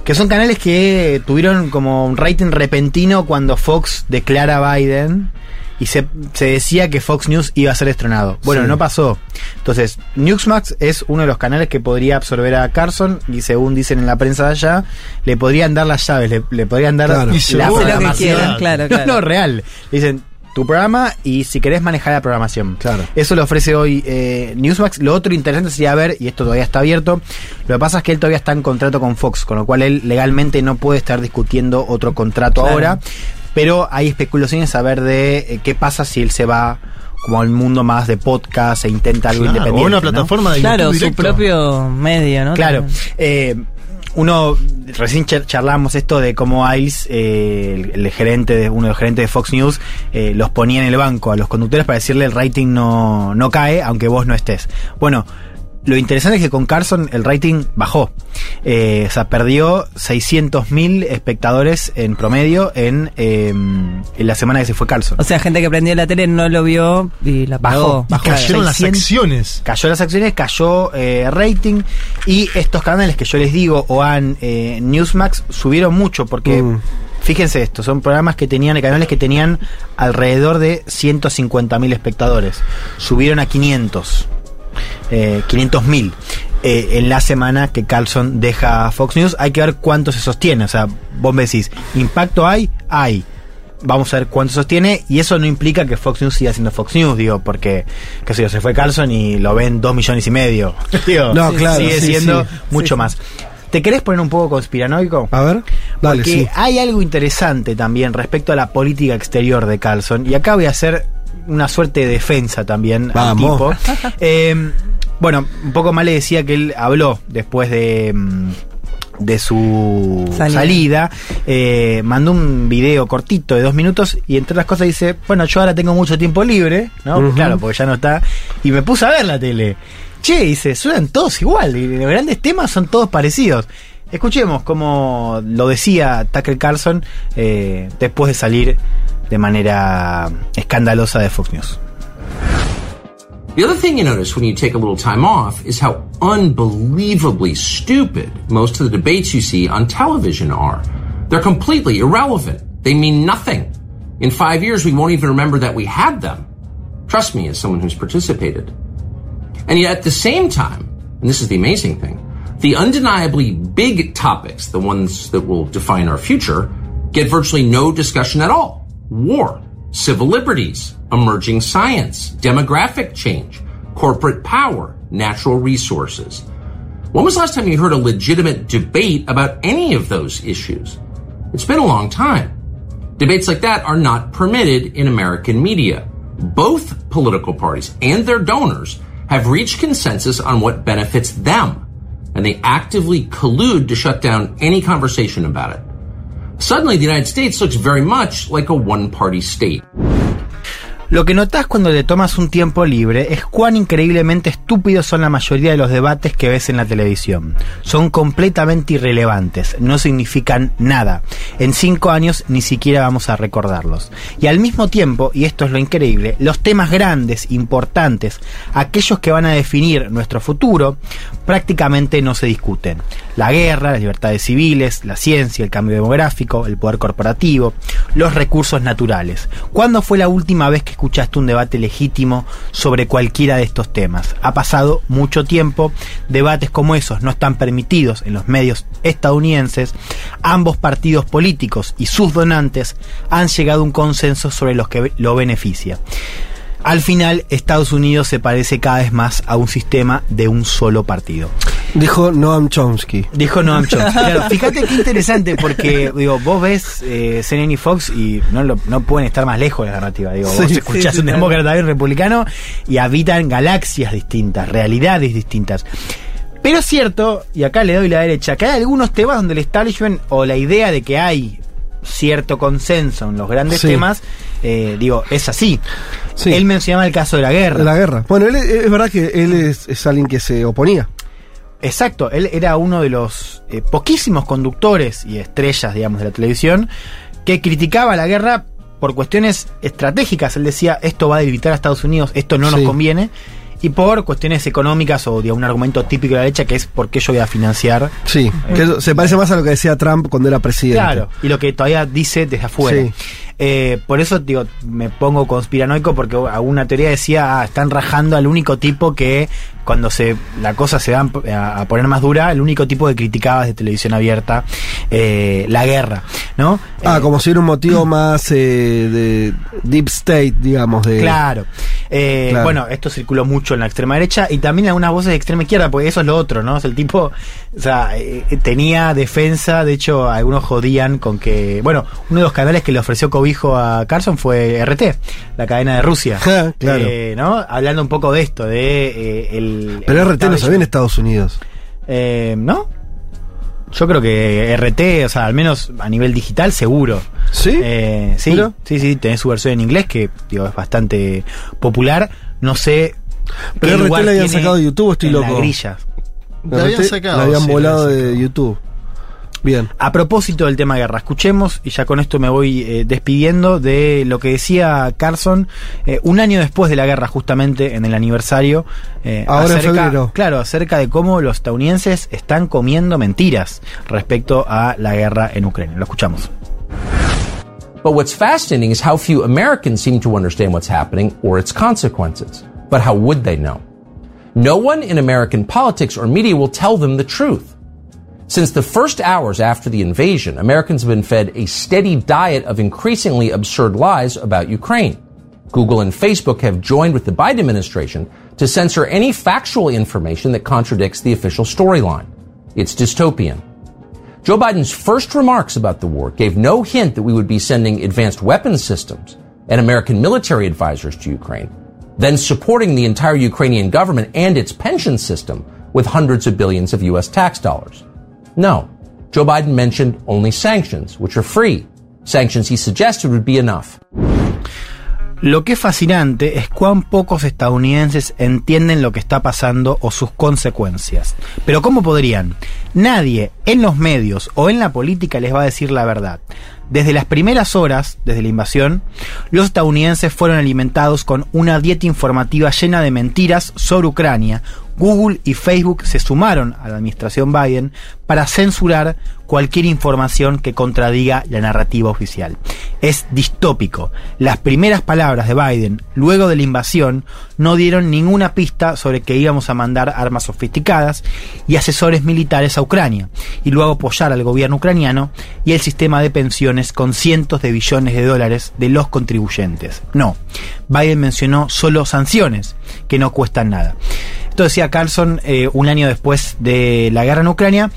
Que son canales que tuvieron como un rating repentino cuando Fox declara a Biden. Y se, se decía que Fox News iba a ser estrenado. Bueno, Sí. no pasó. Entonces, Newsmax es uno de los canales que podría absorber a Carson. Y según dicen en la prensa de allá, le podrían dar las llaves, le, le podrían dar Claro. la lo que programación. quieran, claro, No, claro. no, real. Le dicen tu programa y si querés manejar la programación. Claro. Eso lo ofrece hoy eh, Newsmax. Lo otro interesante sería ver, y esto todavía está abierto, lo que pasa es que él todavía está en contrato con Fox, con lo cual él legalmente no puede estar discutiendo otro contrato ahora. Pero hay especulaciones a ver de eh, qué pasa si él se va como al mundo más de podcast e intenta algo Claro, independiente. o una ¿no? plataforma de Claro, YouTube su propio medio, ¿no? Claro. Eh, uno, recién char- charlamos esto de cómo Iles, eh, el, el gerente de, uno de los gerentes de Fox News, eh, los ponía en el banco a los conductores para decirle el rating no, no cae, aunque vos no estés. Bueno, lo interesante es que con Carson el rating bajó. Eh, o sea, perdió 600.000 espectadores en promedio en, eh, en la semana que se fue Carson. O sea, gente que prendió la tele no lo vio y la. Bajó, bajó. Cayeron las 600. acciones. Cayó las acciones, cayó eh, rating y estos canales que yo les digo, OAN, eh, Newsmax, subieron mucho porque, Mm. fíjense esto, son programas que tenían, canales que tenían alrededor de 150.000 espectadores. Subieron a 500. Eh, 500.000 eh, en la semana que Carlson deja Fox News. Hay que ver cuánto se sostiene. O sea, vos me decís, ¿impacto hay? Hay. Vamos a ver cuánto sostiene. Y eso no implica que Fox News siga siendo Fox News, digo, porque, qué sé yo, se fue Carlson y lo ven dos millones y medio. Digo, No, claro, Sigue sí, siendo sí. mucho Sí, más. ¿Te querés poner un poco conspiranoico? A ver, dale, Porque sí. hay algo interesante también respecto a la política exterior de Carlson. Y acá voy a hacer una suerte de defensa también Vamos. al tipo. Eh, bueno, un poco más le decía que él habló después de. mm, de su Salida. salida, eh, mandó un video cortito de dos minutos y entre otras cosas dice, bueno, yo ahora tengo mucho tiempo libre, ¿no? Claro, porque ya no está. Y me puse a ver la tele. Che, dice, suenan todos igual, y los grandes temas son todos parecidos. Escuchemos cómo lo decía Tucker Carlson eh, después de salir de manera escandalosa de Fox News. The other thing you notice when you take a little time off is how unbelievably stupid most of the debates you see on television are. They're completely irrelevant. They mean nothing. In five years, we won't even remember that we had them. Trust me, as someone who's participated. And yet at the same time, and this is the amazing thing, the undeniably big topics, the ones that will define our future, get virtually no discussion at all. War, civil liberties, emerging science, demographic change, corporate power, natural resources. When was the last time you heard a legitimate debate about any of those issues? It's been a long time. Debates like that are not permitted in American media. Both political parties and their donors have reached consensus on what benefits them, and they actively collude to shut down any conversation about it. Suddenly, the United States looks very much like a one party state. Lo que notás cuando te tomas un tiempo libre es cuán increíblemente estúpidos son la mayoría de los debates que ves en la televisión. Son completamente irrelevantes, no significan nada. En cinco años ni siquiera vamos a recordarlos. Y al mismo tiempo, y esto es lo increíble, los temas grandes, importantes, aquellos que van a definir nuestro futuro, prácticamente no se discuten. La guerra, las libertades civiles, la ciencia, el cambio demográfico, el poder corporativo, los recursos naturales. ¿Cuándo fue la última vez que escuchaste un debate legítimo sobre cualquiera de estos temas? Ha pasado mucho tiempo, debates como esos no están permitidos en los medios estadounidenses, ambos partidos políticos y sus donantes han llegado a un consenso sobre los que lo beneficia. Al final, Estados Unidos se parece cada vez más a un sistema de un solo partido. Dijo Noam Chomsky. Dijo Noam Chomsky. Claro, fíjate qué interesante porque digo, vos ves eh, CNN y Fox y no, lo- no pueden estar más lejos de la narrativa. Digo, vos escuchás sí, un demócrata y un republicano y habitan galaxias distintas, realidades distintas. Pero es cierto, y acá le doy la derecha, que hay algunos temas donde el establishment o la idea de que hay cierto consenso en los grandes Sí. temas, eh, digo, es así. Sí. Él mencionaba el caso de la guerra. La guerra. Bueno, él, es es verdad que él es, es alguien que se oponía. Exacto, él era uno de los eh, poquísimos conductores y estrellas, digamos, de la televisión que criticaba la guerra por cuestiones estratégicas. Él decía, esto va a debilitar a Estados Unidos, esto no nos Sí. conviene. Y por cuestiones económicas o de un argumento típico de la derecha que es por qué yo voy a financiar. Sí, que eso se parece más a lo que decía Trump cuando era presidente. Claro, y lo que todavía dice desde afuera. Sí. Eh, por eso digo, me pongo conspiranoico porque alguna teoría decía, ah, están rajando al único tipo que cuando se la cosa se va a, a poner más dura, el único tipo que criticaba desde televisión abierta eh, la guerra, ¿no? Ah, como si era un motivo más eh, de deep state, digamos. De, Claro. Eh, Claro. Bueno, esto circuló mucho en la extrema derecha y también en algunas voces de extrema izquierda, porque eso es lo otro, ¿no? Sea, el tipo, o sea, eh, tenía defensa, de hecho, algunos jodían con que, bueno, uno de los canales que le ofreció cobijo a Carson fue RT, la cadena de Rusia. Ja, claro. Eh, ¿No? Hablando un poco de esto, de eh, el. Pero el RT no se ve en Estados Unidos. Eh, ¿No? Yo creo que RT, o sea, al menos a nivel digital, seguro. ¿Sí? Sí, Mira. sí, sí, tenés su versión en inglés que digo, es bastante popular. No sé. Pero RT la habían sacado de YouTube, estoy en loco. La grilla. La habían sacado, La habían sí, la volado habían de YouTube. Bien. A propósito del tema guerra, escuchemos, y ya con esto me voy eh, despidiendo, de lo que decía Carson eh, un año después de la guerra, justamente en el aniversario. eh, Ahora en febrero. Claro, acerca de cómo los estadounidenses están comiendo mentiras respecto a la guerra en Ucrania. Lo escuchamos. But what's fascinating is how few Americans seem to understand what's happening or its consequences. But how would they know? No one in American politics or media will tell them the truth. Since the first hours after the invasion, Americans have been fed a steady diet of increasingly absurd lies about Ukraine. Google and Facebook have joined with the Biden administration to censor any factual information that contradicts the official storyline. It's dystopian. Joe Biden's first remarks about the war gave no hint that we would be sending advanced weapons systems and American military advisors to Ukraine, then supporting the entire Ukrainian government and its pension system with hundreds of billions of U.S. tax dollars. No. Joe Biden mentioned only sanctions, which are free. Sanctions he suggested would be enough. Lo que es fascinante es cuán pocos estadounidenses entienden lo que está pasando o sus consecuencias. Pero ¿cómo podrían? Nadie en los medios o en la política les va a decir la verdad. Desde las primeras horas, desde la invasión, los estadounidenses fueron alimentados con una dieta informativa llena de mentiras sobre Ucrania. Google y Facebook se sumaron a la administración Biden para censurar cualquier información que contradiga la narrativa oficial. Es distópico. Las primeras palabras de Biden, luego de la invasión, no dieron ninguna pista sobre que íbamos a mandar armas sofisticadas y asesores militares a Ucrania, y luego apoyar al gobierno ucraniano y el sistema de pensiones con cientos de billones de dólares de los contribuyentes. No, Biden mencionó solo sanciones, que no cuestan nada. Esto decía Carlson eh, un año después de la guerra en Ucrania.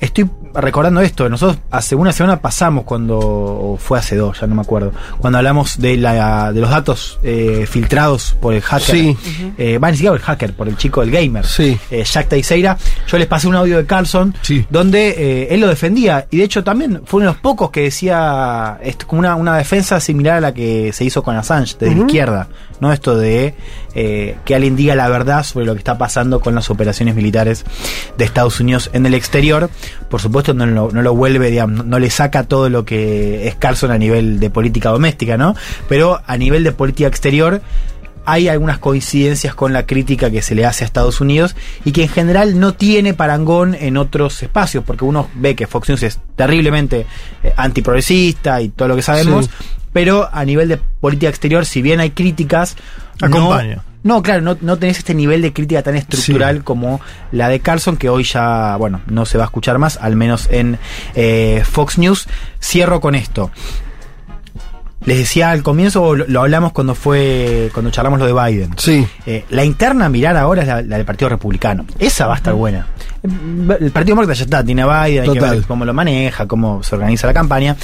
Estoy recordando esto, nosotros hace una semana pasamos cuando, o fue hace dos, ya no me acuerdo, cuando hablamos de, la, de los datos eh, filtrados por el hacker, Sí. eh, va, ni siquiera por el hacker, por el chico del gamer, Sí. eh, Jack Teixeira, yo les pasé un audio de Carlson donde eh, él lo defendía y de hecho también fue uno de los pocos que decía esto, como una, una defensa similar a la que se hizo con Assange desde la izquierda, ¿no? Esto de eh, que alguien diga la verdad sobre lo que está pasando con las operaciones militares de Estados Unidos en el exterior. Por supuesto, no lo, no lo vuelve, digamos, no, no le saca todo lo que es Carlson a nivel de política doméstica, ¿no? Pero a nivel de política exterior hay algunas coincidencias con la crítica que se le hace a Estados Unidos y que en general no tiene parangón en otros espacios, porque uno ve que Fox News es terriblemente eh, antiprogresista y todo lo que sabemos, Sí. pero a nivel de política exterior, si bien hay críticas, Acompaña. No, claro, no, no tenés este nivel de crítica tan estructural como la de Carlson, que hoy ya, bueno, no se va a escuchar más, al menos en eh, Fox News. Cierro con esto. Les decía al comienzo, lo, lo hablamos cuando fue, cuando charlamos lo de Biden. Sí. Eh, la interna a mirar ahora es la, la del Partido Republicano. Esa va a estar buena. El Partido Demócrata ya está, tiene a Biden, hay que ver cómo lo maneja, cómo se organiza la campaña.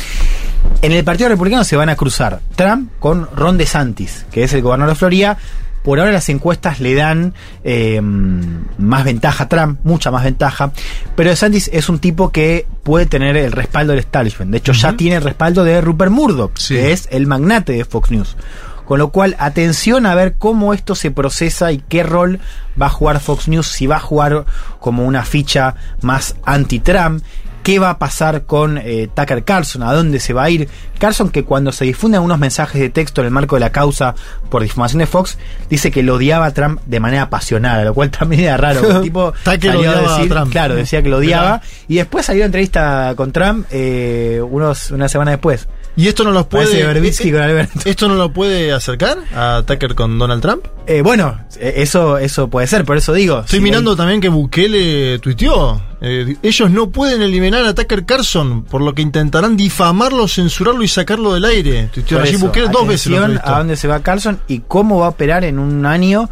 En el Partido Republicano se van a cruzar Trump con Ron DeSantis, que es el gobernador de Florida. Por ahora las encuestas le dan eh, más ventaja a Trump, mucha más ventaja. Pero DeSantis es un tipo que puede tener el respaldo del establishment. De hecho, ya tiene el respaldo de Rupert Murdoch, que es el magnate de Fox News. Con lo cual, atención a ver cómo esto se procesa y qué rol va a jugar Fox News, si va a jugar como una ficha más anti-Trump, qué va a pasar con eh, Tucker Carlson, a dónde se va a ir. Carlson que cuando se difunden unos mensajes de texto en el marco de la causa por difamación de Fox, dice que lo odiaba a Trump de manera apasionada, lo cual también era raro. El tipo Tucker salió a odiaba a decir- Trump. Claro, decía que lo odiaba. Y después salió entrevista con Trump eh, unos, una semana después. ¿Y esto no los puede. Eh, con Alberto. ¿Esto no lo puede acercar a Tucker con Donald Trump? Eh, bueno, eh, eso, eso puede ser, por eso digo. Estoy si mirando también que Bukele tuiteó. eh, ellos no pueden eliminar a Tucker Carlson, por lo que intentarán difamarlo, censurarlo y sacarlo del aire. Tuiteó allí eso, Bukele dos veces. lo a dónde se va Carlson y cómo va a operar en un año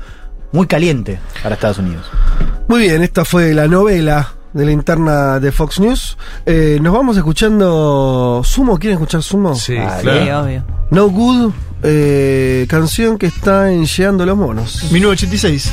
muy caliente para Estados Unidos. Muy bien, esta fue la novela de la interna de Fox News. Eh, nos vamos escuchando Sumo. ¿Quieren escuchar Sumo? Sí, Sí, obvio. No Good, eh, canción que está en Llegando los Monos. 1986.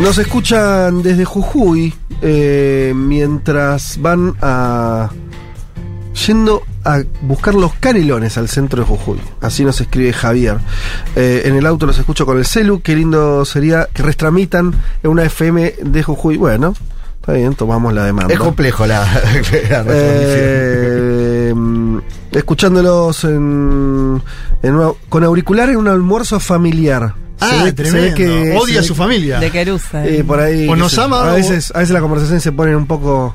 Nos escuchan desde Jujuy eh, mientras van a. yendo a buscar los canelones al centro de Jujuy. Así nos escribe Javier. Eh, en el auto los escucho con el celu. Qué lindo sería que restramitan en una FM de Jujuy. Bueno, está bien, tomamos la demanda. Es complejo la, la. Eh, mm, escuchándolos en, en una- con auricular en un almuerzo familiar. Ah, tremendo. Odia a su familia. De Querusa. Y por ahí. O nos sé, ama A o- veces, a veces la conversación se pone un poco.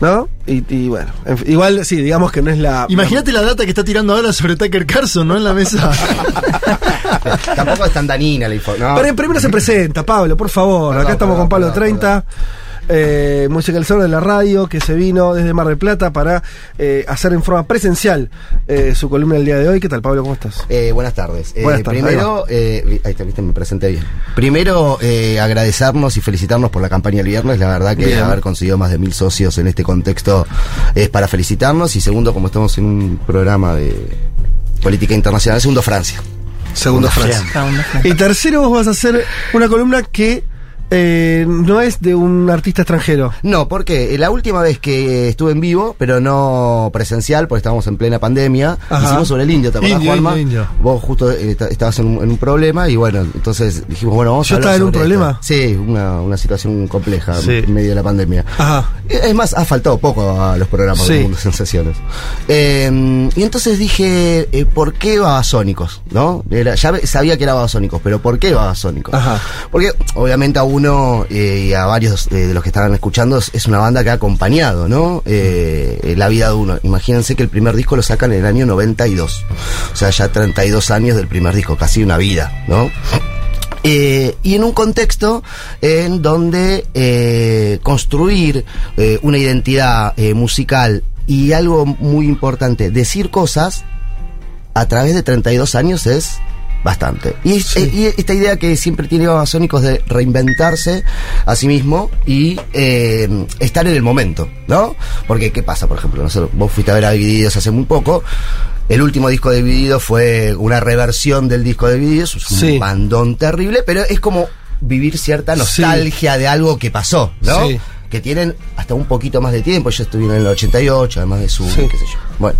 ¿No? Y, y bueno. igual, sí, digamos que no es la. Imagínate la data que está tirando ahora sobre Tucker Carlson, ¿no? En la mesa. Tampoco es tan danina la info. No. Pero primero se presenta, Pablo, por favor. Acá estamos con Pablo perdón, 30. Eh, musicalizador de la radio que se vino desde Mar del Plata para eh, hacer en forma presencial eh, su columna el día de hoy. ¿Qué tal, Pablo? ¿Cómo estás? Eh, buenas tardes. Eh, Buenas tardes, Primero, eh, ahí está, viste, me presenté bien. Primero, eh, agradecernos y felicitarnos por la campaña el viernes. La verdad que Bien. haber conseguido más de mil socios en este contexto es para felicitarnos. Y segundo, como estamos en un programa de política internacional, segundo Francia. Segundo Francia. Y tercero, vos vas a hacer una columna que eh, no es de un artista extranjero. No, porque la última vez que estuve en vivo, pero no presencial, porque estábamos en plena pandemia, Ajá. hicimos sobre el indio, ¿te acordás, Indio, Juanma? indio, indio. Vos justo eh, ta- estabas en un, en un problema y bueno, entonces dijimos, bueno, vamos ¿Yo a hablar estaba en un problema? esto. Sí, una, una situación compleja Sí. en medio de la pandemia. Ajá. Es más, ha faltado poco a los programas Sí. de Mundo Sensaciones. Eh, y entonces dije, eh, ¿por qué Babasónicos? ¿No? Era- ya sabía que era Babasónicos, pero ¿por qué Babasónicos? Ajá. Porque obviamente a uno eh, y a varios de los que estaban escuchando es, una banda que ha acompañado, ¿no? Eh, la vida de uno. Imagínense que el primer disco lo sacan en el año 92. O sea, ya 32 años del primer disco, casi una vida, ¿no? Eh, y en un contexto en donde eh, construir una identidad musical y algo muy importante, decir cosas a través de 32 años es bastante. Y, eh, y esta idea que siempre tiene Babasónicos de reinventarse a sí mismo y eh, estar en el momento, ¿no? Porque, ¿qué pasa? Por ejemplo, nosotros, vos fuiste a ver a Divididos hace muy poco. El último disco de Divididos fue una reversión del disco de Divididos, es un Sí. bandón terrible, pero es como vivir cierta nostalgia de algo que pasó, ¿no? Sí. Que tienen hasta un poquito más de tiempo. Yo estuve en el 88, además de su, Sí. qué sé yo. Bueno.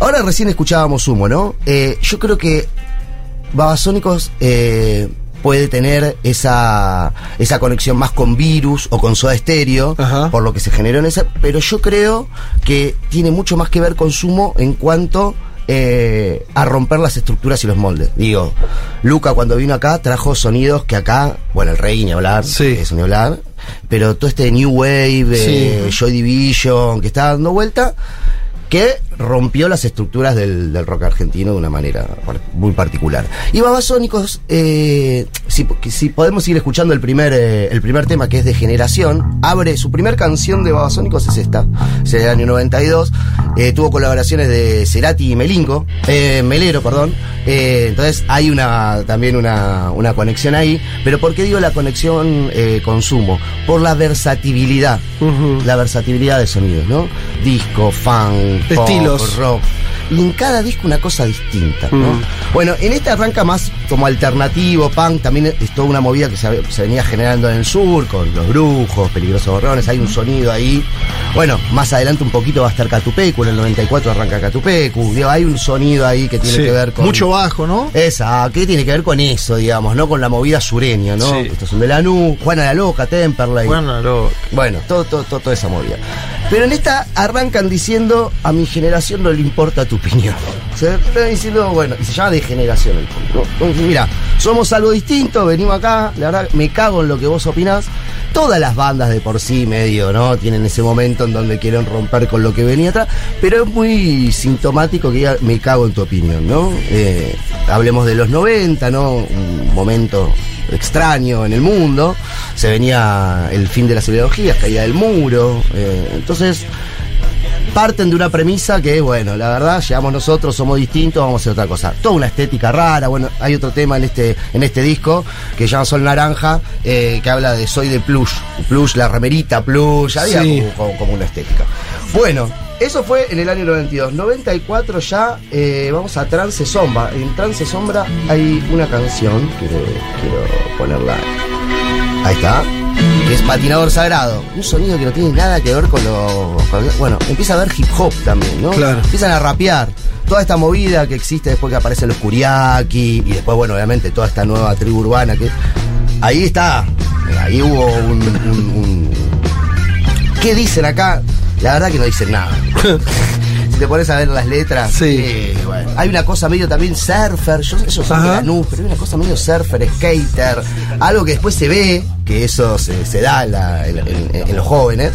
Ahora recién escuchábamos Sumo, ¿no? Eh, yo creo que Babasónicos eh, puede tener esa, esa conexión más con Virus o con Soda Stereo, por lo que se generó en esa, pero yo creo que tiene mucho más que ver con Sumo en cuanto eh, a romper las estructuras y los moldes. Digo, Luca cuando vino acá trajo sonidos que acá, bueno, el rey ni hablar, eso ni hablar, pero todo este New Wave, eh, Sí. Joy Division que está dando vuelta, que rompió las estructuras del, del rock argentino de una manera muy particular. Y Babasónicos, eh, si, si podemos ir escuchando el primer, eh, el primer tema que es de Generación, abre su primer canción de Babasónicos es esta, es del año 92, eh, tuvo colaboraciones de Cerati y Melingo, Melero, perdón, entonces hay una también una, una conexión ahí, pero ¿por qué digo la conexión consumo? Por la versatilidad, la versatilidad de sonidos, ¿no? Disco, funk, pop, Rock. Y en cada disco una cosa distinta, ¿no? Mm. Bueno, en este arranca más como alternativo, punk, también es toda una movida que se, se venía generando en el sur, con los brujos, peligrosos borrones, hay un sonido ahí. Bueno, más adelante un poquito va a estar Catupecu, en el 94 arranca Catupecu, digo, hay un sonido ahí que tiene Sí, que ver con... mucho bajo, ¿no? Esa, ¿qué tiene que ver con eso, digamos, no? Con la movida sureña, ¿no? Sí. Estos son de Lanús, Juana la Loca, Temperley. Juana la Loca. Bueno, todo, todo, todo, toda esa movida. Pero en esta arrancan diciendo, a mi generación no le importa tu opinión. Se diciendo, bueno, y se llama degeneración el punto. Mira, somos algo distinto, venimos acá, la verdad, me cago en lo que vos opinás. Todas las bandas de por sí medio, ¿no? Tienen ese momento en donde quieren romper con lo que venía atrás, pero es muy sintomático que diga, me cago en tu opinión, ¿no? Eh, hablemos de los 90, ¿no? Un momento extraño en el mundo. Se venía el fin de las ideologías, caía del muro. eh, entonces, parten de una premisa que, bueno, la verdad, llegamos nosotros, somos distintos, vamos a hacer otra cosa. Toda una estética rara, bueno, hay otro tema en este, en este disco que llama Sol Naranja, eh, que habla de soy de plush, plush, la remerita plush, había Sí. como, como- como una estética. Bueno, eso fue en el año 92. 94 ya eh, vamos a Trance Sombra. En Trance Sombra hay una canción, quiero, quiero ponerla. Ahí está. Que es Patinador Sagrado. Un sonido que no tiene nada que ver con lo. con- bueno, empieza a haber hip hop también, ¿no? Claro. Empiezan a rapear. Toda esta movida que existe después que aparecen los Kuriaki y después, bueno, obviamente toda esta nueva tribu urbana que. Ahí está. Ahí hubo un- un- un ¿Qué dicen acá? La verdad que no dicen nada. si te pones a ver las letras, sí. bueno. hay una cosa medio también surfer, yo eso son de Ajá. Lanús, pero hay una cosa medio surfer, skater, algo que después se ve, que eso se, se da en, la- en- en- en los jóvenes,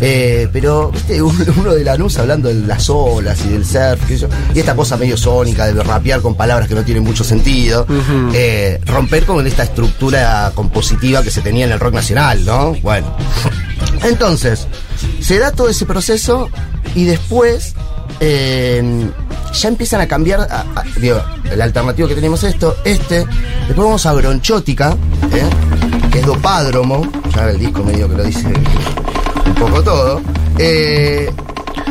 eh, pero viste, uno, de Lanús hablando de las olas y del surf, yo, y esta cosa medio sónica de rapear con palabras que no tienen mucho sentido, eh, romper con esta estructura compositiva que se tenía en el rock nacional, ¿no? Bueno. Entonces, se da todo ese proceso y después eh, ya empiezan a cambiar. a- a- digo, el alternativo que tenemos es esto, este. Después vamos a Bronchótica, ¿eh? Que es Dopádromo. Ya el disco medio que lo dice un poco todo. Eh,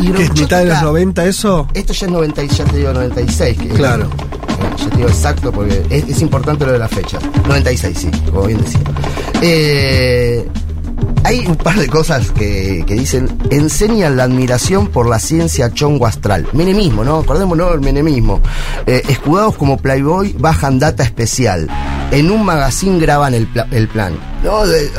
y ¿Que es mitad de los Bronchótica- 90 eso? Esto ya es 90, y- ya te digo 96. que- Claro. ya te digo exacto porque es, es importante lo de la fecha. 96, sí, como bien decía. Eh, hay un par de cosas que, que dicen, enseñan la admiración por la ciencia chongo astral. Menemismo, ¿no? Acordémonos del menemismo. Eh, escudados como Playboy, bajan data especial. En un magazine graban el, pla- el plan. No, de,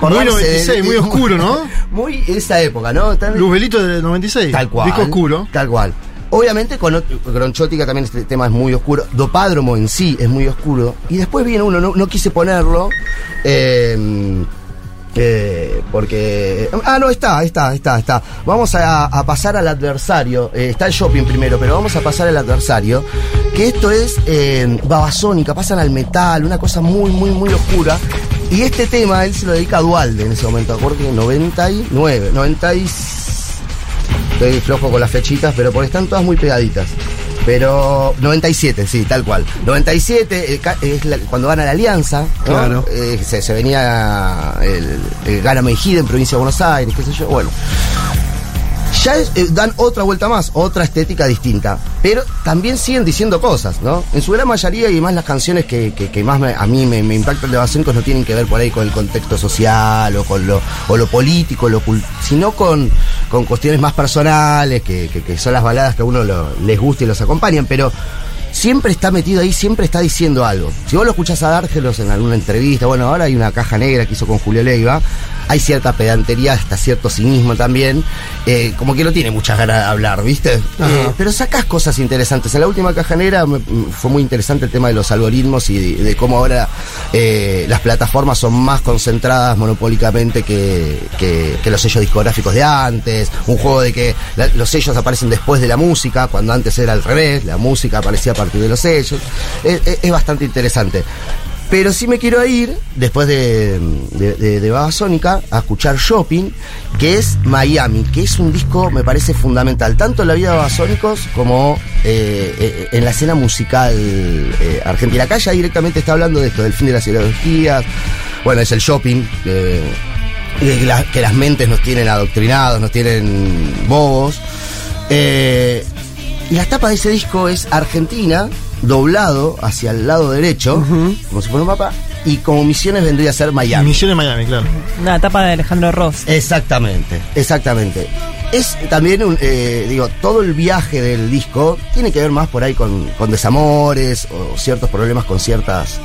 Muy de- 96, muy oscuro, ¿no? Muy esa época, ¿no? Tan- Luz Velito de 96. Tal cual. Disco oscuro. Tal cual. Obviamente con Gronchótica también este tema es muy oscuro. Dopádromo en sí es muy oscuro. Y después viene uno, no, no quise ponerlo. eh, porque. Ah, no, está, está, está, está. Vamos a, pasar al adversario. Eh, está el shopping primero, pero vamos a pasar al adversario. Que esto es eh, babasónica, pasan al metal, una cosa muy, muy, muy oscura. Y este tema él se lo dedica a Dualde en ese momento, porque 99, 96. Estoy flojo con las fechitas, pero porque están todas muy pegaditas. Pero 97, sí, tal cual. 97 eh, es la- cuando gana la Alianza. ¿no? Claro. Eh, se, se venía el, el gana Mejide en provincia de Buenos Aires, qué sé yo. Bueno. Ya eh, dan otra vuelta más, otra estética distinta. Pero también siguen diciendo cosas, ¿no? En su gran mayoría y más las canciones que, que- más a mí me, impactan de Babasónicos no tienen que ver por ahí con el contexto social o con lo, o lo político, lo sino con, con cuestiones más personales, que, que- son las baladas que a uno les gusta y los acompañan, pero siempre está metido ahí, siempre está diciendo algo. Si vos lo escuchás a Dárgelos en alguna entrevista, bueno, ahora hay una caja negra que hizo con Julio Leiva, hay cierta pedantería, hasta cierto cinismo también, eh, como que no tiene muchas ganas de hablar, ¿viste? Eh, pero sacás cosas interesantes. En la última caja negra me- m- fue muy interesante el tema de los algoritmos y de, de cómo ahora eh, las plataformas son más concentradas monopólicamente que, que- que los sellos discográficos de antes. Un juego de que la- los sellos aparecen después de la música, cuando antes era al revés, la música aparecía a partir de los sellos. Es, bastante interesante. Pero sí me quiero ir, después de, de, de, Babasónica, a escuchar Shopping, que es Miami, que es un disco, me parece fundamental, tanto en la vida de Babasónicos como eh, eh, en la escena musical eh, argentina. Acá ya directamente está hablando de esto, del fin de las ideologías, bueno, es el shopping, que, que las mentes nos tienen adoctrinados, nos tienen bobos. Y la tapa de ese disco es Argentina, doblado hacia el lado derecho, como si fuera un mapa, y como Misiones vendría a ser Miami. Misiones Miami, claro. Una etapa de Alejandro Ross. Exactamente, exactamente. Es también, un, eh, digo, todo el viaje del disco tiene que ver más por ahí con, con desamores o ciertos problemas con ciertas,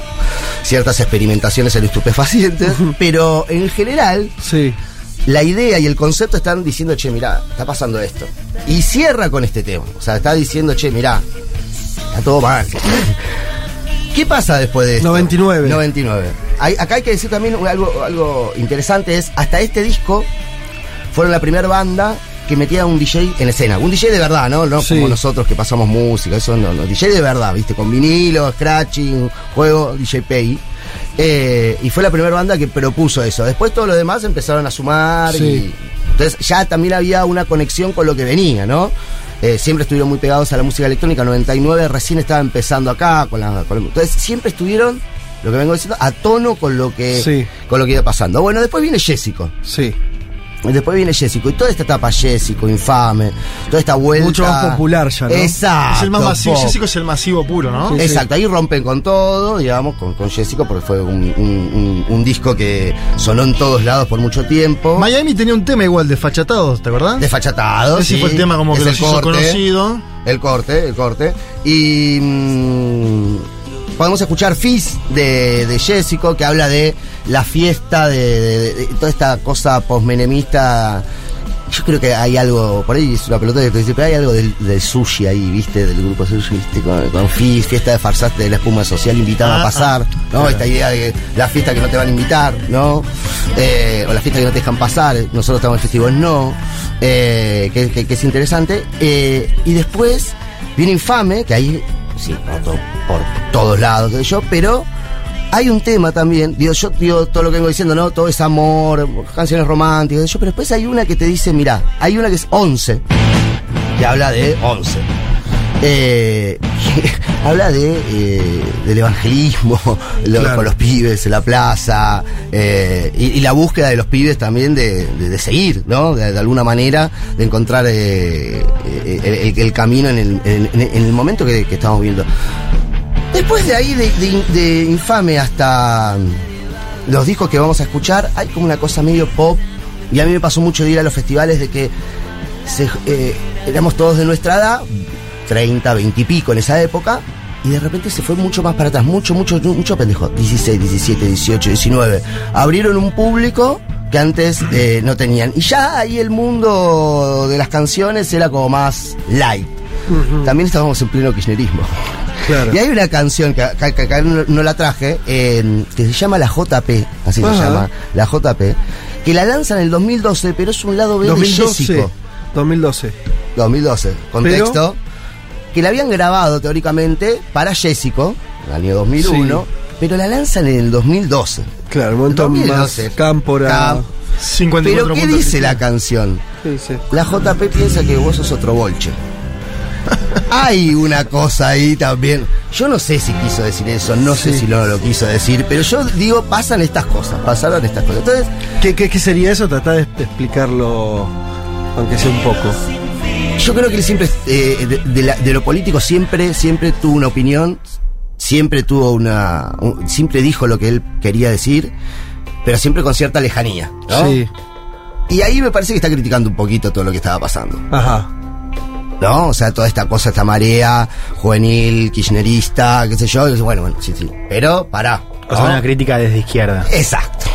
ciertas experimentaciones en estupefacientes, pero en general, sí. La idea y el concepto están diciendo, che, mirá, está pasando esto. Y cierra con este tema, o sea, está diciendo, che, mirá, está todo mal. ¿Qué pasa después de esto? 99. 99. Hay- acá hay que decir también algo, algo interesante, es hasta este disco fueron la primera banda que metía un DJ en escena. Un DJ de verdad, ¿no? No Sí. como nosotros que pasamos música, eso no, no. DJ de verdad, ¿viste? Con vinilo, scratching, juego, DJ Pay. Eh, y fue la primera banda que propuso eso. Después todos los demás empezaron a sumar Sí. y. Entonces ya también había una conexión con lo que venía, ¿no? Eh, siempre estuvieron muy pegados a la música electrónica. 99 recién estaba empezando acá. Con la, con la- entonces siempre estuvieron, lo que vengo diciendo, a tono con lo que, Sí. con lo que iba pasando. Bueno, después viene Jessico. Sí. Después viene Jessico. Y toda esta etapa Jessico, infame, toda esta vuelta. Mucho más popular ya, ¿no? Exacto. Es el más masivo. pop. Jessico es el masivo puro, ¿no? Exacto, ahí rompen con todo, digamos, con, con Jessico, porque fue un, un- un- un disco que sonó en todos lados por mucho tiempo. Miami tenía un tema igual, Desfachatados, ¿te acordás? Desfachatados. Ese sí. fue el tema como que Es los el hizo corte. conocido. El corte, el corte. Y mm, podemos escuchar Fizz de, de Jessico, que habla de la fiesta, de, de- de toda esta cosa posmenemista. Yo creo que hay algo, por ahí es una pelota que te dice, pero hay algo del, del sushi ahí, ¿viste? Del grupo sushi, ¿viste? Con, con Fizz, fiesta de farsaste de la espuma social invitada Ah, a pasar, ah, ¿no? claro. Esta idea de la fiesta que no te van a invitar, ¿no? Eh, o la fiesta que no te dejan pasar, nosotros estamos en festivos, no, eh, que, que- que es interesante. Eh, y después viene Infame, que ahí, sí, por todos lados, sé yo, pero hay un tema también, digo, yo digo todo lo que vengo diciendo, ¿no? Todo es amor, canciones románticas, yo, pero después hay una que te dice, mira, hay una que es 11, que habla de 11. Eh, habla de eh, del evangelismo, lo- Claro. con los pibes en la plaza, eh, y, y la búsqueda de los pibes también de, de- de seguir, ¿no? De, de alguna manera, de encontrar el, camino en el, en- el momento que, que estamos viendo. Después de ahí, de, Infame hasta mm, los discos que vamos a escuchar, hay como una cosa medio pop. Y a mí me pasó mucho de ir a los festivales de que se- éramos todos de nuestra edad, 30, 20 y pico en esa época, y de repente se fue mucho más para atrás, mucho, mucho, mucho pendejo. 16, 17, 18, 19. Abrieron un público que antes eh, no tenían. Y ya ahí el mundo de las canciones era como más light. También estábamos en pleno kirchnerismo. Claro. Y hay una canción que acá, que acá no, no la traje, eh, que se llama La JP, así se Ajá. llama, La JP, que la lanzan en el 2012, pero es un lado B de 2012. Jessico. 2012. 2012, contexto. Que la habían grabado teóricamente para Jessico, en el año 2001, pero la lanzan en el 2012. Claro, un montón 2012. más cámpora. Cam- 54 Pero ¿qué dice la canción? La JP piensa que vos sos otro bolche. Hay una cosa ahí también. Yo no sé si quiso decir eso, no sé si no lo quiso decir, pero yo digo, pasan estas cosas, pasaron estas cosas. Entonces, ¿Qué, qué, qué sería eso? Tratá de de explicarlo, aunque sea un poco. Yo creo que él siempre, eh, de, de la- de lo político, siempre, siempre tuvo una opinión, siempre tuvo una. un- siempre dijo lo que él quería decir, pero siempre con cierta lejanía. ¿no? Sí. Y ahí me parece que está criticando un poquito todo lo que estaba pasando. Ajá. ¿no? O sea, toda esta cosa, esta marea juvenil, kirchnerista, qué sé yo. Bueno, bueno, sí, sí. Pero, pará. O sea, ¿no? una crítica desde izquierda. Exacto.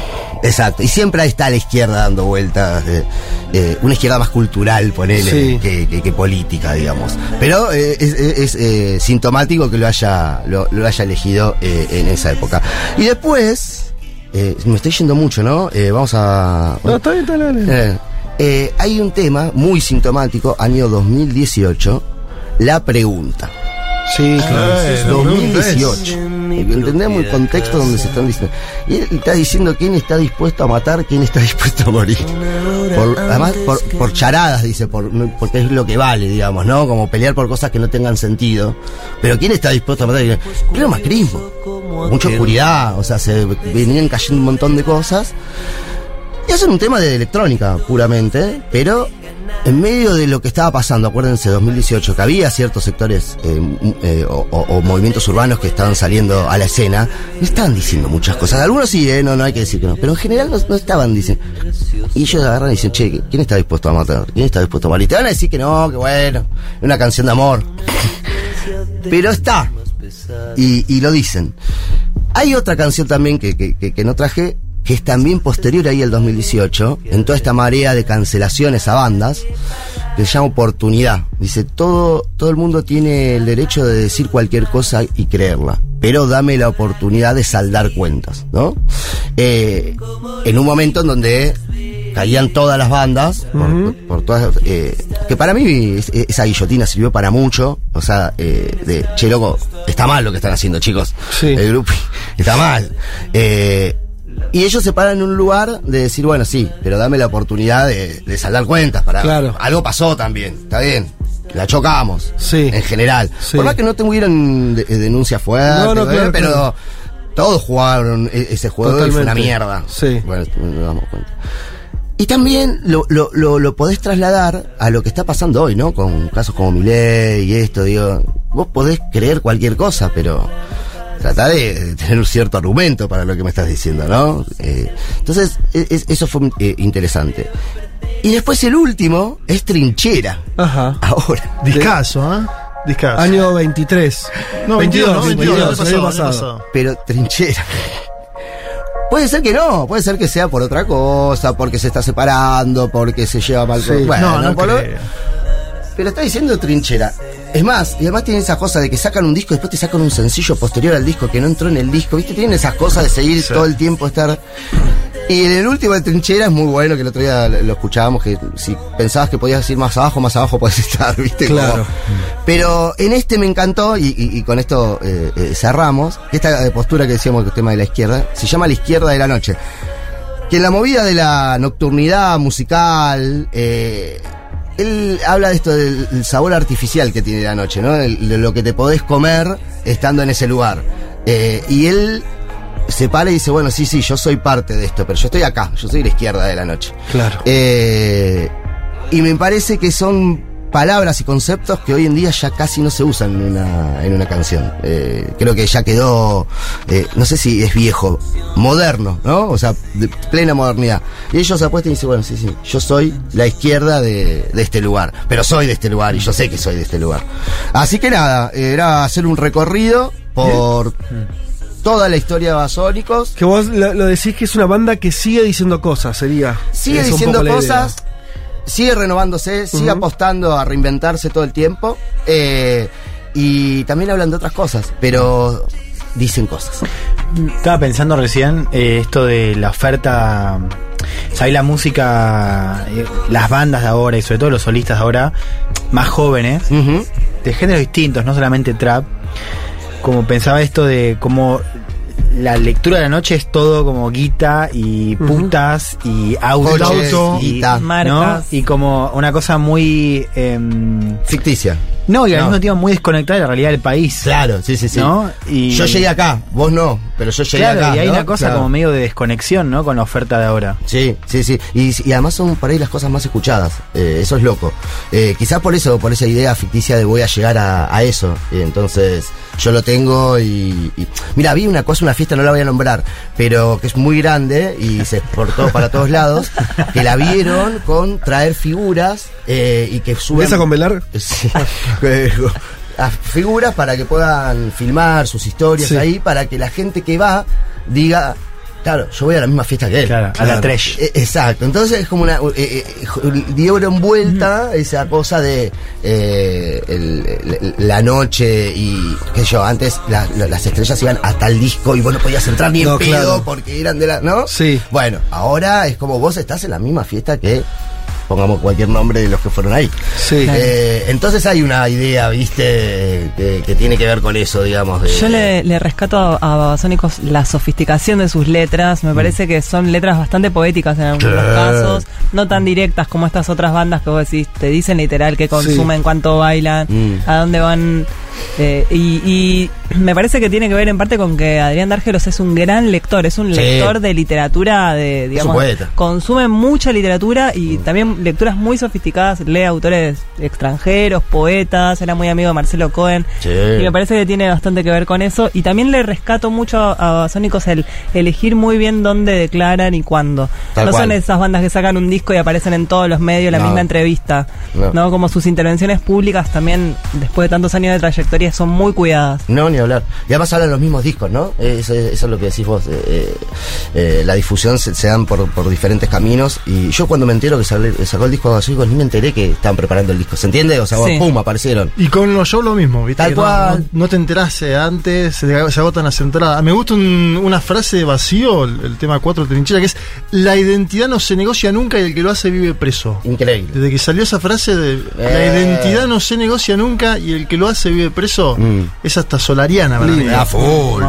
Exacto. Y siempre ahí está la izquierda dando vueltas. eh, eh, una izquierda más cultural, ponele, Sí. que, que- que política, digamos. Pero eh, es, es- es, eh, sintomático que lo haya, lo, lo haya elegido eh, en esa época. Y después, eh, me estoy yendo mucho, ¿no? Eh, vamos a... No, está bien, está bien. Eh, eh, hay un tema muy sintomático, año 2018, la pregunta. Sí, claro. Eh, 2018. Entendemos el contexto donde se están diciendo. Y él está diciendo quién está dispuesto a matar, quién está dispuesto a morir. Por- además, por, por charadas, dice, por, porque es lo que vale, digamos, ¿no? Como pelear por cosas que no tengan sentido. Pero quién está dispuesto a matar. Pleno macrismo. Mucha oscuridad, o sea, se venían cayendo un montón de cosas. Y hacen un tema de electrónica, puramente, pero en medio de lo que estaba pasando, acuérdense, 2018, que había ciertos sectores eh, m- eh, o, o- o movimientos urbanos que estaban saliendo a la escena, no estaban diciendo muchas cosas. Algunos sí, eh, no, no hay que decir que no, pero en general no, no estaban diciendo. Y ellos agarran y dicen, che, ¿quién está dispuesto a matar? ¿Quién está dispuesto a morir? Y te van a decir que no, que bueno, es una canción de amor. pero está. Y, y lo dicen. Hay otra canción también que, que, que- que no traje, que es también posterior ahí al 2018, en toda esta marea de cancelaciones a bandas, que se llama Oportunidad. Dice, todo, todo el mundo tiene el derecho de decir cualquier cosa y creerla, pero dame la oportunidad de saldar cuentas, ¿no? Eh, en un momento en donde caían todas las bandas, por, por todas, eh, que para mí es- esa guillotina sirvió para mucho, o sea, eh, de, che, loco, está mal lo que están haciendo, chicos. El grupo está mal. Eh, y ellos se paran en un lugar de decir, bueno, sí, pero dame la oportunidad de, de saldar cuentas. Para, Claro. Algo pasó también, está bien. La chocamos. Sí. En general. Sí. Por más que no tuvieran de- denuncias fuertes, No, no, ¿eh? claro, pero claro. todos jugaron e- ese juego y fue una Totalmente. mierda. Sí. Bueno, nos damos cuenta. Y también lo, lo, lo, lo podés trasladar a lo que está pasando hoy, ¿no? Con casos como Milei y esto, digo, vos podés creer cualquier cosa, pero trata de, de tener un cierto argumento para lo que me estás diciendo, ¿no? Eh, entonces, e- es- eso fue eh, interesante. Y después el último es Trinchera. Ajá. Ahora. Discaso, ¿eh? Discaso. Año 23. No, 22, no, 22, el año el pasado, año pasado. pasado. Pero Trinchera. Puede ser que no, puede ser que sea por otra cosa, porque se está separando, porque se lleva mal Sí. con- Bueno, No, no por. Pero está diciendo trinchera. Es más, y además tiene esa cosa de que sacan un disco y después te sacan un sencillo posterior al disco que no entró en el disco. ¿Viste? Tienen esas cosas de seguir todo el tiempo estar. Y en el último de trinchera es muy bueno, que el otro día lo escuchábamos, que si pensabas que podías ir más abajo, más abajo podés estar, ¿viste? Como- Claro. pero en este me encantó, y, y- y con esto eh, eh, cerramos, esta postura que decíamos que el tema de la izquierda, se llama la izquierda de la noche. Que en la movida de la nocturnidad musical, eh, él habla de esto del sabor artificial que tiene la noche, ¿no? De lo que te podés comer estando en ese lugar. Eh, y él se para y dice, bueno, sí, sí, yo soy parte de esto, pero yo estoy acá, yo soy la izquierda de la noche. Claro. Eh, y me parece que son palabras y conceptos que hoy en día ya casi no se usan en una, en una canción. Eh, creo que ya quedó, eh, no sé si es viejo, moderno, ¿no? O sea, de plena modernidad. Y ellos se apuestan y dicen, bueno, sí, sí, yo soy la izquierda de, de este lugar, pero soy de este lugar y yo sé que soy de este lugar. Así que nada, era hacer un recorrido por toda la historia de Basónicos. Que vos lo, lo decís que es una banda que sigue diciendo cosas, sería. sigue diciendo cosas, sigue renovándose, sigue apostando a reinventarse todo el tiempo. eh, y también hablan de otras cosas, pero dicen cosas. Estaba pensando recién eh, esto de la oferta. ¿Sabes? La música, eh, las bandas de ahora y sobre todo los solistas de ahora, más jóvenes, de géneros distintos, no solamente trap. Como pensaba esto de cómo la lectura de la noche es todo como guita y putas y autos Coches, y guita. ¿no? Marcas. y como una cosa muy em, Ficticia. no y al No. mismo tiempo muy desconectada de la realidad del país Claro, sí, sí, sí. ¿no? y Yo llegué acá, vos no, pero yo llegué claro acá. y hay ¿no? una cosa Claro. como medio de desconexión no con la oferta de ahora Sí, sí, sí. Y, y además son por ahí las cosas más escuchadas. Eh, eso es loco. Eh, quizás por eso, por esa idea ficticia de voy a llegar a, a eso. Y entonces yo lo tengo y, y- Mira, vi una cosa, una fiesta, no la voy a nombrar, pero que es muy grande y se exportó para todos lados, que la vieron con traer figuras eh, y que suben... ¿Mesa con velar? Sí. a figuras para que puedan filmar sus historias Sí. ahí, para que la gente que va diga, Claro, yo voy a la misma fiesta que él. Claro, a la trash. Eh, Exacto, entonces es como una. eh, eh, dieron vuelta esa cosa de eh, el- la noche y. qué sé yo, antes la- la- las estrellas iban hasta el disco y vos no podías entrar ni en No, pedo claro. porque eran de la. ¿No? Sí. Bueno, ahora es como vos estás en la misma fiesta que. Pongamos cualquier nombre de los que fueron ahí. Sí. Eh, entonces hay una idea, viste, que, que tiene que ver con eso, digamos. De, Yo le, le rescato a, a Babasónicos la sofisticación de sus letras. Me parece que son letras bastante poéticas en algunos Sí. casos, no tan directas como estas otras bandas que vos decís, te dicen literal qué consumen, cuánto bailan, Mm. a dónde van. Eh, y, y me parece que tiene que ver en parte con que Adrián Dárgelos es un gran lector, es un Sí. lector de literatura, de digamos, consume mucha literatura y también lecturas muy sofisticadas, lee autores extranjeros, poetas, era muy amigo de Marcelo Cohen. Sí. Y me parece que tiene bastante que ver con eso. Y también le rescato mucho a Sónicos el elegir muy bien dónde declaran y cuándo. Tal no cual. son esas bandas que sacan un disco y aparecen en todos los medios la No. misma entrevista. No. No. Como sus intervenciones públicas también, después de tantos años de trayectoria, son muy cuidadas. No, ni hablar. Y además hablan los mismos discos, ¿no? Eh, Eso, eso es lo que decís vos. eh, eh, la difusión se, se dan por, por diferentes caminos. Y yo cuando me entero que sale- sacó el disco de Babasónicos, ni me enteré que estaban preparando el disco. ¿Se entiende? O sea, Sí. pum, aparecieron. Y con los shows lo mismo, ¿viste? Tal no- cual. No, no te enterás antes, se, se agotan las entradas. Me gusta un- una frase de vacío, el, el tema 4 trinchera, que es: La identidad no se negocia nunca y el que lo hace vive preso. Increíble. Desde que salió esa frase de La Eh. identidad no se negocia nunca y el que lo hace vive preso, es hasta solariana, para full.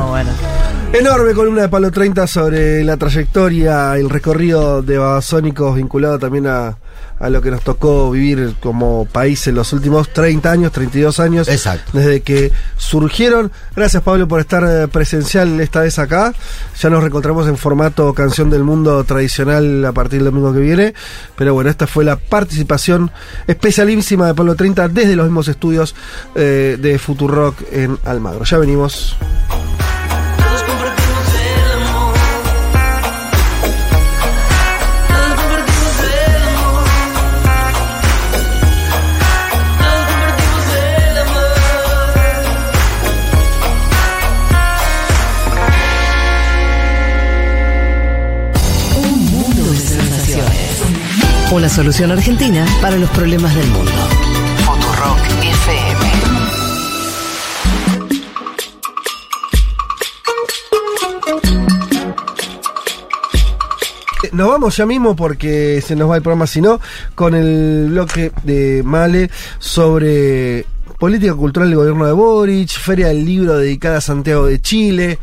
Enorme columna de Palo 30 sobre la trayectoria, el recorrido de Babasónicos vinculado también a, a lo que nos tocó vivir como país en los últimos 30 años, 32 años. Exacto. Desde que surgieron. Gracias Pablo por estar eh, presencial esta vez acá. Ya nos reencontramos en formato canción del mundo tradicional a partir del domingo que viene. Pero bueno, esta fue la participación especialísima de Pablo 30 desde los mismos estudios eh, de Futurock en Almagro. Ya venimos. Una solución argentina para los problemas del mundo. Futurock FM. Nos vamos ya mismo porque se nos va el programa, si no, con el bloque de Male sobre política cultural del gobierno de Boric, Feria del Libro dedicada a Santiago de Chile.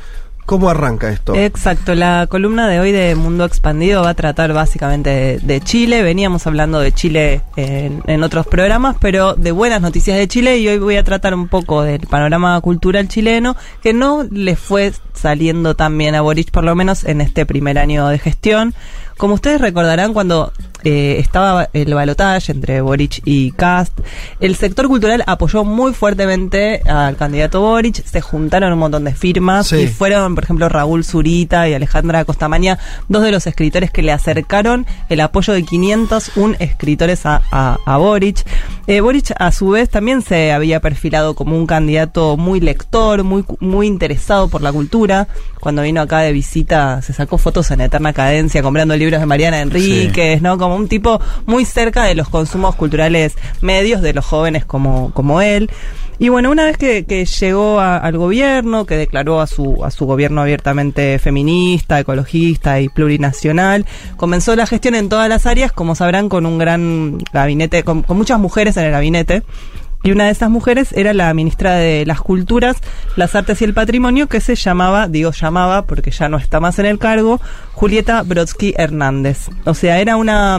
¿Cómo arranca esto? Exacto, la columna de hoy de Mundo Expandido va a tratar básicamente de, de Chile. Veníamos hablando de Chile en, en otros programas, pero de buenas noticias de Chile y hoy voy a tratar un poco del panorama cultural chileno que no le fue saliendo tan bien a Boric, por lo menos en este primer año de gestión. Como ustedes recordarán, cuando eh, estaba el balotaje entre Boric y Cast, el sector cultural apoyó muy fuertemente al candidato Boric, se juntaron un montón de firmas Sí. y fueron, por ejemplo, Raúl Zurita y Alejandra Costamaña, dos de los escritores que le acercaron el apoyo de 501 escritores a, a- a Boric. Eh, Boric, a su vez, también se había perfilado como un candidato muy lector, muy, muy interesado por la cultura. Cuando vino acá de visita, se sacó fotos en eterna cadencia comprando libros de Mariana Enríquez, ¿no? Como un tipo muy cerca de los consumos culturales medios de los jóvenes como, como él. Y bueno, una vez que, que llegó a- al gobierno, que declaró a su, a su gobierno abiertamente feminista, ecologista y plurinacional, comenzó la gestión en todas las áreas, como sabrán, con un gran gabinete, con, con muchas mujeres en el gabinete. Y una de esas mujeres era la ministra de las Culturas, las Artes y el Patrimonio, que se llamaba, digo llamaba porque ya no está más en el cargo, Julieta Brodsky Hernández. O sea, era una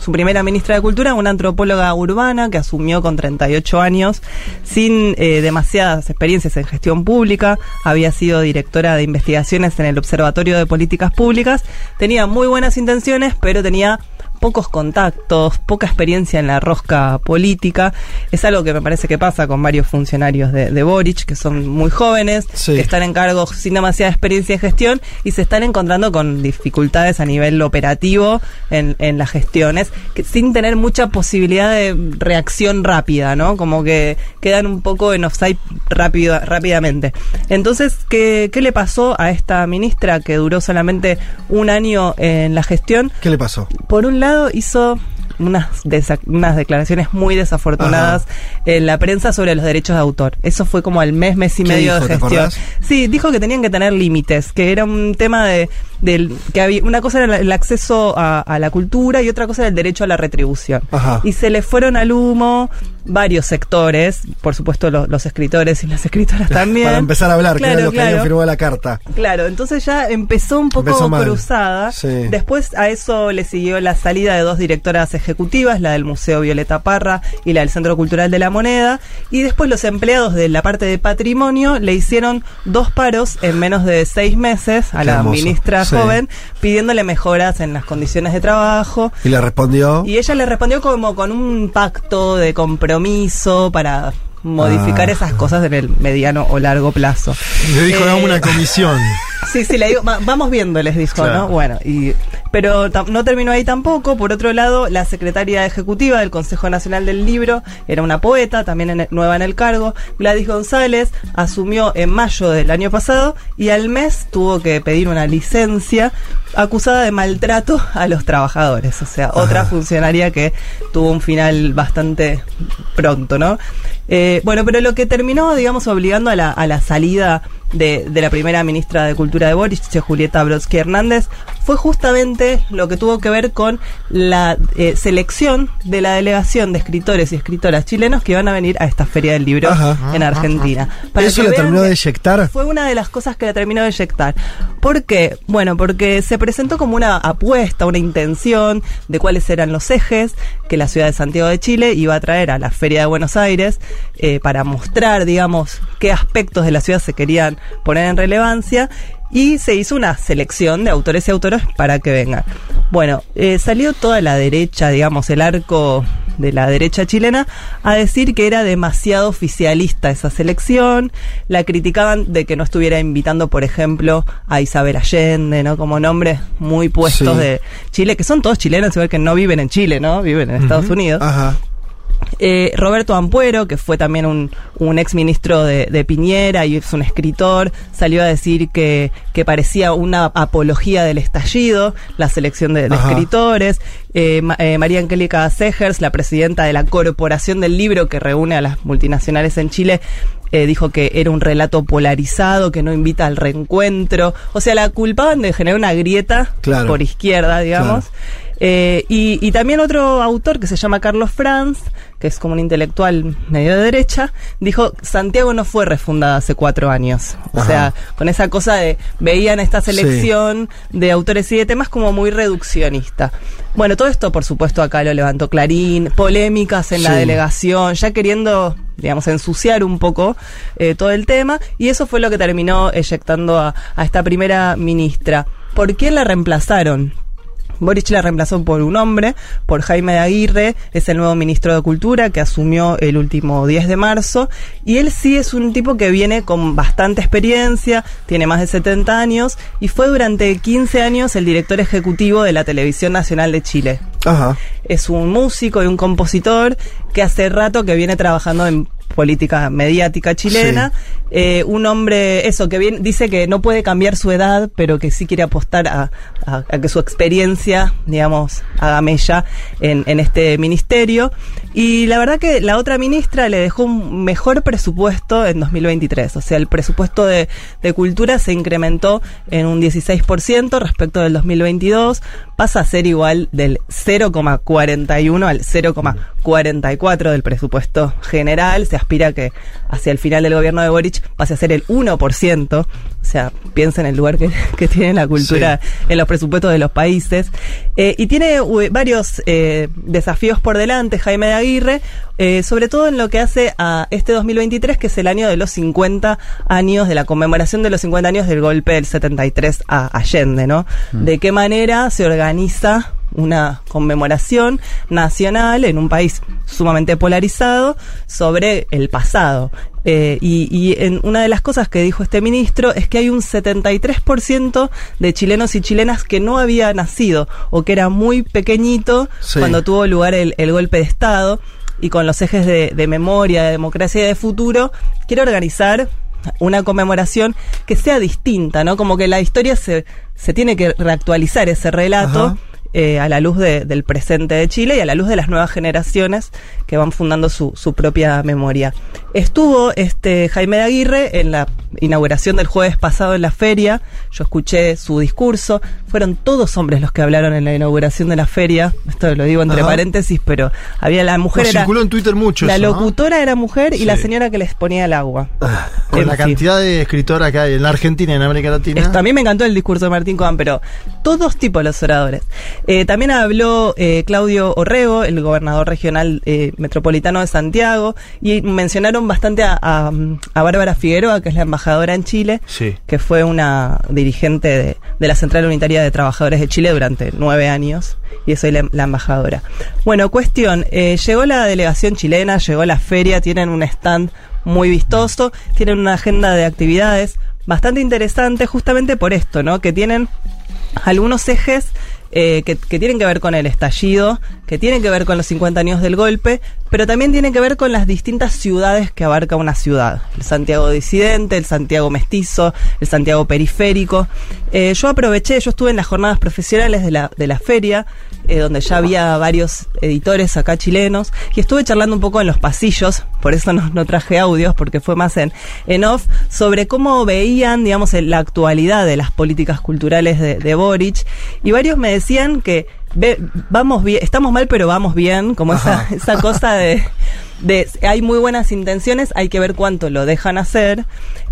su primera ministra de Cultura, una antropóloga urbana que asumió con 38 años, sin eh, demasiadas experiencias en gestión pública, había sido directora de investigaciones en el Observatorio de Políticas Públicas, tenía muy buenas intenciones, pero tenía pocos contactos, poca experiencia en la rosca política. Es algo que me parece que pasa con varios funcionarios de, de Boric, que son muy jóvenes, Sí. que están en cargos sin demasiada experiencia en gestión y se están encontrando con dificultades a nivel operativo en, en las gestiones, que, sin tener mucha posibilidad de reacción rápida, ¿no? Como que quedan un poco en offside rápido, rápidamente. Entonces, ¿qué, ¿qué le pasó a esta ministra que duró solamente un año en la gestión? ¿Qué le pasó? Por un lado, hizo unas, unas declaraciones muy desafortunadas en la prensa sobre los derechos de autor. Eso fue como al mes, mes y ¿Qué medio dijo, de gestión. Sí, dijo que tenían que tener límites, que era un tema de del que había una cosa era el acceso a, a la cultura y otra cosa era el derecho a la retribución. Ajá. Y se le fueron al humo varios sectores, por supuesto lo- los escritores y las escritoras también. Para empezar a hablar, que era lo que claro. firmado la carta. Claro, entonces ya empezó un poco Empezó cruzada. Sí. Después a eso le siguió la salida de dos directoras ejecutivas, la del Museo Violeta Parra y la del Centro Cultural de la Moneda. Y después los empleados de la parte de patrimonio le hicieron dos paros en menos de seis meses a Qué la hermoso. ministra Sí. joven pidiéndole mejoras en las condiciones de trabajo. Y le respondió. Y ella le respondió como con un pacto de compromiso para modificar Ah. esas cosas en el mediano o largo plazo. Le dijo, Eh, dame una comisión. Sí, sí, le digo, "Va- vamos viendo, les dijo, Claro. ¿no? Bueno, y, pero no terminó ahí tampoco. Por otro lado, la secretaria ejecutiva del Consejo Nacional del Libro era una poeta, también en- nueva en el cargo. Gladys González asumió en mayo del año pasado y al mes tuvo que pedir una licencia acusada de maltrato a los trabajadores. O sea, otra funcionaria que tuvo un final bastante pronto, ¿no? Eh, bueno, pero lo que terminó, digamos, obligando a la, a la salida de, de la primera ministra de Cultura de Boris, Julieta Brodsky Hernández, fue justamente lo que tuvo que ver con la eh, selección de la delegación de escritores y escritoras chilenos que van a venir a esta Feria del Libro Ajá. en Argentina. Para ¿Eso vean terminó de eyectar? Fue una de las cosas que la terminó de eyectar. ¿Por qué? Bueno, porque se presentó como una apuesta, una intención de cuáles eran los ejes que la ciudad de Santiago de Chile iba a traer a la Feria de Buenos Aires eh, para mostrar, digamos, qué aspectos de la ciudad se querían poner en relevancia. Y se hizo una selección de autores y autoras para que vengan. Bueno, eh, salió toda la derecha, digamos, el arco de la derecha chilena, a decir que era demasiado oficialista esa selección. La criticaban de que no estuviera invitando, por ejemplo, a Isabel Allende, ¿no? Como nombres muy puestos Sí. de Chile, que son todos chilenos, igual que no viven en Chile, ¿no? Viven en Estados Unidos. Ajá. Eh, Roberto Ampuero, que fue también un, un ex ministro de, de Piñera y es un escritor, salió a decir que, que parecía una apología del estallido, la selección de, escritores. Eh, eh, María Angélica Segers, la presidenta de la Corporación del Libro que reúne a las multinacionales en Chile, eh, dijo que era un relato polarizado, que no invita al reencuentro. O sea, la culpaban de generar una grieta Claro. por izquierda, digamos. Eh, y, y también otro autor que se llama Carlos Franz, que es como un intelectual medio de derecha, dijo, Santiago no fue refundada hace cuatro años. O Ajá. sea, con esa cosa de, veían esta selección de autores y de temas como muy reduccionista. Bueno, todo esto, por supuesto, acá lo levantó Clarín, polémicas en la delegación, ya queriendo, digamos, ensuciar un poco eh, todo el tema, y eso fue lo que terminó eyectando a, a esta primera ministra. ¿Por qué la reemplazaron? Boric la reemplazó por un hombre, por Jaime de Aguirre, es el nuevo ministro de Cultura que asumió el último 10 de marzo, y él sí es un tipo que viene con bastante experiencia, tiene más de 70 años, y fue durante 15 años el director ejecutivo de la Televisión Nacional de Chile. Ajá. Es un músico y un compositor que hace rato que viene trabajando en política mediática chilena. Eh, un hombre, eso, que bien, dice que no puede cambiar su edad, pero que sí quiere apostar a, a- a que su experiencia, digamos, haga mella en, en este ministerio. Y la verdad que la otra ministra le dejó un mejor presupuesto en 2023. O sea, el presupuesto de, de cultura se incrementó en un 16% respecto del 2022. Pasa a ser igual del 0,41 al 0,44 del presupuesto general. Se aspira que hacia el final del gobierno de Boric pase a ser el 1%. O sea, piensa en el lugar que, que tiene la cultura en los presupuestos de los países. Eh, y tiene eh, varios eh, desafíos por delante, Jaime de Aguirre, eh, sobre todo en lo que hace a este 2023, que es el año de los 50 años, de la conmemoración de los 50 años del golpe del 73 a Allende, ¿no? De qué manera se organiza una conmemoración nacional en un país sumamente polarizado sobre el pasado. Eh, y, y en una de las cosas que dijo este ministro es que hay un 73% de chilenos y chilenas que no había nacido o que era muy pequeñito Sí. cuando tuvo lugar el, el golpe de Estado y con los ejes de, de memoria, de democracia y de futuro, quiere organizar una conmemoración que sea distinta, ¿no? Como que la historia se, se tiene que reactualizar ese relato. Ajá. Eh, a la luz de- del presente de Chile y a la luz de las nuevas generaciones que van fundando su, su propia memoria. Estuvo este Jaime de Aguirre en la inauguración del jueves pasado en la feria, yo escuché su discurso, fueron todos hombres los que hablaron en la inauguración de la feria, esto lo digo entre Ajá. paréntesis, pero había la mujer era... circuló en Twitter mucho La eso, ¿no? locutora era mujer y Sí. la señora que les ponía el agua. Con En la fin. cantidad de escritoras que hay en la Argentina y en América Latina. Esto, a mí me encantó el discurso de Martín Coan, pero todos tipos los oradores. Eh, también habló eh, Claudio Orrego, el gobernador regional eh, metropolitano de Santiago, y mencionaron bastante a, a, a Bárbara Figueroa, que es la embajadora en Chile, Sí. que fue una dirigente de, de la Central Unitaria de Trabajadores de Chile durante nueve años, y es hoy la, la embajadora. Bueno, cuestión, eh, llegó la delegación chilena, llegó la feria, tienen un stand muy vistoso, tienen una agenda de actividades bastante interesante justamente por esto, ¿no? Que tienen algunos ejes eh, que, tienen que ver con el estallido, que tienen que ver con los 50 años del golpe, pero también tienen que ver con las distintas ciudades que abarca una ciudad. El Santiago disidente, el Santiago mestizo, el Santiago periférico. Eh, yo aproveché, yo estuve en las jornadas profesionales de la, de la feria, eh, donde ya había varios editores acá chilenos, y estuve charlando un poco en los pasillos, por eso no, no traje audios, porque fue más en, en off, sobre cómo veían, digamos, la actualidad de las políticas culturales de, de Boric, y varios me decían que ve- vamos bien, estamos mal, pero vamos bien, como esa, esa cosa de, de hay muy buenas intenciones, hay que ver cuánto lo dejan hacer.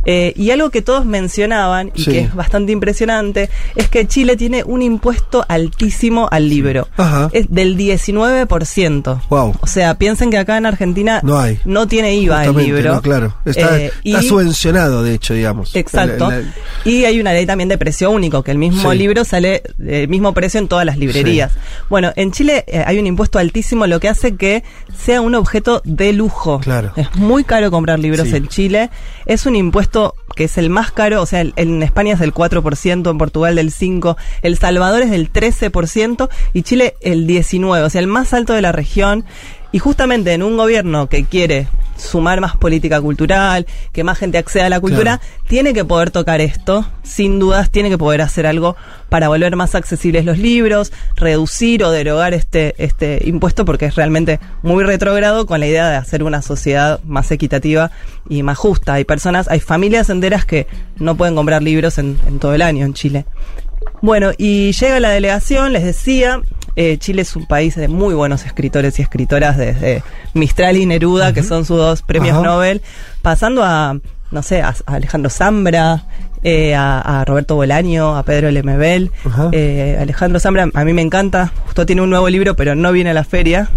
Eh, y algo que todos mencionaban y Sí. que es bastante impresionante es que Chile tiene un impuesto altísimo al libro. Ajá. Es del 19%. Wow. O sea, piensen que acá en Argentina No hay. no tiene IVA el Justamente, libro. no, claro. Está, Eh, está y- subvencionado, de hecho, digamos. Exacto. La- la- Y hay una ley también de precio único, que el mismo Sí. libro sale el mismo precio en todas las librerías. Bueno, en Chile eh, hay un impuesto altísimo, lo que hace que sea un objeto de lujo. Claro. Es muy caro comprar libros Sí. en Chile. Es un impuesto que es el más caro, o sea, en España es del 4%, en Portugal del 5%, El Salvador es del 13% y Chile el 19%, o sea, el más alto de la región. Y justamente en un gobierno que quiere sumar más política cultural, que más gente acceda a la cultura, tiene que poder tocar esto, sin dudas, tiene que poder hacer algo para volver más accesibles los libros, reducir o derogar este, este impuesto, porque es realmente muy retrógrado con la idea de hacer una sociedad más equitativa y más justa. Hay personas, hay familias enteras que no pueden comprar libros en, en todo el año en Chile. Bueno, y llega la delegación, les decía, eh, Chile es un país de muy buenos escritores y escritoras, desde Mistral y Neruda, que son sus dos premios. Nobel, pasando a, no sé, a, a Alejandro Zambra, eh, a, a Roberto Bolaño, a Pedro Lemebel. Ajá. Eh, Alejandro Zambra a mí me encanta, justo tiene un nuevo libro, pero no viene a la feria.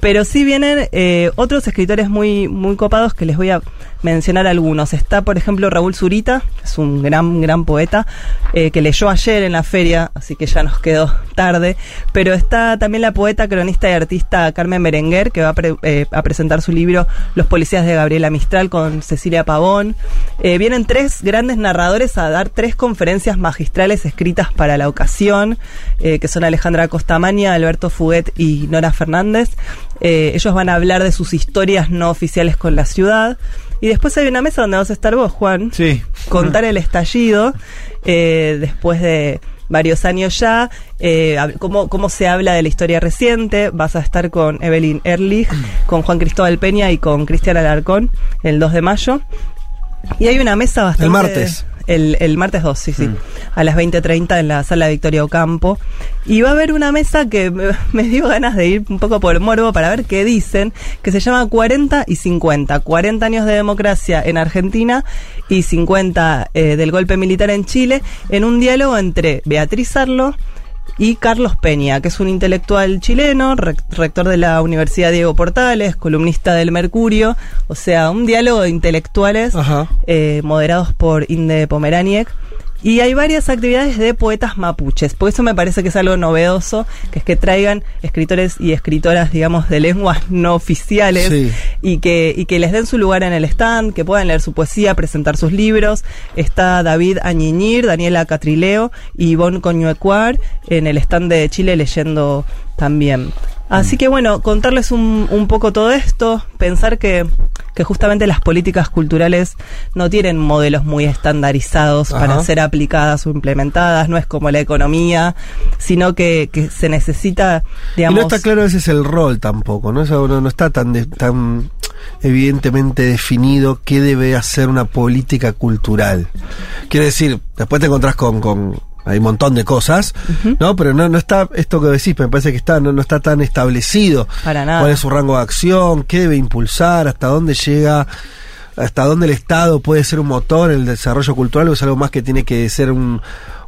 Pero sí vienen eh, otros escritores muy, muy copados que les voy a mencionar algunos. Está, por ejemplo, Raúl Zurita, es un gran, gran poeta, eh, que leyó ayer en la feria, así que ya nos quedó tarde. Pero está también la poeta, cronista y artista Carmen Berenguer, que va a, pre- eh, a presentar su libro Los policías de Gabriela Mistral con Cecilia Pavón. Eh, vienen tres grandes narradores a dar tres conferencias magistrales escritas para la ocasión, que son Alejandra Costamaña, Alberto Fuguet y Nora Fernández. Ellos van a hablar de sus historias no oficiales con la ciudad. Y después hay una mesa donde vas a estar vos, Juan. Sí. Contar el estallido eh, después de varios años ya, eh, cómo, cómo se habla de la historia reciente. Vas a estar con Evelyn Erlich, con Juan Cristóbal Peña y con Cristian Alarcón el 2 de mayo. Y hay una mesa bastante... El martes. El, el martes 2, sí, sí. A las 20.30 en la sala Victoria Ocampo. Y va a haber una mesa que me, me dio ganas de ir un poco por morbo para ver qué dicen, que se llama 40 y 50. 40 años de democracia en Argentina y 50 eh, del golpe militar en Chile, en un diálogo entre Beatriz Arlo, y Carlos Peña, que es un intelectual chileno, rec- rector de la Universidad Diego Portales, columnista del Mercurio, o sea, un diálogo de intelectuales eh, moderados por Inde Pomeraniec. Y hay varias actividades de poetas mapuches, por eso me parece que es algo novedoso, que es que traigan escritores y escritoras, digamos, de lenguas no oficiales Sí. y, que, y que les den su lugar en el stand, que puedan leer su poesía, presentar sus libros. Está David Añiñir, Daniela Catrileo y Ivonne Coñuecuar en el stand de Chile leyendo también. Así que bueno, contarles un, un poco todo esto, pensar que, que justamente las políticas culturales no tienen modelos muy estandarizados Ajá. para ser aplicadas o implementadas, no es como la economía, sino que, que se necesita, Y digamos... no está claro a veces el rol tampoco, ¿no? Eso no, no está tan, de- tan evidentemente definido qué debe hacer una política cultural. Quiere decir, después te encontrás con, con hay un montón de cosas, ¿no? Pero no, no está esto que decís, me parece que está, no, no está tan establecido. Para nada. ¿Cuál es su rango de acción? ¿Qué debe impulsar? ¿Hasta dónde llega? ¿Hasta dónde el Estado puede ser un motor en el desarrollo cultural o es algo más que tiene que ser un,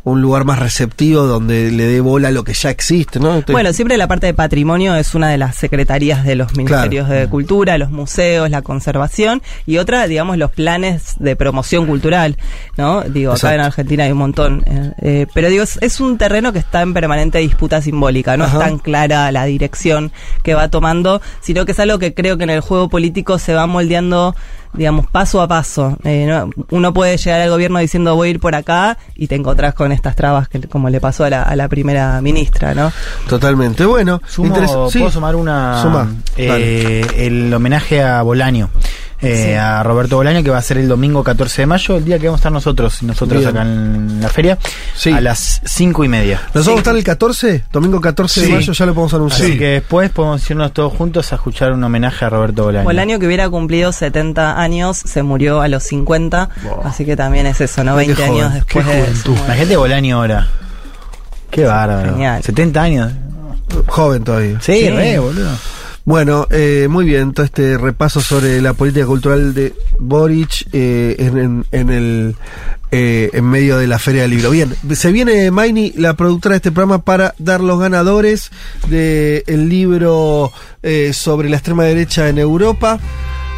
un lugar más receptivo donde le dé bola a lo que ya existe, ¿no? Entonces- Bueno, siempre la parte de patrimonio es una de las secretarías de los ministerios de cultura, los museos, la conservación y otra, digamos, los planes de promoción cultural, ¿no? Digo, acá en Argentina hay un montón. eh, eh, pero digo, es, es un terreno que está en permanente disputa simbólica, no Ajá. es tan clara la dirección que va tomando, sino que es algo que creo que en el juego político se va moldeando digamos, paso a paso. Eh, no- uno puede llegar al gobierno diciendo voy a ir por acá y te encontrás con estas trabas que como le pasó a la, a la primera ministra, ¿no? Totalmente. Bueno, Sumo, sí. ¿Puedo sumar una? Suma, eh, el homenaje a Bolaño. Eh, Sí. A Roberto Bolaño, que va a ser el domingo 14 de mayo, el día que vamos a estar nosotros, nosotros Bien. acá en la feria, a las 5 y media. ¿Nos vamos a estar el 14? Domingo 14 de mayo, ya lo podemos anunciar. Así que después podemos irnos todos juntos a escuchar un homenaje a Roberto Bolaño. Bolaño que hubiera cumplido 70 años, se murió a los 50, así que también es eso, ¿no? 20 años después de muerte. La gente de Bolaño ahora. Qué bárbaro. Genial. 70 años. Joven todavía. Sí, re, boludo. Bueno, eh, muy bien, todo este repaso sobre la política cultural de Boric eh, en, en- en el eh, en medio de la Feria del Libro. Bien, se viene Maini, la productora de este programa, para dar los ganadores del libro eh, sobre la extrema derecha en Europa.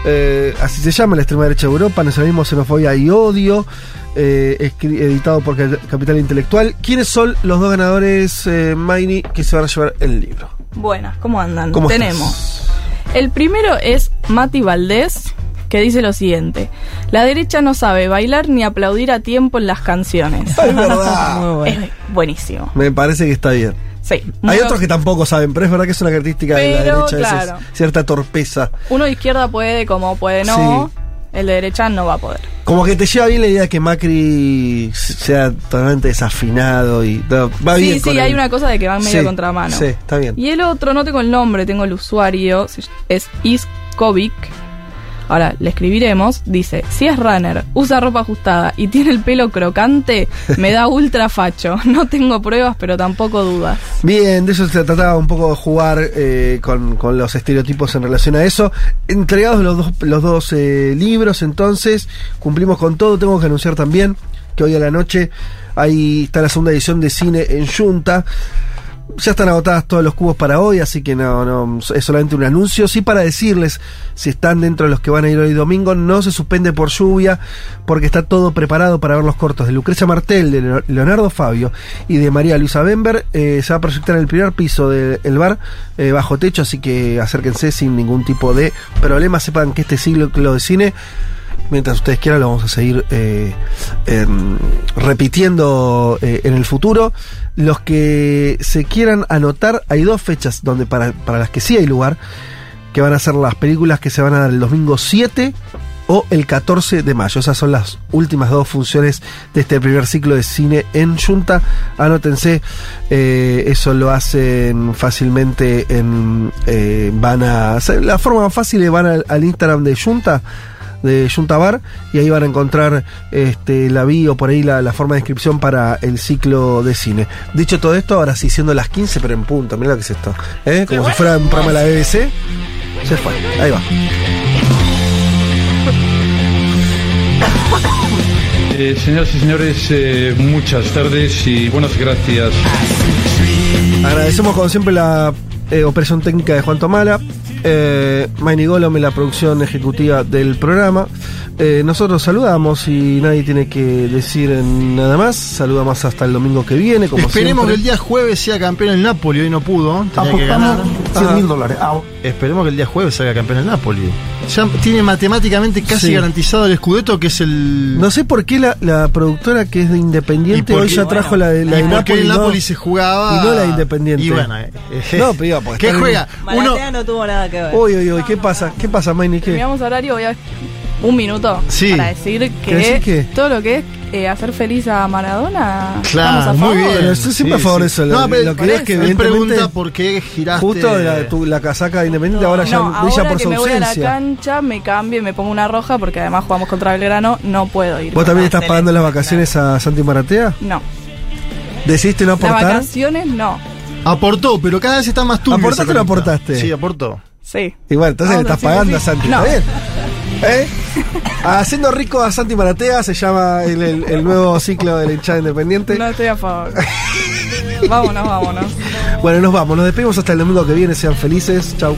Eh, así se llama la extrema derecha de Europa, nacionalismo, xenofobia y odio, eh, editado por Ca- Capital Intelectual. ¿Quiénes son los dos ganadores, Maini, que se van a llevar el libro? Buenas, ¿cómo andan? ¿Cómo estás? Tenemos. El primero es Mati Valdés, que dice lo siguiente: La derecha no sabe bailar ni aplaudir a tiempo en las canciones. Es verdad. Muy bueno. Es buenísimo. Me parece que está bien. Sí. Hay otros que tampoco saben, pero es verdad que es una característica de la derecha, es cierta torpeza. Uno de izquierda puede, como puede no. El de derecha no va a poder. Como que te lleva bien la idea de que Macri sea totalmente desafinado y no, va sí, bien. sí, con hay el- una cosa de que van medio Sí, contramano. Sí, está bien. Y el otro, no tengo el nombre, tengo el usuario, es Iskovic. Ahora, le escribiremos, dice, si es runner, usa ropa ajustada y tiene el pelo crocante, me da ultra facho. No tengo pruebas, pero tampoco dudas. Bien, de eso se trataba un poco de jugar eh, con, los estereotipos en relación a eso. Entregados los dos, los dos eh, libros, entonces, cumplimos con todo. Tengo que anunciar también que hoy a la noche ahí está la segunda edición de cine en Junta. Ya están agotadas todos los cubos para hoy, así que no, no, es solamente un anuncio. Sí para decirles, si están dentro de los que van a ir hoy domingo, no se suspende por lluvia, porque está todo preparado para ver los cortos de Lucrecia Martel, de Leo- Leonardo Fabio y de María Luisa Bember. Eh, se va a proyectar en el primer piso del bar, eh, bajo techo, así que acérquense sin ningún tipo de problema. Sepan que este siglo de cine mientras ustedes quieran lo vamos a seguir eh, em, repitiendo en el futuro. Los que se quieran anotar, hay dos fechas donde para, para las que sí hay lugar, que van a ser las películas que se van a dar el domingo 7 o el 14 de mayo. Esas son las últimas dos funciones de este primer ciclo de cine en Junta. Anótense, eh, eso lo hacen fácilmente en... eh, van a... La forma más fácil es van al, al Instagram de Junta de Junta Bar y ahí van a encontrar este, la bio por ahí la, la forma de inscripción para el ciclo de cine. Dicho todo esto, ahora sí, siendo las 15 pero en punto, mira lo que es esto. ¿eh? Como si fuera un programa de la BBC. Se fue, ahí va. Eh, señoras y señores, eh, muchas tardes y buenas gracias. Agradecemos como siempre la eh, operación técnica de Juan Tomala. Eh, Maini Golom en la producción ejecutiva del programa. Eh, nosotros saludamos y nadie tiene que decir nada más. Saludamos hasta el domingo que viene, como Esperemos siempre. que el día jueves sea campeón el Napoli, hoy no pudo. Tenía que ganar. Apostamos 100 mil dólares. Ah, Esperemos que el día jueves salga campeón el Napoli. Ya tiene matemáticamente casi Sí. garantizado el Scudetto, que es el. No sé por qué la, la productora que es de Independiente ¿Y por hoy ya trajo la de, la ¿Y de Napoli. no- se jugaba? Y no la de Independiente. Y bueno, eh, eh, no, pero digo, porque ¿Qué juega? Uno, no tuvo nada que ver. Uy, uy, uy, ¿qué pasa? ¿Qué pasa, Maini? ¿Qué? Terminamos horario, voy a un minuto Sí. para decir ¿Querés que, decir qué? todo lo que es eh, hacer feliz a Maradona, Claro, estamos a muy favor. bien. Pero estoy siempre Sí, a favor de sí. eso. No, lo, pero lo que es que. Él pregunta por qué giraste. Justo la, tu- la casaca de Independiente ahora ya No, brilla ahora por que su me voy a la ausencia. cancha, me cambio y me pongo una roja porque además jugamos contra Belgrano, no puedo ir. ¿Vos también estás pagando las vacaciones a Santi Maratea? No, ¿Decidiste no las aportar? vacaciones no. Aportó, pero cada vez está más turbio. ¿Aportaste o no aportaste? Sí, aportó. Sí. Igual, entonces le estás pagando a. Santi. No. ¿Está bien? ¿Eh? Haciendo rico a Santi Maratea se llama el, el- el nuevo ciclo de la hinchada independiente. No estoy a favor. vámonos, vámonos. Bueno, nos vamos. Nos despedimos hasta el domingo que viene. Sean felices. Chau.